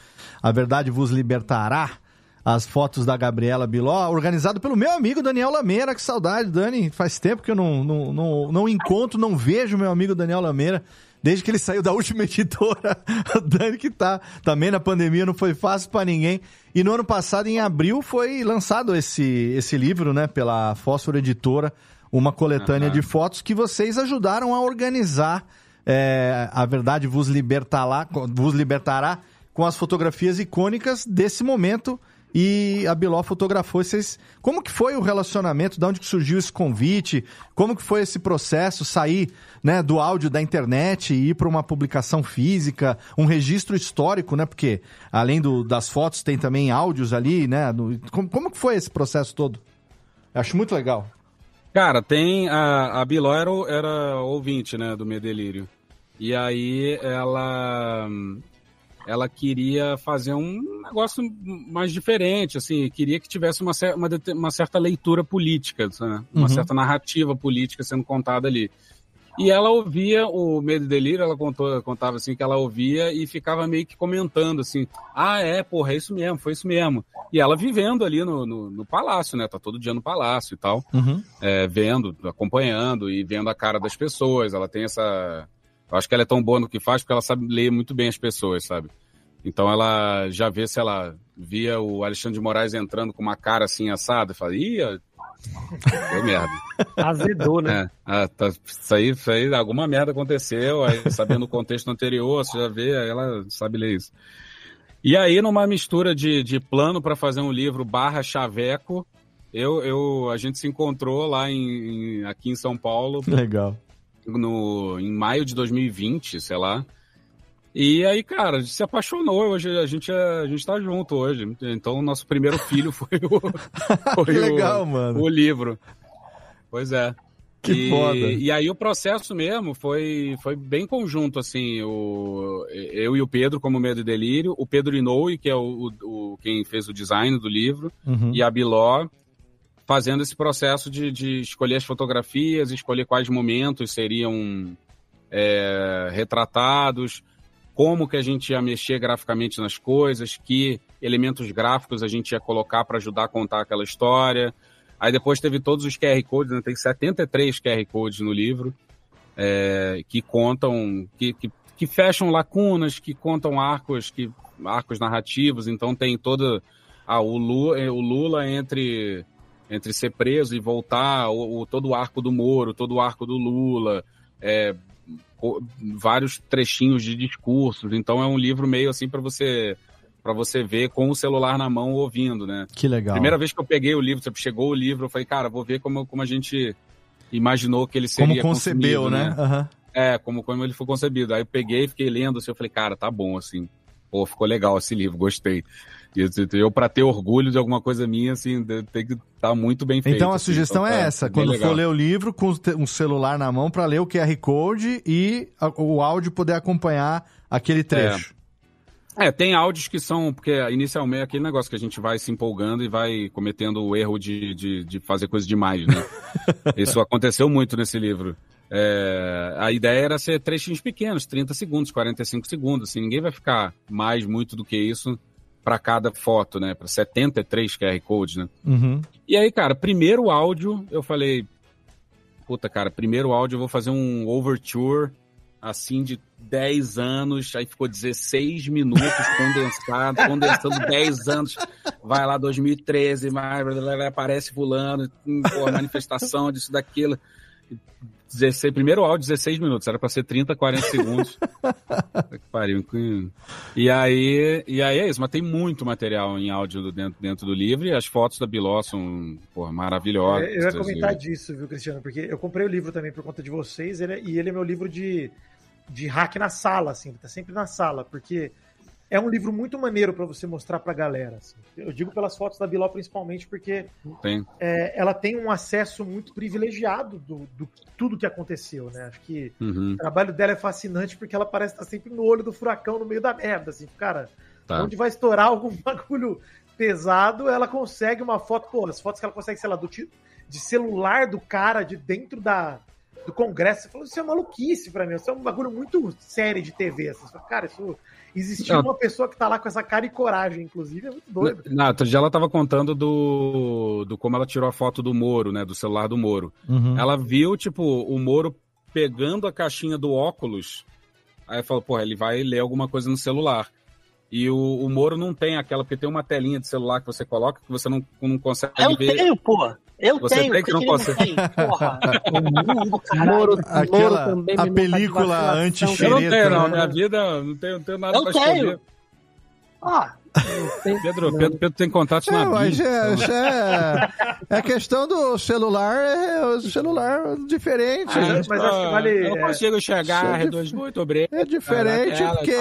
A Verdade Vos Libertará as fotos da Gabriela Biló, organizado pelo meu amigo Daniel Lameira. Que saudade, Dani. Faz tempo que eu não, não, não, não encontro, não vejo meu amigo Daniel Lameira. Desde que ele saiu da última editora, o Dani que tá também na pandemia, não foi fácil para ninguém. E no ano passado, em abril, foi lançado esse, esse livro, né, pela Fósforo Editora, uma coletânea uhum. de fotos que vocês ajudaram a organizar. É, a verdade vos libertará, vos libertará com as fotografias icônicas desse momento e a Biló fotografou vocês. Como que foi o relacionamento? De onde surgiu esse convite? Como que foi esse processo? Sair né, do áudio da internet e ir para uma publicação física, um registro histórico, né? Porque além do, das fotos tem também áudios ali, né? No, como, como que foi esse processo todo? Acho muito legal. Cara, tem a, a Biló era, era ouvinte, né, do Medelírio. E aí ela ela queria fazer um negócio mais diferente, assim, queria que tivesse uma, uma, uma certa leitura política, né? uma uhum. certa narrativa política sendo contada ali. E ela ouvia o Medo e Delírio, ela contou, contava assim que ela ouvia e ficava meio que comentando assim: ah, é, porra, é isso mesmo, foi isso mesmo. E ela vivendo ali no, no, no palácio, né? Tá todo dia no palácio e tal, uhum. é, vendo, acompanhando e vendo a cara das pessoas. Ela tem essa eu acho que ela é tão boa no que faz porque ela sabe ler muito bem as pessoas, sabe? Então ela já vê se ela via o Alexandre de Moraes entrando com uma cara assim assada e fala, ih, deu merda. Azedou, né? É, ah, tá, isso, aí, isso aí, alguma merda aconteceu, aí sabendo o contexto anterior, você já vê, aí ela sabe ler isso. E aí, numa mistura de, de plano para fazer um livro barra chaveco, eu, eu, a gente se encontrou lá em, em, aqui em São Paulo. Legal. No, em maio de 2020, sei lá. E aí, cara, a gente se apaixonou. Hoje a gente, é, a gente tá junto hoje. Então, o nosso primeiro filho foi o. Foi que legal, o, mano. O livro. Pois é. Que e, foda. E aí o processo mesmo foi, foi bem conjunto, assim. O, eu e o Pedro como Medo e Delírio, o Pedro Inoue, que é o, o quem fez o design do livro, Uhum. e a Biló fazendo esse processo de, de escolher as fotografias, escolher quais momentos seriam é, retratados, como que a gente ia mexer graficamente nas coisas, que elementos gráficos a gente ia colocar para ajudar a contar aquela história. Aí depois teve todos os QR Codes, né? tem 73 QR Codes no livro, é, que contam, que, que, que fecham lacunas, que contam arcos, que, arcos narrativos, então tem todo ah, o, Lula, o Lula entre entre ser preso e voltar, o, o- todo o arco do Moro, todo o arco do Lula, é, o- vários trechinhos de discursos. Então é um livro meio assim para você para você ver com o celular na mão ouvindo, né? Que legal. Primeira vez que eu peguei o livro, chegou o livro, eu falei, cara, vou ver como, como a gente imaginou que ele seria Como concebeu, consumido, né? Aham. É, como, como ele foi concebido. Aí eu peguei, fiquei lendo assim, eu falei, cara, tá bom, assim. Pô, ficou legal esse livro, gostei. Eu, pra ter orgulho de alguma coisa minha, assim, tem que estar muito bem feito. Então a assim. sugestão Então, é tá essa: quando legal. for ler o livro, com um celular na mão para ler o QR Code e o áudio poder acompanhar aquele trecho. É, tem áudios que são, porque inicialmente é aquele negócio que a gente vai se empolgando e vai cometendo o erro de, de, de fazer coisa demais, né? Isso aconteceu muito nesse livro. É, a ideia era ser trechinhos pequenos, 30 segundos, 45 segundos, assim, ninguém vai ficar mais muito do que isso para cada foto, né? Para 73 QR codes, né? Uhum. E aí, cara, primeiro áudio, eu falei, puta, cara, primeiro áudio eu vou fazer um overture, assim, de 10 anos, aí ficou 16 minutos condensado, condensando 10 anos, vai lá 2013, mais, aparece fulano, hum, pô, manifestação disso, daquilo. 16, primeiro áudio, 16 minutos, era pra ser 30, 40 segundos. Puta que pariu. E aí, e aí é isso, mas tem muito material em áudio do- dentro, dentro do livro e as fotos da Biló são porra, maravilhosas. Eu ia comentar assim. disso, viu, Cristiano? Porque eu comprei o livro também por conta de vocês ele é- e ele é meu livro de, de hack na sala, assim, ele tá sempre na sala, porque é um livro muito maneiro pra você mostrar pra galera. assim. Eu digo pelas fotos da Biló principalmente porque é, ela tem um acesso muito privilegiado do, do tudo que aconteceu, né? Acho que Uhum. o trabalho dela é fascinante porque ela parece estar sempre no olho do furacão, no meio da merda, assim, cara. Tá. Onde vai estourar algum bagulho pesado, ela consegue uma foto, pô, as fotos que ela consegue, sei lá, do tipo de celular do cara de dentro da do Congresso, você falou, isso é maluquice pra mim, isso é um bagulho muito sério de TV, assim. Você fala, Cara, isso existiu Não. uma pessoa que tá lá com essa cara e coragem, inclusive, é muito doido. Na, outro dia ela tava contando do, do como ela tirou a foto do Moro, né? Do celular do Moro. Uhum. Ela viu, tipo, o Moro pegando a caixinha do óculos. Aí falou, porra, ele vai ler alguma coisa no celular. E o, o Moro não tem aquela, porque tem uma telinha de celular que você coloca que você não, não consegue Eu ver. tenho, pô. Eu Você tenho, tem que não consegue. tem? Porra. Moro, Aquela- também a película anti-xereta, Eu não tenho, não. né? Minha vida, não tenho, não tenho nada Eu pra tenho. esconder. Ah, Pedro, Pedro, Pedro tem contato na É, mas BIM, é, então- é, é questão do celular, é o celular diferente. Mas- né? mas acho que vale- Eu não é, consigo é R2 muito obrigado. É diferente, tela, porque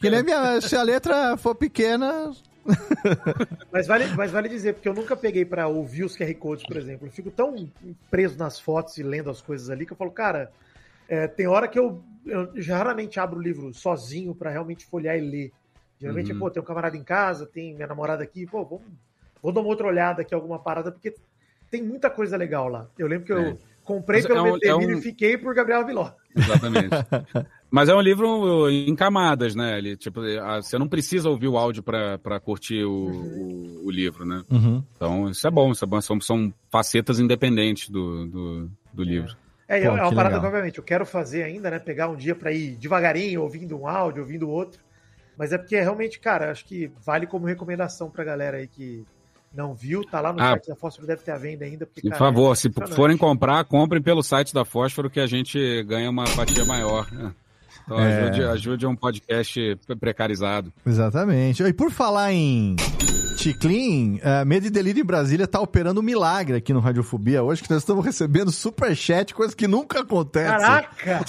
que nem minha, se a letra for pequena. Mas vale, mas vale dizer, porque eu nunca peguei pra ouvir os QR Codes, por exemplo. Eu fico tão preso nas fotos e lendo as coisas ali que eu falo, cara, é, tem hora que eu, eu raramente abro o livro sozinho pra realmente folhear e ler. Geralmente, Uhum. pô, tem um camarada em casa, tem minha namorada aqui, pô, vamos, vou dar uma outra olhada aqui, alguma parada, porque tem muita coisa legal lá. Eu lembro que eu É. comprei Mas pelo é um- é um- e fiquei por Gabriel Viló. Exatamente. Mas é um livro em camadas, né? Ele, tipo, ah, você não precisa ouvir o áudio pra pra curtir o, o, o livro, né? Uhum. Então, isso é bom, isso é bom. São, são facetas independentes do, do, do livro. É, Pô, é uma parada legal. que, obviamente, eu quero fazer ainda, né? Pegar um dia pra ir devagarinho, ouvindo um áudio, ouvindo outro. Mas é porque realmente, cara, acho que vale como recomendação pra galera aí que não viu, tá lá no Ah. site da Fósforo, deve ter a venda ainda. Porque, Por cara, favor, é se forem comprar, comprem pelo site da Fósforo que a gente ganha uma fatia maior. né? Então É. ajude, ajude um podcast precarizado. Exatamente. E por falar em Ticlin, uh, Medo e Delírio em Brasília tá operando um milagre aqui no Radiofobia hoje, que nós estamos recebendo superchat, coisa que nunca acontece. Caraca!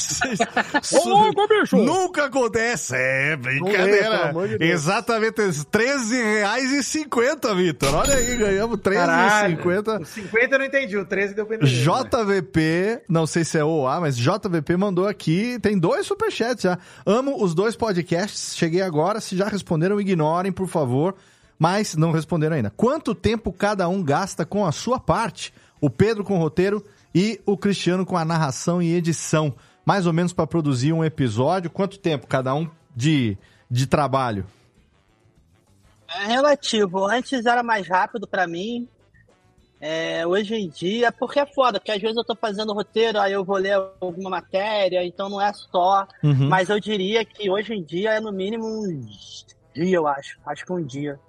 Ô, louco, bicho! Nunca acontece! É, lê, brincadeira! amor de. Exatamente, R$13,50, Vitor. Olha aí, ganhamos Caralho, R$13,50. O 50 eu não entendi, o 13 deu pra entender. JVP, não sei se é OA, mas JVP mandou aqui, tem dois superchats já. Amo os dois podcasts. Cheguei agora. Se já responderam, ignorem, por favor. Mas não responderam ainda. Quanto tempo cada um gasta com a sua parte? O Pedro com o roteiro e o Cristiano com a narração e edição. Mais ou menos para produzir um episódio. Quanto tempo cada um de, de trabalho? É relativo. Antes era mais rápido para mim. É, hoje em dia, porque é foda, porque às vezes eu tô fazendo roteiro, aí eu vou ler alguma matéria, então não é só. Uhum. Mas eu diria que hoje em dia é no mínimo um dia, eu acho. Acho que um dia.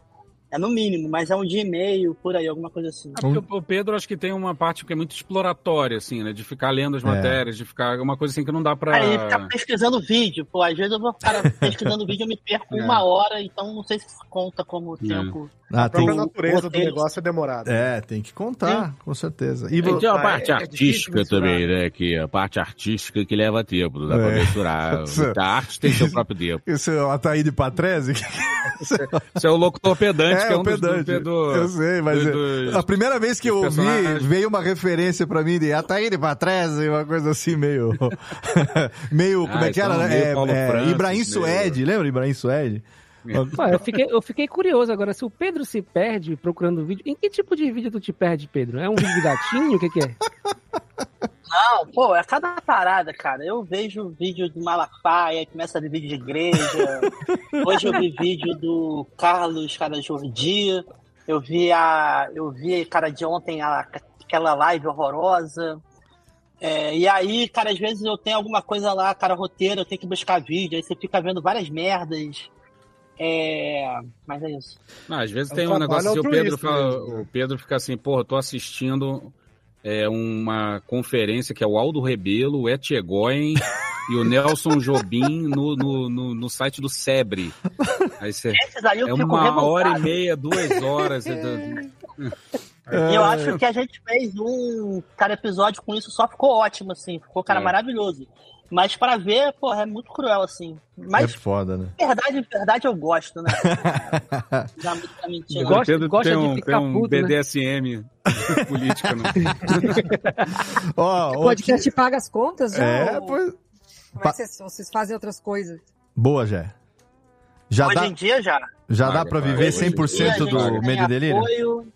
É no mínimo, mas é um dia e meio, por aí, alguma coisa assim. É porque o Pedro acho que tem uma parte que é muito exploratória, assim, né? De ficar lendo as É. matérias, de ficar uma coisa assim que não dá pra. Aí ficar pesquisando vídeo, pô, às vezes eu vou ficar pesquisando vídeo e eu me perco É. uma hora, então não sei se conta como tempo. Ah, a própria tem- natureza do negócio é demorada. É, tem que contar, com certeza. E tem uma Ah, parte é- é artística mensurar. também, né? Que a parte artística que leva tempo, não dá pra É. mensurar. A arte tem seu próprio tempo. Esse é o Ataíde Patrese? Você é o locutor pedante, que é o um dos- pedante. do- do- eu sei, mas do- é- dos- a primeira vez que eu dos ouvi, personagens. veio uma referência pra mim de Ataíde Patrese, uma coisa assim meio... meio, como Ah, é que era, então, né? meio É, Paulo é, Francis, Ibrahim meio- Suede, lembra Ibrahim Suede? Ué, eu, fiquei, eu fiquei curioso agora, se o Pedro se perde procurando vídeo, em que tipo de vídeo tu te perde, Pedro? É um vídeo de gatinho? O que, que é? Não, pô, é cada parada, cara. Eu vejo vídeo do Malafaia, começa a ver vídeo de igreja. Hoje eu vi vídeo do Carlos, cara, Jordi. Eu vi a. Eu vi, cara, de ontem a- aquela live horrorosa. É, e aí, cara, às vezes eu tenho alguma coisa lá, cara, roteiro, eu tenho que buscar vídeo, aí você fica vendo várias merdas. É. Mas é isso. Não, às vezes um tem um negócio que o Pedro, fala, mesmo, né? o Pedro fica assim, porra, eu tô assistindo é, uma conferência que é o Aldo Rebelo, o Etchegoyen e o Nelson Jobim no, no, no, no site do Sebre. Aí você, eu é uma revoltado. hora e meia, duas horas. é eu acho que a gente fez um cara episódio com isso, só ficou ótimo, assim. Ficou, cara, É. maravilhoso. Mas pra ver, porra, é muito cruel, assim. Mas, É foda, né? verdade, verdade, eu gosto, né? Já muito pra mentir, não. O Pedro tem um, tem um BDSM político, né? Ó, O podcast paga as contas? já, É, ou- pois... Como é que vocês, vocês fazem outras coisas? Boa, Jé. Já Hoje dá, em dia já. já dá Paga, pra viver Hoje em 100% dia a do Medo e Delírio? Apoio.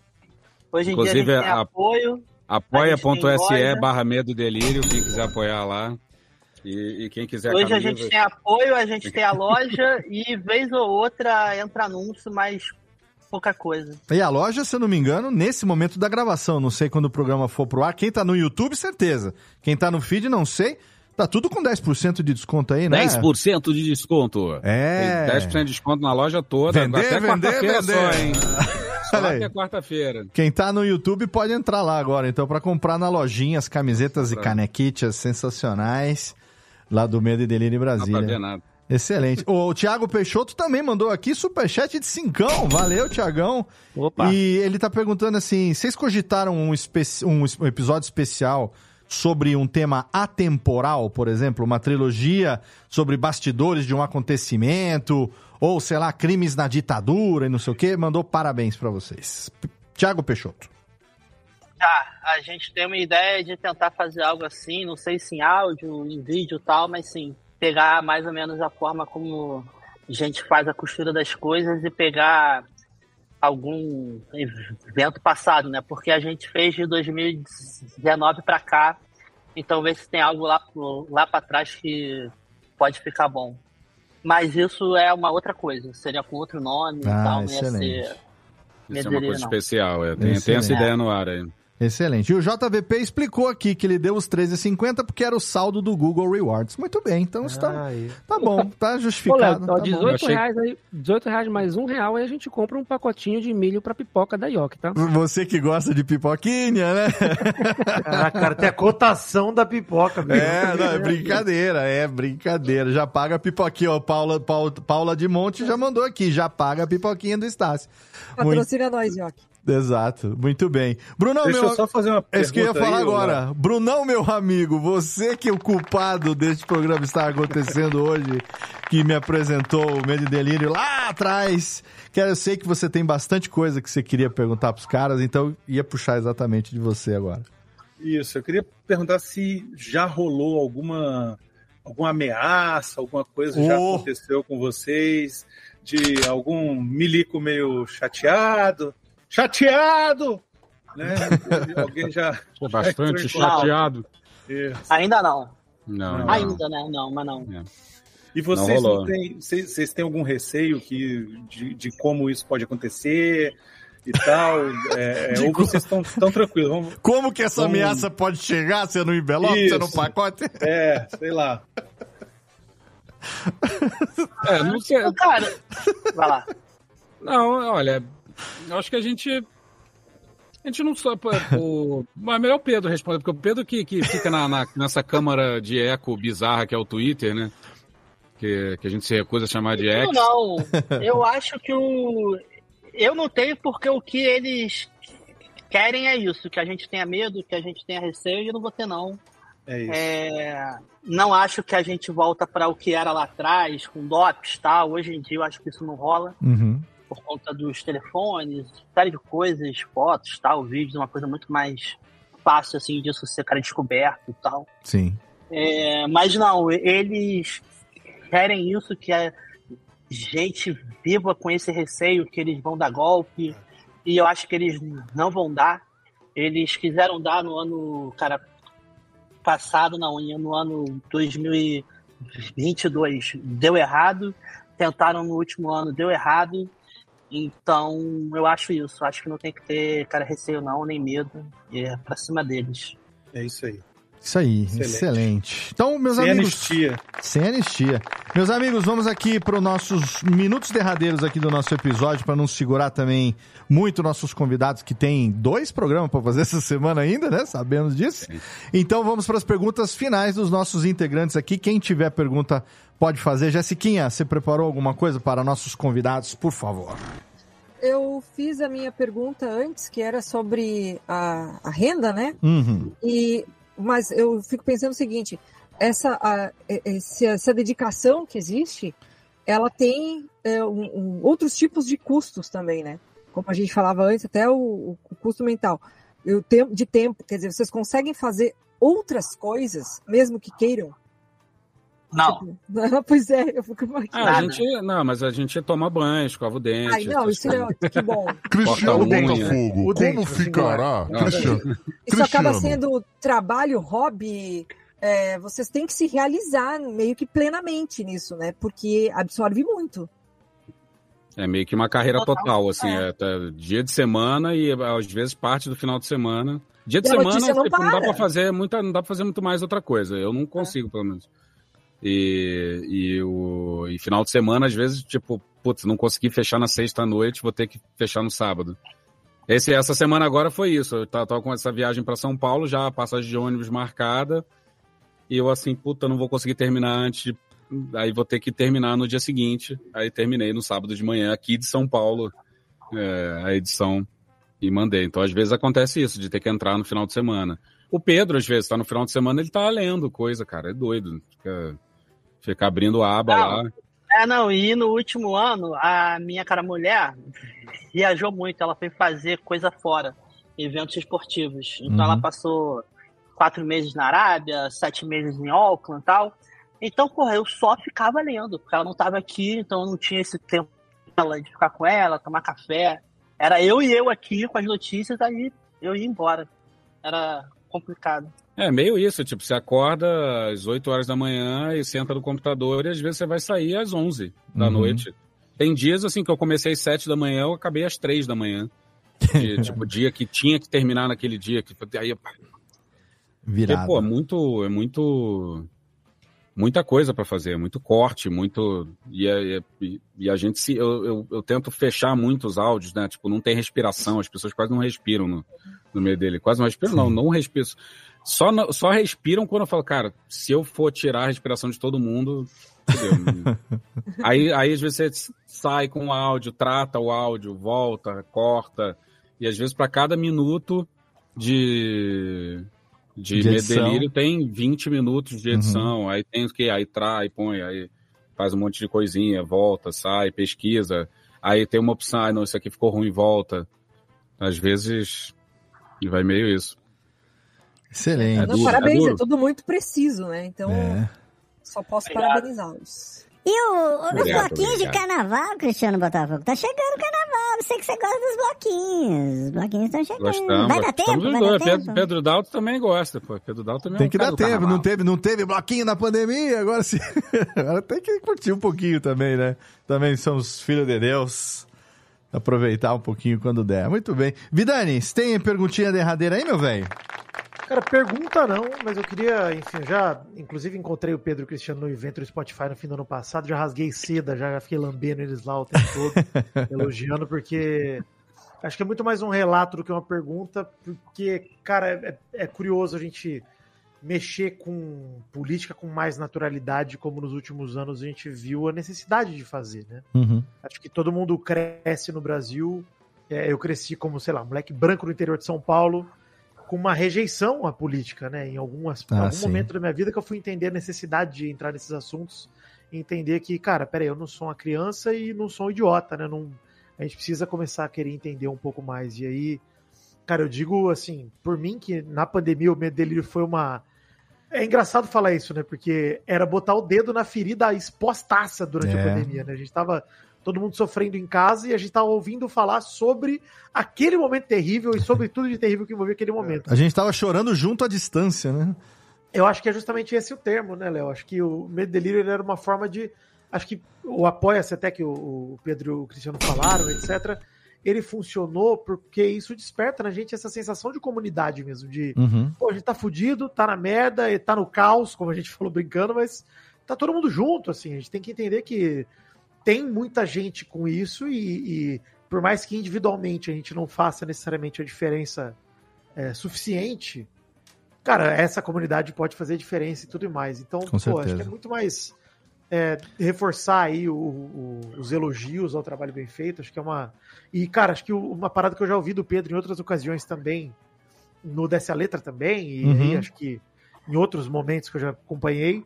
Hoje em Inclusive, dia a gente tem a- apoio. Apoia.se barra Medo e Delírio, quem quiser apoiar lá. E, e quem quiser Hoje a camisa- gente tem apoio, a gente tem a loja e vez ou outra entra anúncio, mas pouca coisa. E a loja, se eu não me engano, nesse momento da gravação, não sei quando o programa for pro ar. Quem tá no YouTube, certeza. Quem tá no feed, não sei. Tá tudo com 10% de desconto aí, né? 10% de desconto. É. Tem 10% de desconto na loja toda. Vender, até vender, quarta-feira vender. só, hein? Só Olha aí. até quarta-feira. Quem tá no YouTube pode entrar lá agora, então, pra comprar na lojinha as camisetas e canequitas sensacionais lá do Medo e Delírio em Não Brasília. nada. Excelente. O, o Thiago Peixoto também mandou aqui superchat de cincão. Valeu, Tiagão. Opa. E ele tá perguntando assim: vocês cogitaram um, um episódio especial sobre um tema atemporal, por exemplo, uma trilogia sobre bastidores de um acontecimento, ou sei lá, crimes na ditadura e não sei o quê? Mandou parabéns pra vocês. Thiago Peixoto. Tá, a gente tem uma ideia de tentar fazer algo assim, não sei se em áudio, em vídeo e tal, mas sim, pegar mais ou menos a forma como a gente faz a costura das coisas e pegar algum evento passado, né? Porque a gente fez de 2019 para cá, então ver se tem algo lá, lá para trás que pode ficar bom. Mas isso é uma outra coisa, seria com outro nome e Ah, tal, não ia excelente. ser. Isso é uma coisa não. especial. É. Tem, tem essa ideia no ar aí. Excelente. E o JVP explicou aqui que ele deu os 13,50 porque era o saldo do Google Rewards. Muito bem, então está, tá bom, tá justificado. ó, tá bom. 18 achei- reais aí, 18 reais mais um real, aí a gente compra um pacotinho de milho pra pipoca da Yoki, tá? Você que gosta de pipoquinha, né? Ah, cara, tem a cotação da pipoca. meu. É, não, é brincadeira, é brincadeira. Já paga a pipoquinha, ó. Paula, Paula, Paula de Monte já mandou aqui, já paga a pipoquinha do Estácio. Muito, Patrocina nós, Yoki. Exato, muito bem. Brunão, Deixa meu. eu só fazer uma É isso que eu ia pergunta falar aí, agora. Léo. Brunão, meu amigo, você que é o culpado deste programa estar acontecendo hoje, que me apresentou o Medo e Delírio lá atrás. Que eu sei que você tem bastante coisa que você queria perguntar pros caras, então ia puxar exatamente de você agora. Isso, eu queria perguntar se já rolou alguma alguma ameaça, alguma coisa já Oh. aconteceu com vocês? De algum milico meio chateado? Chateado! Né? Alguém já. Tô bastante já entrou em- chateado. Isso. Ainda não. Não, não. Ainda, né? Não, mas não. E vocês Não têm, vocês, vocês têm algum receio que, de, de como isso pode acontecer e tal? É, De ou vocês estão tão tranquilos? Vamos, Como que essa Vamos- ameaça pode chegar sendo um envelope, sendo um pacote? É, sei lá. É, não sei. Cara, vai lá. Não, olha, acho que a gente. A gente não sabe. O, mas é melhor o Pedro responder, porque o Pedro que, que fica na, na- nessa câmara de eco bizarra que é o Twitter, né? Que, que a gente se recusa a chamar de Não, X. não. Eu acho que o. Eu não tenho porque o que eles querem é isso, que a gente tenha medo, que a gente tenha receio, e eu não vou ter, não. É isso. É, Não acho que a gente volta para o que era lá atrás, com DOPS e tal. Hoje em dia eu acho que isso não rola. Uhum. Por conta dos telefones, série de coisas, fotos, tal, vídeos, uma coisa muito mais fácil assim disso ser cara descoberto e tal. Sim. É, mas não, eles querem isso que a gente viva com esse receio que eles vão dar golpe e eu acho que eles não vão dar. Eles quiseram dar no ano, cara, passado, não, no ano 2022 deu errado. Tentaram no último ano, deu errado. Então, eu acho isso. Acho que não tem que ter, cara, receio não, nem medo. É pra cima deles. É isso aí. Isso aí, excelente. Excelente. Então, meus Sem amigos. anistia. Sem anistia. Meus amigos, vamos aqui para os nossos minutos derradeiros aqui do nosso episódio, para não segurar também muito nossos convidados, que tem dois programas para fazer essa semana ainda, né? Sabemos disso. Então vamos para as perguntas finais dos nossos integrantes aqui. Quem tiver pergunta pode fazer. Jessiquinha, você preparou alguma coisa para nossos convidados, por favor? Eu fiz a minha pergunta antes, que era sobre a, a renda, né? Uhum. E, mas eu fico pensando o seguinte: essa, a- e- esse- essa dedicação que existe, ela tem é, um- um- outros tipos de custos também, né? Como a gente falava antes, até o, o- custo mental. E tempo de tempo, quer dizer, vocês conseguem fazer outras coisas, mesmo que queiram? Não. pois é, eu fico imaginando. Ah, a gente, não, mas a gente toma banho, escova o dente. Ai, não, isso não, coisas. que bom. Cristiano. Botafogo, O dente, como você ficará? engorda. Cristiano, Isso acaba Cristiano. sendo trabalho, hobby. é, vocês têm que se realizar meio que plenamente nisso, né? Porque absorve muito. É meio que uma carreira Total, total, assim, é. é. tá dia de semana e às vezes parte do final de semana. Dia de semana, não tipo, não dá para. pra fazer muita, não dá pra fazer muito mais outra coisa. Eu não consigo, pelo menos. E, e, o, e final de semana, às vezes, tipo, putz, não consegui fechar na sexta noite, vou ter que fechar no sábado. Esse, essa semana agora foi isso. Eu tava, tava com essa viagem pra São Paulo, já a passagem de ônibus marcada. E eu assim, puta, não vou conseguir terminar antes de aí vou ter que terminar no dia seguinte. Aí terminei no sábado de manhã aqui de São Paulo é, a edição e mandei. Então às vezes acontece isso de ter que entrar no final de semana. O Pedro às vezes tá no final de semana ele tá lendo coisa, cara, é doido. Fica, fica abrindo a aba Não. lá. É, não, e no último ano, a minha cara mulher viajou muito, ela foi fazer coisa fora, eventos esportivos. Então Uhum. ela passou quatro meses na Arábia, sete meses em Auckland e tal. Então, porra, eu só ficava lendo, porque ela não tava aqui, então eu não tinha esse tempo dela de ficar com ela, tomar café. Era eu e eu aqui com as notícias, aí eu ia embora. Era complicado. É meio isso, tipo, você acorda às 8 horas da manhã e senta no computador e às vezes você vai sair às 11 da Uhum. noite. Tem dias assim que eu comecei às 7 da manhã, eu acabei às 3 da manhã. De, tipo, dia que tinha que terminar naquele dia. Que, aí, porque, Virado. pô, é muito, é muito. Muita coisa pra fazer, muito corte, muito. E, é- e- e a gente se. Eu, eu, eu tento fechar muitos áudios, né? Tipo, não tem respiração, as pessoas quase não respiram no, no meio dele. Quase não respiram, não, não respiram. Só, não- só respiram quando eu falo, cara, se eu for tirar a respiração de todo mundo, aí, aí às vezes você sai com o áudio, trata o áudio, volta, corta. E às vezes para cada minuto de, de, De edição. delírio tem 20 minutos de edição. Aí tem o que? Aí trai, põe, aí faz um monte de coisinha, volta, sai, pesquisa. Aí tem uma opção, ah, não, isso aqui ficou ruim, volta. Às vezes vai meio isso. Excelente. É Não, duro, parabéns, é é, tudo muito preciso, né? Então, É. Só posso parabenizá-los. E o, os Obrigado, bloquinhos de obrigado. carnaval, Cristiano Botafogo? Tá chegando o carnaval. Eu sei que você gosta dos bloquinhos. Os bloquinhos estão chegando. Gostamos. Vai dar tempo? Vai dar Pedro, tempo? Pedro Dalto também gosta, pô. Pedro Dalto também é Tem um que dar tempo, não teve, não teve bloquinho na pandemia, agora sim. Agora tem que curtir um pouquinho também, né? Também somos filhos de Deus. Aproveitar um pouquinho quando der. Muito bem. Vidani, você tem perguntinha derradeira aí, meu velho? Cara, pergunta não, mas eu queria, enfim, já, inclusive encontrei o Pedro o Cristiano no evento do Spotify no fim do ano passado, já rasguei seda, já fiquei lambendo eles lá o tempo todo, elogiando, porque acho que é muito mais um relato do que uma pergunta, porque, cara, é, é curioso a gente mexer com política com mais naturalidade, como nos últimos anos a gente viu a necessidade de fazer, né? Uhum. Acho que todo mundo cresce no Brasil. É, eu cresci como, sei lá, moleque branco no interior de São Paulo, com uma rejeição à política, né? Em algumas, Ah, algum sim. momento da minha vida que eu fui entender a necessidade de entrar nesses assuntos e entender que, cara, peraí, eu não sou uma criança e não sou um idiota, né? Não, a gente precisa começar a querer entender um pouco mais. E aí, cara, eu digo assim, por mim que na pandemia o medo delírio foi uma. É engraçado falar isso, né? Porque era botar o dedo na ferida expostaça durante a É. pandemia, né? A gente tava todo mundo sofrendo em casa e a gente tava ouvindo falar sobre aquele momento terrível e sobre tudo de terrível que envolvia aquele momento. A gente tava chorando junto à distância, né? Eu acho que é justamente esse o termo, né, Léo? Acho que o medo delírio era uma forma de. Acho que o apoia-se até que o, Pedro e o Cristiano falaram, etc. Ele funcionou porque isso desperta na gente essa sensação de comunidade mesmo, de Uhum. pô, a gente tá fudido, tá na merda, tá no caos, como a gente falou brincando, mas tá todo mundo junto, assim. A gente tem que entender que tem muita gente com isso e, e por mais que individualmente a gente não faça necessariamente a diferença é, suficiente, cara, essa comunidade pode fazer diferença e tudo mais. Então, Com pô, acho certeza. que é muito mais é, reforçar aí o- o- os elogios ao trabalho bem feito. Acho que é uma. E, cara, acho que uma parada que eu já ouvi do Pedro em outras ocasiões também, no Desce a Letra também, e Uhum. aí acho que em outros momentos que eu já acompanhei,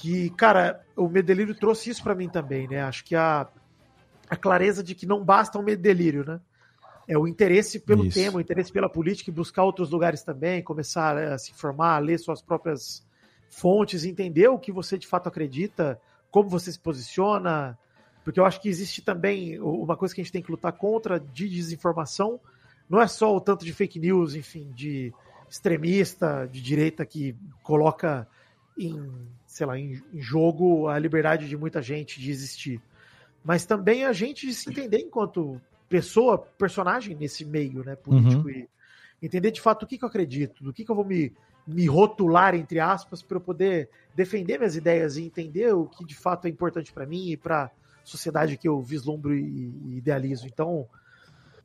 que, cara, o Medelírio trouxe isso pra mim também, né? Acho que a, a clareza de que não basta um Medelírio, né? É o interesse pelo Isso. tema, o interesse pela política e buscar outros lugares também, começar a se informar, a ler suas próprias fontes, entender o que você de fato acredita, como você se posiciona, porque eu acho que existe também uma coisa que a gente tem que lutar contra de desinformação, não é só o tanto de fake news, enfim, de extremista, de direita que coloca em, sei lá, em, jogo a liberdade de muita gente de existir, mas também a gente se entender enquanto pessoa, personagem nesse meio, né, político Uhum. e entender de fato o que, que eu acredito, do que, que eu vou me, me rotular, entre aspas, para eu poder defender minhas ideias e entender o que de fato é importante para mim e para a sociedade que eu vislumbro e, e idealizo. Então,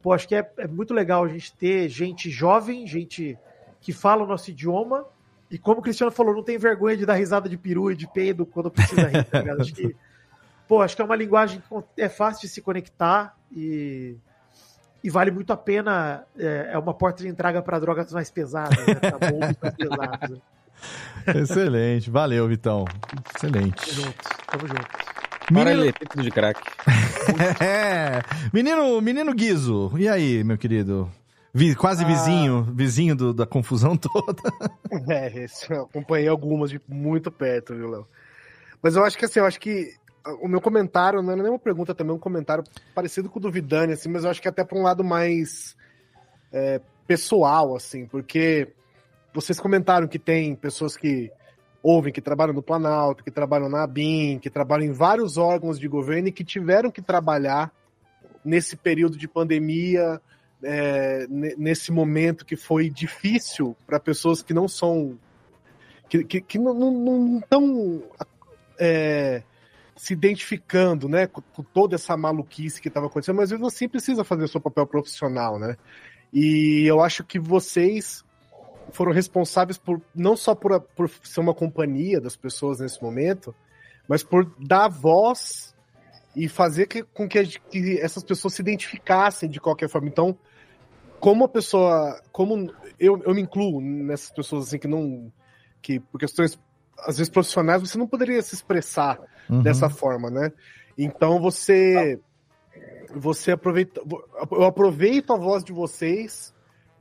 pô, acho que é, é muito legal a gente ter gente jovem, gente que fala o nosso idioma e como o Cristiano falou, não tem vergonha de dar risada de peru e de peido quando precisa rir, tá ligado? Acho que, pô, acho que é uma linguagem que é fácil de se conectar e, e vale muito a pena. É, é uma porta de entrada para drogas mais pesadas, né? Pra bombas mais pesadas. né? Excelente. Valeu, Vitão. Excelente. Tamo junto, tamo junto. Paralelepípedo de crack. É. Menino, menino Guizo, e aí, meu querido? Vi- quase Ah. vizinho, vizinho do- da confusão toda. É, acompanhei algumas de muito perto, viu, Léo? Mas eu acho que assim, eu acho que o meu comentário não é nenhuma pergunta também, é um comentário parecido com o do Vidani, assim, mas eu acho que até para um lado mais é, pessoal, assim, porque vocês comentaram que tem pessoas que ouvem, que trabalham no Planalto, que trabalham na ABIN, que trabalham em vários órgãos de governo e que tiveram que trabalhar nesse período de pandemia, é, ne- nesse momento que foi difícil para pessoas que não são. que, que, que não- não estão se identificando né, com, com toda essa maluquice que estava acontecendo, mas mesmo assim precisa fazer o seu papel profissional, né? E eu acho que vocês foram responsáveis por não só por, por ser uma companhia das pessoas nesse momento, mas por dar voz e fazer que, com que, que essas pessoas se identificassem de qualquer forma. Então, como a pessoa, como eu, eu me incluo nessas pessoas assim que não, que por questões às vezes profissionais você não poderia se expressar Uhum. dessa forma, né? Então você você aproveita, eu aproveito a voz de vocês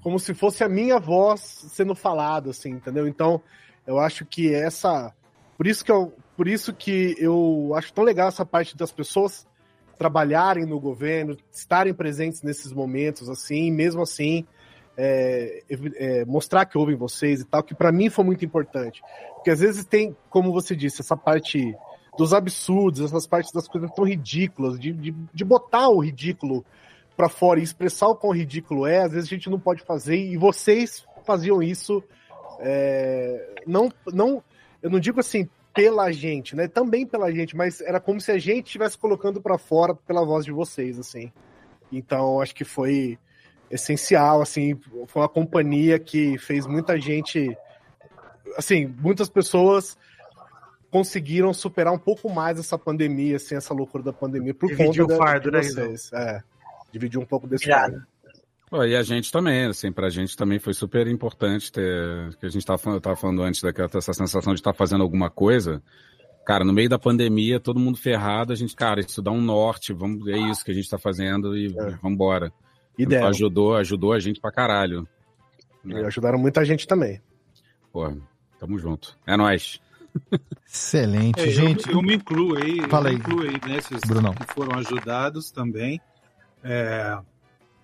como se fosse a minha voz sendo falada, assim, entendeu? Então, eu acho que essa Por isso que eu, por isso que eu acho tão legal essa parte das pessoas trabalharem no governo, estarem presentes nesses momentos, assim, mesmo assim, é, é, mostrar que ouvem vocês e tal, que para mim foi muito importante. Porque às vezes tem, como você disse, essa parte dos absurdos, essas partes das coisas tão ridículas, de, de, de botar o ridículo para fora e expressar o quão ridículo é, às vezes a gente não pode fazer, e vocês faziam isso. É, não, não, eu não digo assim pela gente, né? Também pela gente, mas era como se a gente estivesse colocando para fora pela voz de vocês, assim. Então, acho que foi essencial, assim, foi uma companhia que fez muita gente, assim, muitas pessoas conseguiram superar um pouco mais essa pandemia, assim, essa loucura da pandemia por Dividir conta o fardo, de né, vocês. É, dividir um pouco desse fardo. E a gente também, assim, pra gente também foi super importante ter, que a gente tava falando, eu tava falando antes daquela essa sensação de estar fazendo alguma coisa. Cara, no meio da pandemia, todo mundo ferrado, a gente, cara, isso dá um norte, vamos, é isso que a gente tá fazendo e vamos embora. E deram. Ajudou, ajudou a gente pra caralho. E ajudaram muita gente também. Pô, tamo junto. É nóis. Excelente, É, eu- gente. Eu, me incluo aí, Fala eu aí, me incluo aí nesses Brunão. que foram ajudados também. É,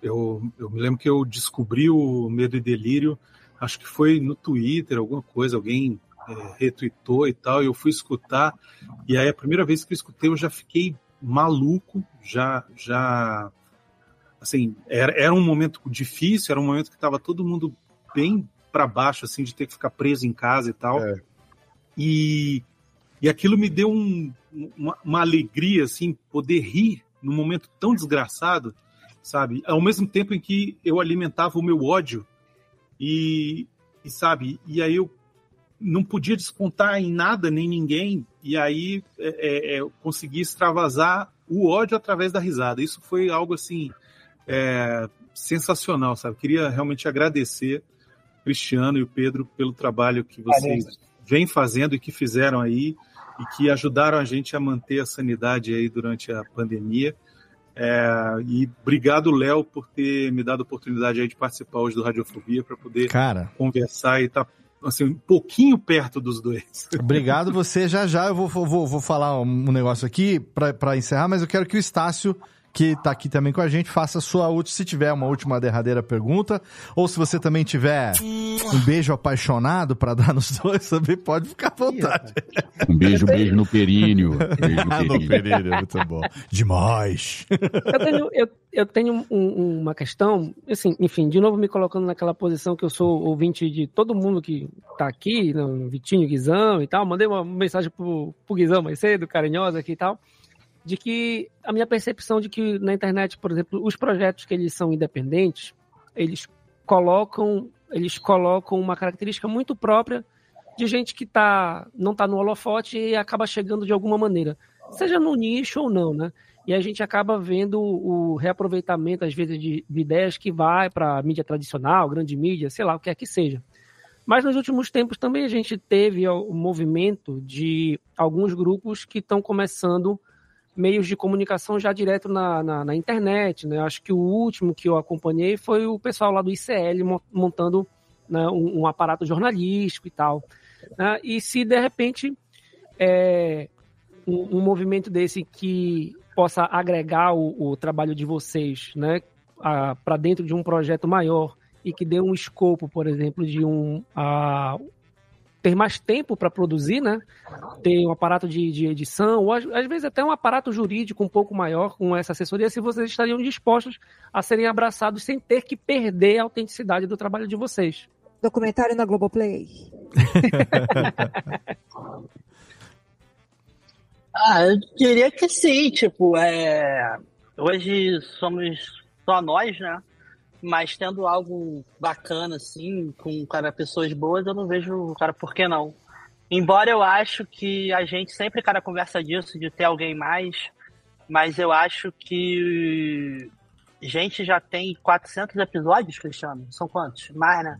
eu, eu me lembro que eu descobri o Medo e Delírio, acho que foi no Twitter, alguma coisa, alguém é, retweetou e tal, e eu fui escutar, e aí a primeira vez que eu escutei eu já fiquei maluco, já, já assim, era, era um momento difícil, era um momento que estava todo mundo bem para baixo, assim, de ter que ficar preso em casa e tal. E, e aquilo me deu um- uma, uma alegria, assim, poder rir num momento tão desgraçado, sabe? Ao mesmo tempo em que eu alimentava o meu ódio e, e sabe? E aí eu não podia descontar em nada nem ninguém e aí é, é, é, eu consegui extravasar o ódio através da risada. Isso foi algo assim é, sensacional, sabe? Queria realmente agradecer Cristiano e o Pedro pelo trabalho que vocês vêm fazendo e que fizeram aí e que ajudaram a gente a manter a sanidade aí durante a pandemia. É, e obrigado, Léo, por ter me dado a oportunidade aí de participar hoje do Radiofobia para poder Cara. conversar e estar assim, um pouquinho perto dos dois. Obrigado você. Já já eu vou, vou, vou falar um negócio aqui pra encerrar, mas eu quero que o Estácio, que tá aqui também com a gente, faça a sua última, se tiver uma última derradeira pergunta, ou se você também tiver um beijo apaixonado pra dar nos dois, também pode ficar à vontade. Um beijo, beijo no períneo. Beijo no no períneo. períneo, muito bom. Demais. Eu tenho, eu, eu tenho um- uma questão, assim, enfim, de novo me colocando naquela posição que eu sou ouvinte de todo mundo que tá aqui, no Vitinho, Guizão e tal. Mandei uma mensagem pro, pro Guizão mais cedo, carinhosa aqui e tal, de que a minha percepção de que na internet, por exemplo, os projetos que eles são independentes, eles colocam, eles colocam uma característica muito própria de gente que tá, não tá no holofote e acaba chegando de alguma maneira, seja no nicho ou não, né? E a gente acaba vendo o reaproveitamento, às vezes, de, de ideias que vai para mídia tradicional, grande mídia, sei lá, o que é que seja. Mas nos últimos tempos também a gente teve o movimento de alguns grupos que estão começando meios de comunicação já direto na, na, na internet. Né? Acho que o último que eu acompanhei foi o pessoal lá do ICL mo- montando né, um, um aparato jornalístico e tal. né? E se de repente é, um, um movimento desse que possa agregar o, o trabalho de vocês né, para dentro de um projeto maior e que dê um escopo, por exemplo, de um a, ter mais tempo para produzir, né? Ter um aparato de, de edição, ou às, às vezes até um aparato jurídico um pouco maior com essa assessoria, se vocês estariam dispostos a serem abraçados sem ter que perder a autenticidade do trabalho de vocês. Documentário na Globoplay. Ah, eu diria que sim, tipo, é... hoje somos só nós, né? Mas tendo algo bacana, assim, com cara, pessoas boas, eu não vejo, cara, por que não? Embora eu acho que a gente sempre, cara, conversa disso, de ter alguém mais, mas eu acho que gente já tem 400 episódios, Cristiano? São quantos? Mais, né?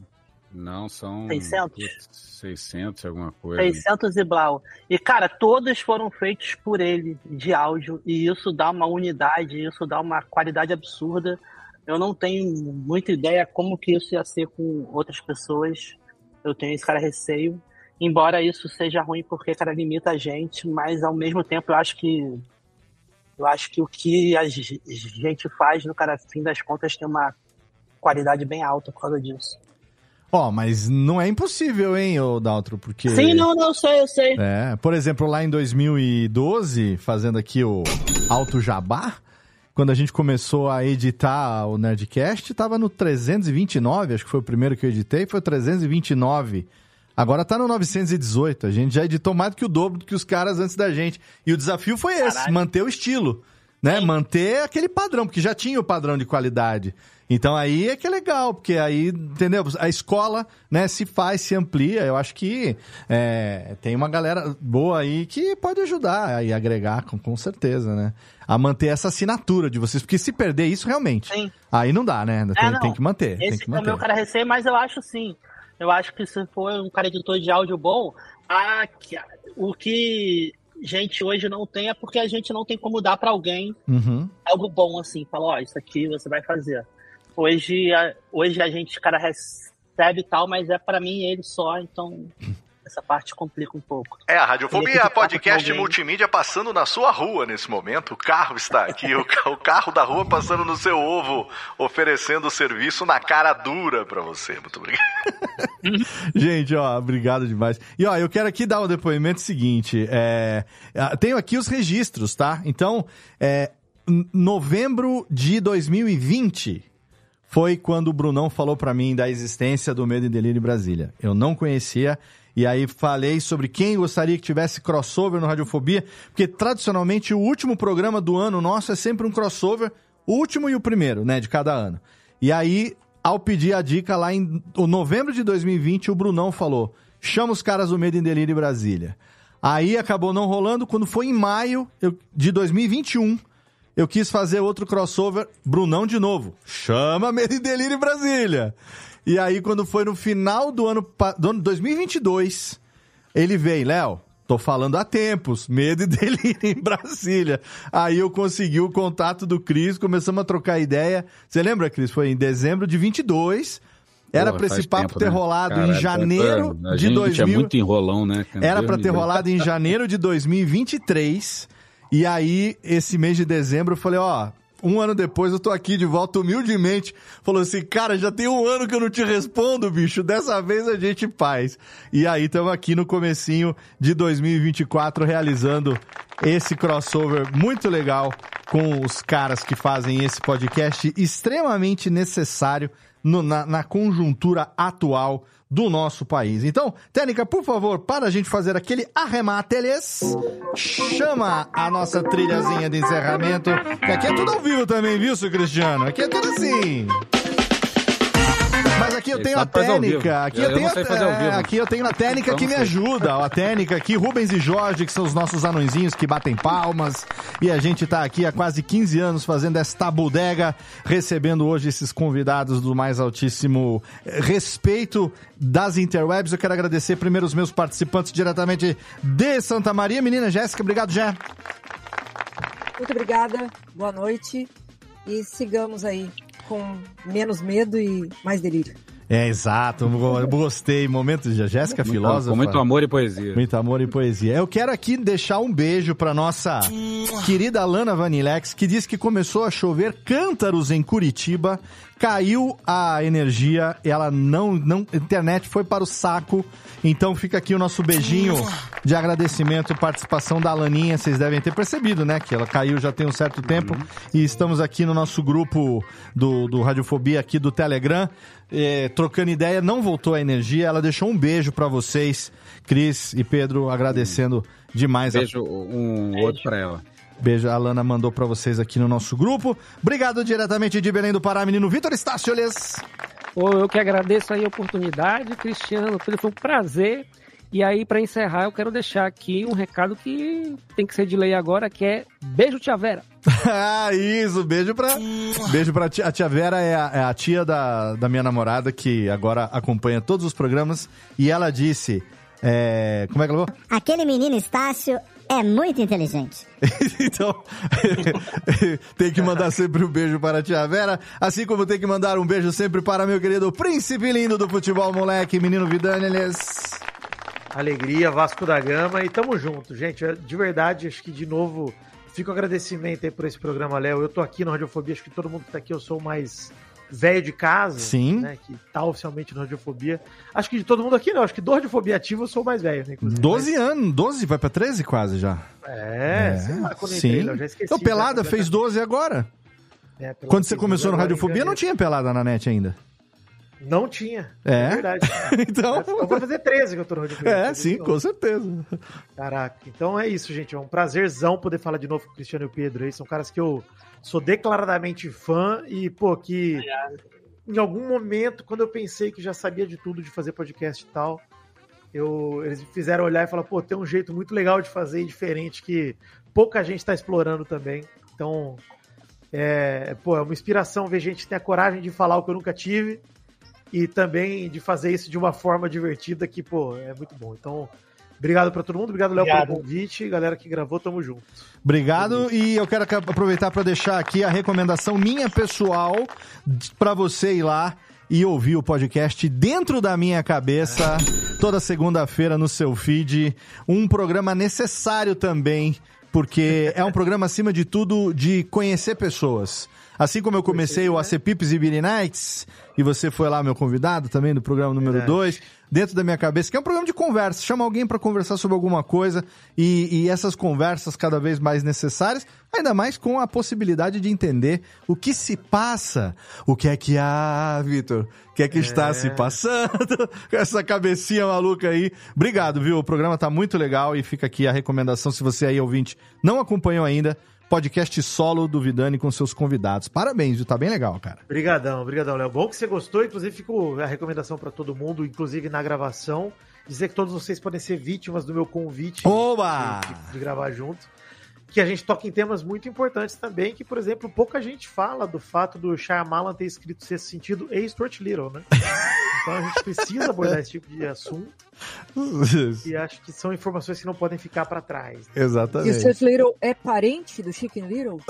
Não, são 600? putz, 600 alguma coisa. 600 e blau. E, cara, todos foram feitos por ele, de áudio, e isso dá uma unidade, isso dá uma qualidade absurda. Eu não tenho muita ideia como que isso ia ser com outras pessoas. Eu tenho esse cara receio. embora isso seja ruim porque, cara, limita a gente, mas ao mesmo tempo eu acho que eu acho que o que a gente faz, no cara, fim das contas, tem uma qualidade bem alta por causa disso. Ó, oh, mas não é impossível, hein, ô Daltro, porque... Sim, não, não, sei, eu sei. É, por exemplo, lá em 2012, fazendo aqui o Alto Jabá, quando a gente começou a editar o Nerdcast, tava no 329, acho que foi o primeiro que eu editei, foi o 329. Agora tá no 918, a gente já editou mais do que o dobro do que os caras antes da gente. E o desafio foi esse, Caralho. manter o estilo, né? Sim. Manter aquele padrão, porque já tinha o padrão de qualidade. Então aí é que é legal, porque aí, entendeu? A escola, né, se faz, se amplia. Eu acho que é, tem uma galera boa aí que pode ajudar e agregar, com, com certeza, né? A manter essa assinatura de vocês, porque se perder isso realmente, Sim. aí não dá, né? Tem, é, não. tem que manter. Esse que manter. é o meu cara receio, mas eu acho sim. Eu acho que se for um cara editor de áudio bom, a, o que gente hoje não tem é porque a gente não tem como dar para alguém uhum. algo bom assim. Falar, ó, oh, isso aqui você vai fazer. Hoje, a, hoje a gente, cara, recebe tal, mas é para mim ele só, então essa parte complica um pouco. É, a Radiofobia é podcast multimídia passando na sua rua nesse momento. O carro está aqui, o, o, carro da rua passando no seu ovo, oferecendo serviço na cara dura para você. Muito obrigado. Gente, ó, obrigado demais. E ó, eu quero aqui dar o um depoimento seguinte. É, tenho aqui os registros, tá? Então, é, novembro de 2020 foi quando o Brunão falou para mim da existência do Medo e Delírio em Brasília. Eu não conhecia. E aí falei sobre quem gostaria que tivesse crossover no Radiofobia, porque tradicionalmente o último programa do ano nosso é sempre um crossover, o último e o primeiro, né, de cada ano. E aí, ao pedir a dica lá em novembro de 2020, o Brunão falou: chama os caras do Medo e Delírio em Brasília. Aí acabou não rolando, quando foi em maio de 2021 eu quis fazer outro crossover, Brunão de novo. Chama Medo e Delírio em Brasília. E aí, quando foi no final do ano, do ano 2022, ele veio, Léo, tô falando há tempos, Medo e Delírio em Brasília. Aí eu consegui o contato do Cris, começamos a trocar ideia. Você lembra, Cris? Foi em dezembro de 22. Era para esse papo tempo, ter né? rolado Cara, em janeiro de 2000. É muito enrolão, né? Era para ter rolado em janeiro de 2023. E aí, esse mês de dezembro, eu falei, ó, um ano depois eu tô aqui de volta humildemente. Falou assim, cara, já tem um ano que eu não te respondo, bicho. Dessa vez a gente faz. E aí estamos aqui no comecinho de 2024 realizando esse crossover muito legal com os caras que fazem esse podcast extremamente necessário no, na, na conjuntura atual do nosso país. Então, Técnica, por favor, para a gente fazer aquele arremate, eles chama a nossa trilhazinha de encerramento, que aqui é tudo ao vivo também, viu, seu Cristiano? Aqui é tudo assim. Mas aqui eu tenho a técnica. Aqui eu, tenho a, aqui eu tenho a técnica que me ajuda. A técnica aqui, Rubens e Jorge, que são os nossos anõezinhos que batem palmas. E a gente tá aqui há quase 15 anos fazendo esta bodega, recebendo hoje esses convidados do mais altíssimo respeito das interwebs. Eu quero agradecer primeiro os meus participantes diretamente de Santa Maria. Menina Jéssica, obrigado, Jé. Muito obrigada, boa noite e sigamos aí com menos medo e mais delírio. É, exato. Gostei. Momento de Jéssica muito, Filósofa. Com muito amor e poesia. Muito amor e poesia. Eu quero aqui deixar um beijo para nossa querida Lana Vanilex, que diz que começou a chover cântaros em Curitiba, caiu a energia, ela não, não, internet foi para o saco então fica aqui o nosso beijinho de agradecimento e participação da Alaninha. Vocês devem ter percebido, né? Que ela caiu já tem um certo tempo. Uhum. E estamos aqui no nosso grupo do, do Radiofobia aqui do Telegram. É, trocando ideia, não voltou a energia. Ela deixou um beijo para vocês, Cris e Pedro, agradecendo demais. Beijo, a... um outro para ela. Beijo, a Lana mandou para vocês aqui no nosso grupo. Obrigado diretamente de Belém do Pará, menino Vitor Estácioles. Eu que agradeço aí a oportunidade, Cristiano. Foi um prazer. E aí, para encerrar, eu quero deixar aqui um recado que tem que ser de lei agora, que é beijo, tia Vera. ah, isso, beijo pra. Beijo pra tia. A tia Vera é a, é a tia da, da minha namorada, que agora acompanha todos os programas. E ela disse. É, como é que ela falou? Aquele menino Estácio é muito inteligente. então, tem que mandar sempre um beijo para a tia Vera, assim como tem que mandar um beijo sempre para meu querido príncipe lindo do futebol, moleque, menino Vidâniles. alegria, Vasco da Gama e tamo junto, gente. De verdade, acho que de novo fica o agradecimento aí por esse programa, Léo. Eu tô aqui no Radiofobia, acho que todo mundo que tá aqui, eu sou mais velho de casa, Sim. né, que tá oficialmente no Radiofobia. Acho que de todo mundo aqui não, acho que do Radiofobia ativo eu sou o mais velho, né, inclusive. 12 anos, 12, vai pra 13 quase já. É, sei lá quando eu Sim. entrei, eu já esqueci. Então, Pelada já fez 12 agora. É, Quando você começou 12 no Radiofobia, não tinha Pelada na net ainda. Não tinha. É? verdade. então... Eu vou fazer 13 que eu tô no Radiofobia. É, sim, com certeza. Caraca, então é isso, gente. É um prazerzão poder falar de novo com o Cristiano e o Pedro aí. São caras que eu sou declaradamente fã e, pô, que em algum momento, quando eu pensei que já sabia de tudo de fazer podcast e tal, eu, eles me fizeram olhar e falar, pô, tem um jeito muito legal de fazer e diferente que pouca gente está explorando também. Então, é, pô, é uma inspiração ver gente que tem a coragem de falar o que eu nunca tive e também de fazer isso de uma forma divertida que, pô, é muito bom. Então, obrigado pra todo mundo, obrigado, Léo, pelo convite, galera que gravou, tamo junto. Obrigado. E eu quero aproveitar para deixar aqui a recomendação minha pessoal para você ir lá e ouvir o podcast dentro da minha cabeça toda segunda-feira no seu feed. Um programa necessário também, porque é um programa acima de tudo de conhecer pessoas. Assim como eu comecei o AC Pips e Billy Nights, e você foi lá meu convidado também do programa número 2, dentro da minha cabeça, que é um programa de conversa. Chama alguém para conversar sobre alguma coisa e, e essas conversas cada vez mais necessárias, ainda mais com a possibilidade de entender o que se passa, o que é que há, Vitor, o que é que está se passando com essa cabecinha maluca aí. Obrigado, viu? O programa tá muito legal e fica aqui a recomendação, se você aí, ouvinte, não acompanhou ainda, podcast solo do Vidani com seus convidados. Parabéns, viu? Tá bem legal, cara. Obrigadão, obrigadão, Léo. Bom que você gostou, inclusive ficou a recomendação pra todo mundo, inclusive na gravação, dizer que todos vocês podem ser vítimas do meu convite Oba! de- de gravar junto. Que a gente toca em temas muito importantes também, que, por exemplo, pouca gente fala do fato do Shyamalan ter escrito Sexto Sentido e Stuart Little, né? Então a gente precisa abordar esse tipo de assunto e acho que são informações que não podem ficar pra trás. E o Exatamente. Stuart Little é parente do Chicken Little?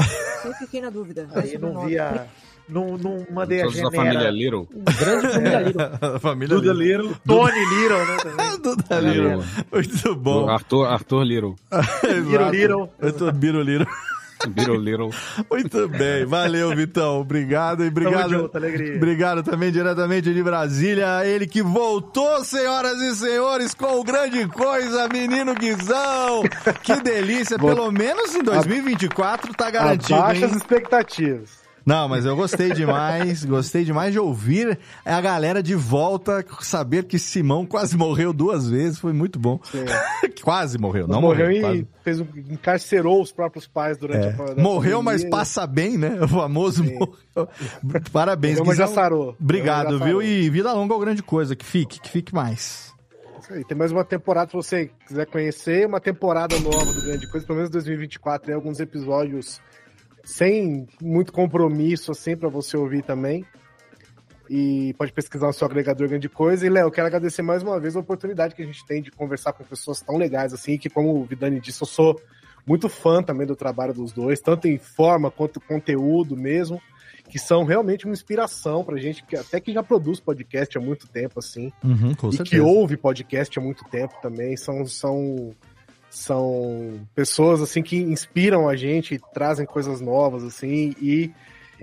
Sempre fiquei na dúvida. Aí Esse é não nome. via. Não, não mandei a Todos da genera. família Little. Grande família Little. A família Duda Little. Little. Tony Little, né? Também. Duda Little. Muito bom. Arthur, Arthur Little. Little Little. Eu tô Biro Little. Muito bem, valeu, Vitão. Obrigado e obrigado. junto, alegria. Obrigado também diretamente de Brasília. Ele que voltou, senhoras e senhores, com o grande coisa, menino Guizão. Que delícia. Vou- Pelo menos em 2024 tá garantido. Abaixa hein? as expectativas. Não, mas eu gostei demais, gostei demais de ouvir a galera de volta, saber que Simão quase morreu duas vezes, foi muito bom. quase morreu, não morreu, morreu. e quase. fez um, encarcerou os próprios pais durante É. a. Morreu, mas passa bem, né? O famoso morreu. Parabéns, mas já Guizão. sarou. Obrigado, já viu? E vida longa é o grande coisa, que fique, que fique mais. Tem mais uma temporada se você quiser conhecer, uma temporada nova do Grande Coisa, pelo menos 2024, tem alguns episódios sem muito compromisso, assim, pra você ouvir também. E pode pesquisar no seu agregador Grande Coisa. E, Léo, quero agradecer mais uma vez a oportunidade que a gente tem de conversar com pessoas tão legais assim, que, como o Vidani disse, eu sou muito fã também do trabalho dos dois, tanto em forma quanto conteúdo mesmo, que são realmente uma inspiração pra gente, que até que já produz podcast há muito tempo, assim Uhum, e certeza. que ouve podcast há muito tempo também. São, são, são pessoas assim que inspiram a gente, trazem coisas novas assim e,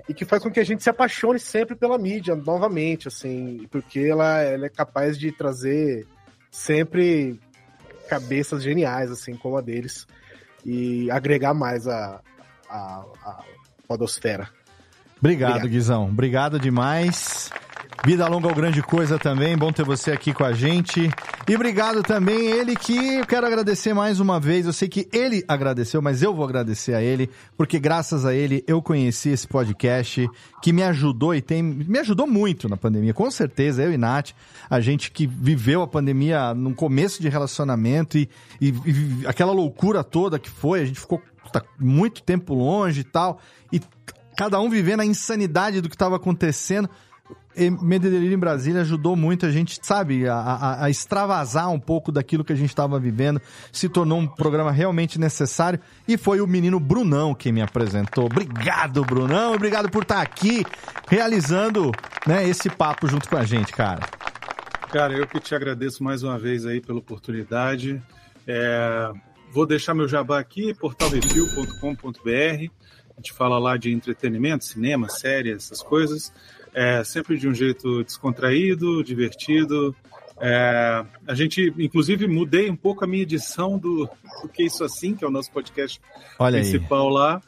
e que faz com que a gente se apaixone sempre pela mídia novamente, assim, porque ela, ela é capaz de trazer sempre cabeças geniais assim como a deles e agregar mais a, a, a podosfera. Obrigado, Obrigado. Guizão. Obrigado demais. Vida longa ou grande coisa também. Bom ter você aqui com a gente. E obrigado também ele que eu quero agradecer mais uma vez. Eu sei que ele agradeceu, mas eu vou agradecer a ele, porque graças a ele eu conheci esse podcast que me ajudou e tem me ajudou muito na pandemia. Com certeza, eu e Nath, a gente que viveu a pandemia no começo de relacionamento e, e- e aquela loucura toda que foi, a gente ficou tá, muito tempo longe e tal. E cada um vivendo a insanidade do que estava acontecendo. Delírio em Brasília ajudou muito a gente, sabe, a, a- a extravasar um pouco daquilo que a gente estava vivendo. Se tornou um programa realmente necessário. E foi o menino Brunão quem me apresentou. Obrigado, Brunão. Obrigado por estar aqui realizando né, esse papo junto com a gente, cara. Cara, eu que te agradeço mais uma vez aí pela oportunidade. É, vou deixar meu jabá aqui, portalrefil.com.br. A gente fala lá de entretenimento, cinema, série, essas coisas. É, sempre de um jeito descontraído, divertido. É, a gente, inclusive, mudei um pouco a minha edição do, do Que Isso Assim, que é o nosso podcast Olha principal aí. lá.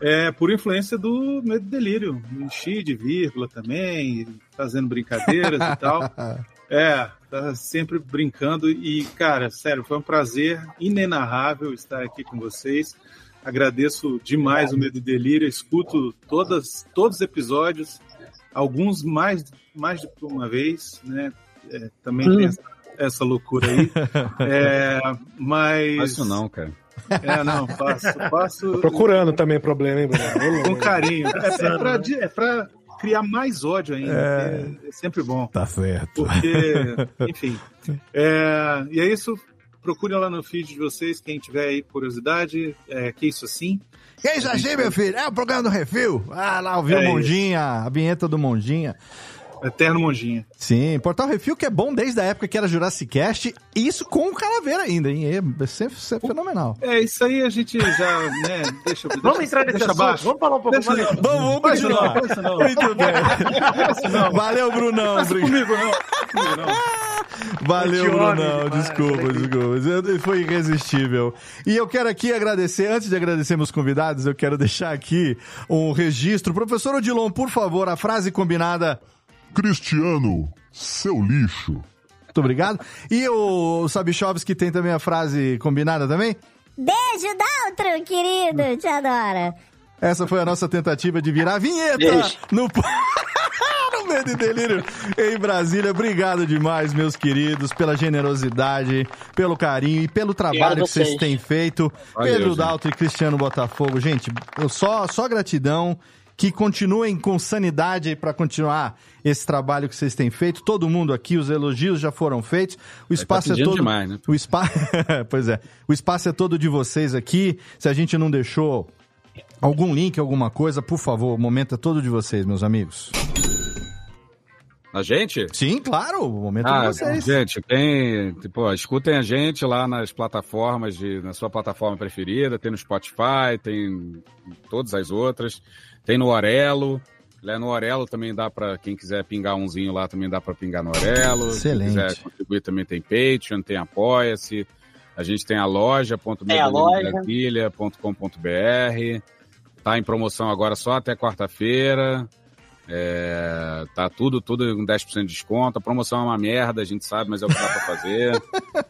É, por influência do Medo e Delírio. Enchi de vírgula também, fazendo brincadeiras e tal. É, tá sempre brincando. E, cara, sério, foi um prazer inenarrável estar aqui com vocês. Agradeço demais o Medo e Delírio. Escuto todas, todos os episódios, alguns mais, mais de uma vez, né? É, também hum. tem essa, essa, loucura aí. É, mas. Não, cara. É, não, faço. faço... Tô procurando também problema, hein, Bruno? Com carinho. É, é, pra, é pra criar mais ódio ainda. É, é sempre bom. Tá certo. Porque, enfim. É, e é isso. Procure lá no feed de vocês, quem tiver aí curiosidade. É, que isso assim? Que isso assim, meu filho? É o programa do Refil. Ah, lá ouviu é o Mondinha, a vinheta do Mondinha. Eterno Monjinha. Sim, Portal Refil que é bom desde a época que era Jurassic Cast, isso com o Calaveira ainda, hein? É sempre, sempre fenomenal. É, isso aí a gente já, né, deixa... Vamos entrar nesse assunto, abaixo. vamos falar um pouco deixa, mais. Vamos, vamos continuar. Não, não, Muito bem. Valeu, Brunão. Não comigo, não. Comigo, não. Valeu, Brunão. Desculpa, desculpa. Foi irresistível. E eu quero aqui agradecer, antes de agradecer meus convidados, eu quero deixar aqui um registro. Professor Odilon, por favor, a frase combinada Cristiano, seu lixo. Muito obrigado. E o Sabichovski tem também a frase combinada também? Beijo, Daltro, querido, te adora. Essa foi a nossa tentativa de virar vinheta Beijo. no... no Medo e Delírio em Brasília. Obrigado demais, meus queridos, pela generosidade, pelo carinho e pelo trabalho que vocês têm feito. Valeu, Pedro Daltro e Cristiano Botafogo. Gente, eu só, só gratidão que continuem com sanidade para continuar esse trabalho que vocês têm feito. Todo mundo aqui, os elogios já foram feitos. O espaço tá é todo. Demais, né? O espaço, pois é. O espaço é todo de vocês aqui. Se a gente não deixou algum link, alguma coisa, por favor, o momento é todo de vocês, meus amigos. A gente? Sim, claro, o momento ah, de vocês. Gente, tem, tipo, escutem a gente lá nas plataformas de, na sua plataforma preferida, tem no Spotify, tem todas as outras. Tem no Orelo. Né, no Orelo também dá para quem quiser pingar umzinho lá, também dá para pingar no Orelo. Excelente. Quem quiser contribuir também tem Patreon, tem Apoia-se. A gente tem a loja, .com.br. Tá em promoção agora só até quarta-feira. É, tá tudo, tudo com 10% de desconto. A promoção é uma merda, a gente sabe, mas é o que dá pra fazer.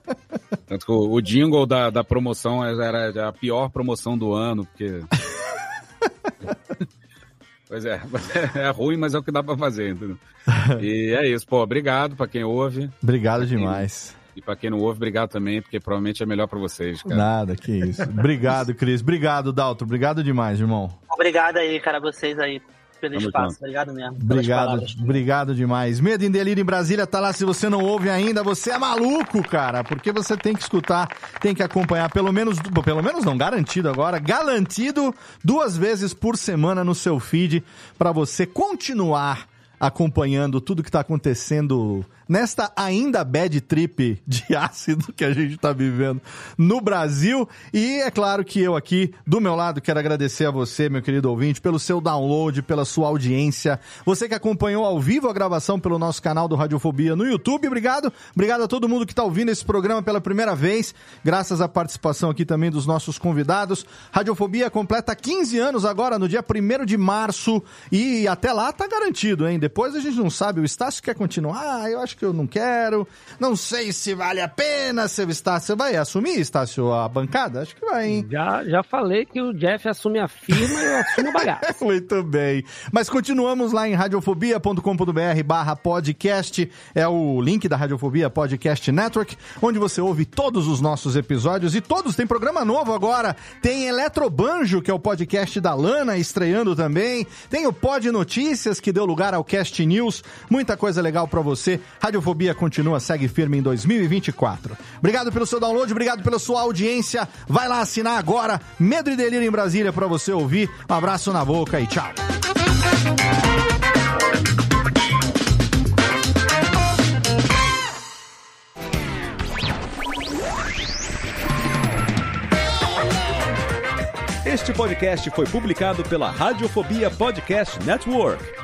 Tanto que o, o jingle da, da promoção era a pior promoção do ano, porque Pois é, é ruim, mas é o que dá para fazer, entendeu? E é isso, pô, obrigado para quem ouve. Obrigado demais. E para quem não ouve, obrigado também, porque provavelmente é melhor para vocês, cara. Nada, que isso. Obrigado, Cris. Obrigado, Dalton. Obrigado demais, irmão. Obrigado aí, cara, vocês aí pelo Tamo espaço. Junto. Obrigado mesmo. Obrigado, obrigado demais. Medo em Delírio em Brasília tá lá. Se você não ouve ainda, você é maluco, cara. Porque você tem que escutar, tem que acompanhar, pelo menos, pelo menos não, garantido agora, garantido duas vezes por semana no seu feed para você continuar acompanhando tudo que está acontecendo nesta ainda bad trip de ácido que a gente está vivendo no Brasil. E é claro que eu aqui, do meu lado, quero agradecer a você, meu querido ouvinte, pelo seu download, pela sua audiência. Você que acompanhou ao vivo a gravação pelo nosso canal do Radiofobia no YouTube, obrigado. Obrigado a todo mundo que está ouvindo esse programa pela primeira vez, graças à participação aqui também dos nossos convidados. Radiofobia completa 15 anos agora, no dia 1 de março, e até lá tá garantido, hein? Depois a gente não sabe, o Estácio quer continuar, eu acho acho que eu não quero. Não sei se vale a pena seu Estácio. Vai assumir, Estácio, a bancada? Acho que vai, hein? Já, já falei que o Jeff assume a firma e eu assumo o bagaço. Muito bem. Mas continuamos lá em radiofobia.com.br barra podcast. É o link da Radiofobia Podcast Network, onde você ouve todos os nossos episódios e todos tem programa novo agora. Tem Eletrobanjo, que é o podcast da Lana, estreando também. Tem o Pod Notícias, que deu lugar ao Cast News. Muita coisa legal para você. Radiofobia continua, segue firme em 2024. Obrigado pelo seu download, obrigado pela sua audiência. Vai lá assinar agora Medo e Delírio em Brasília para você ouvir. Um abraço na boca e tchau. Este podcast foi publicado pela Radiofobia Podcast Network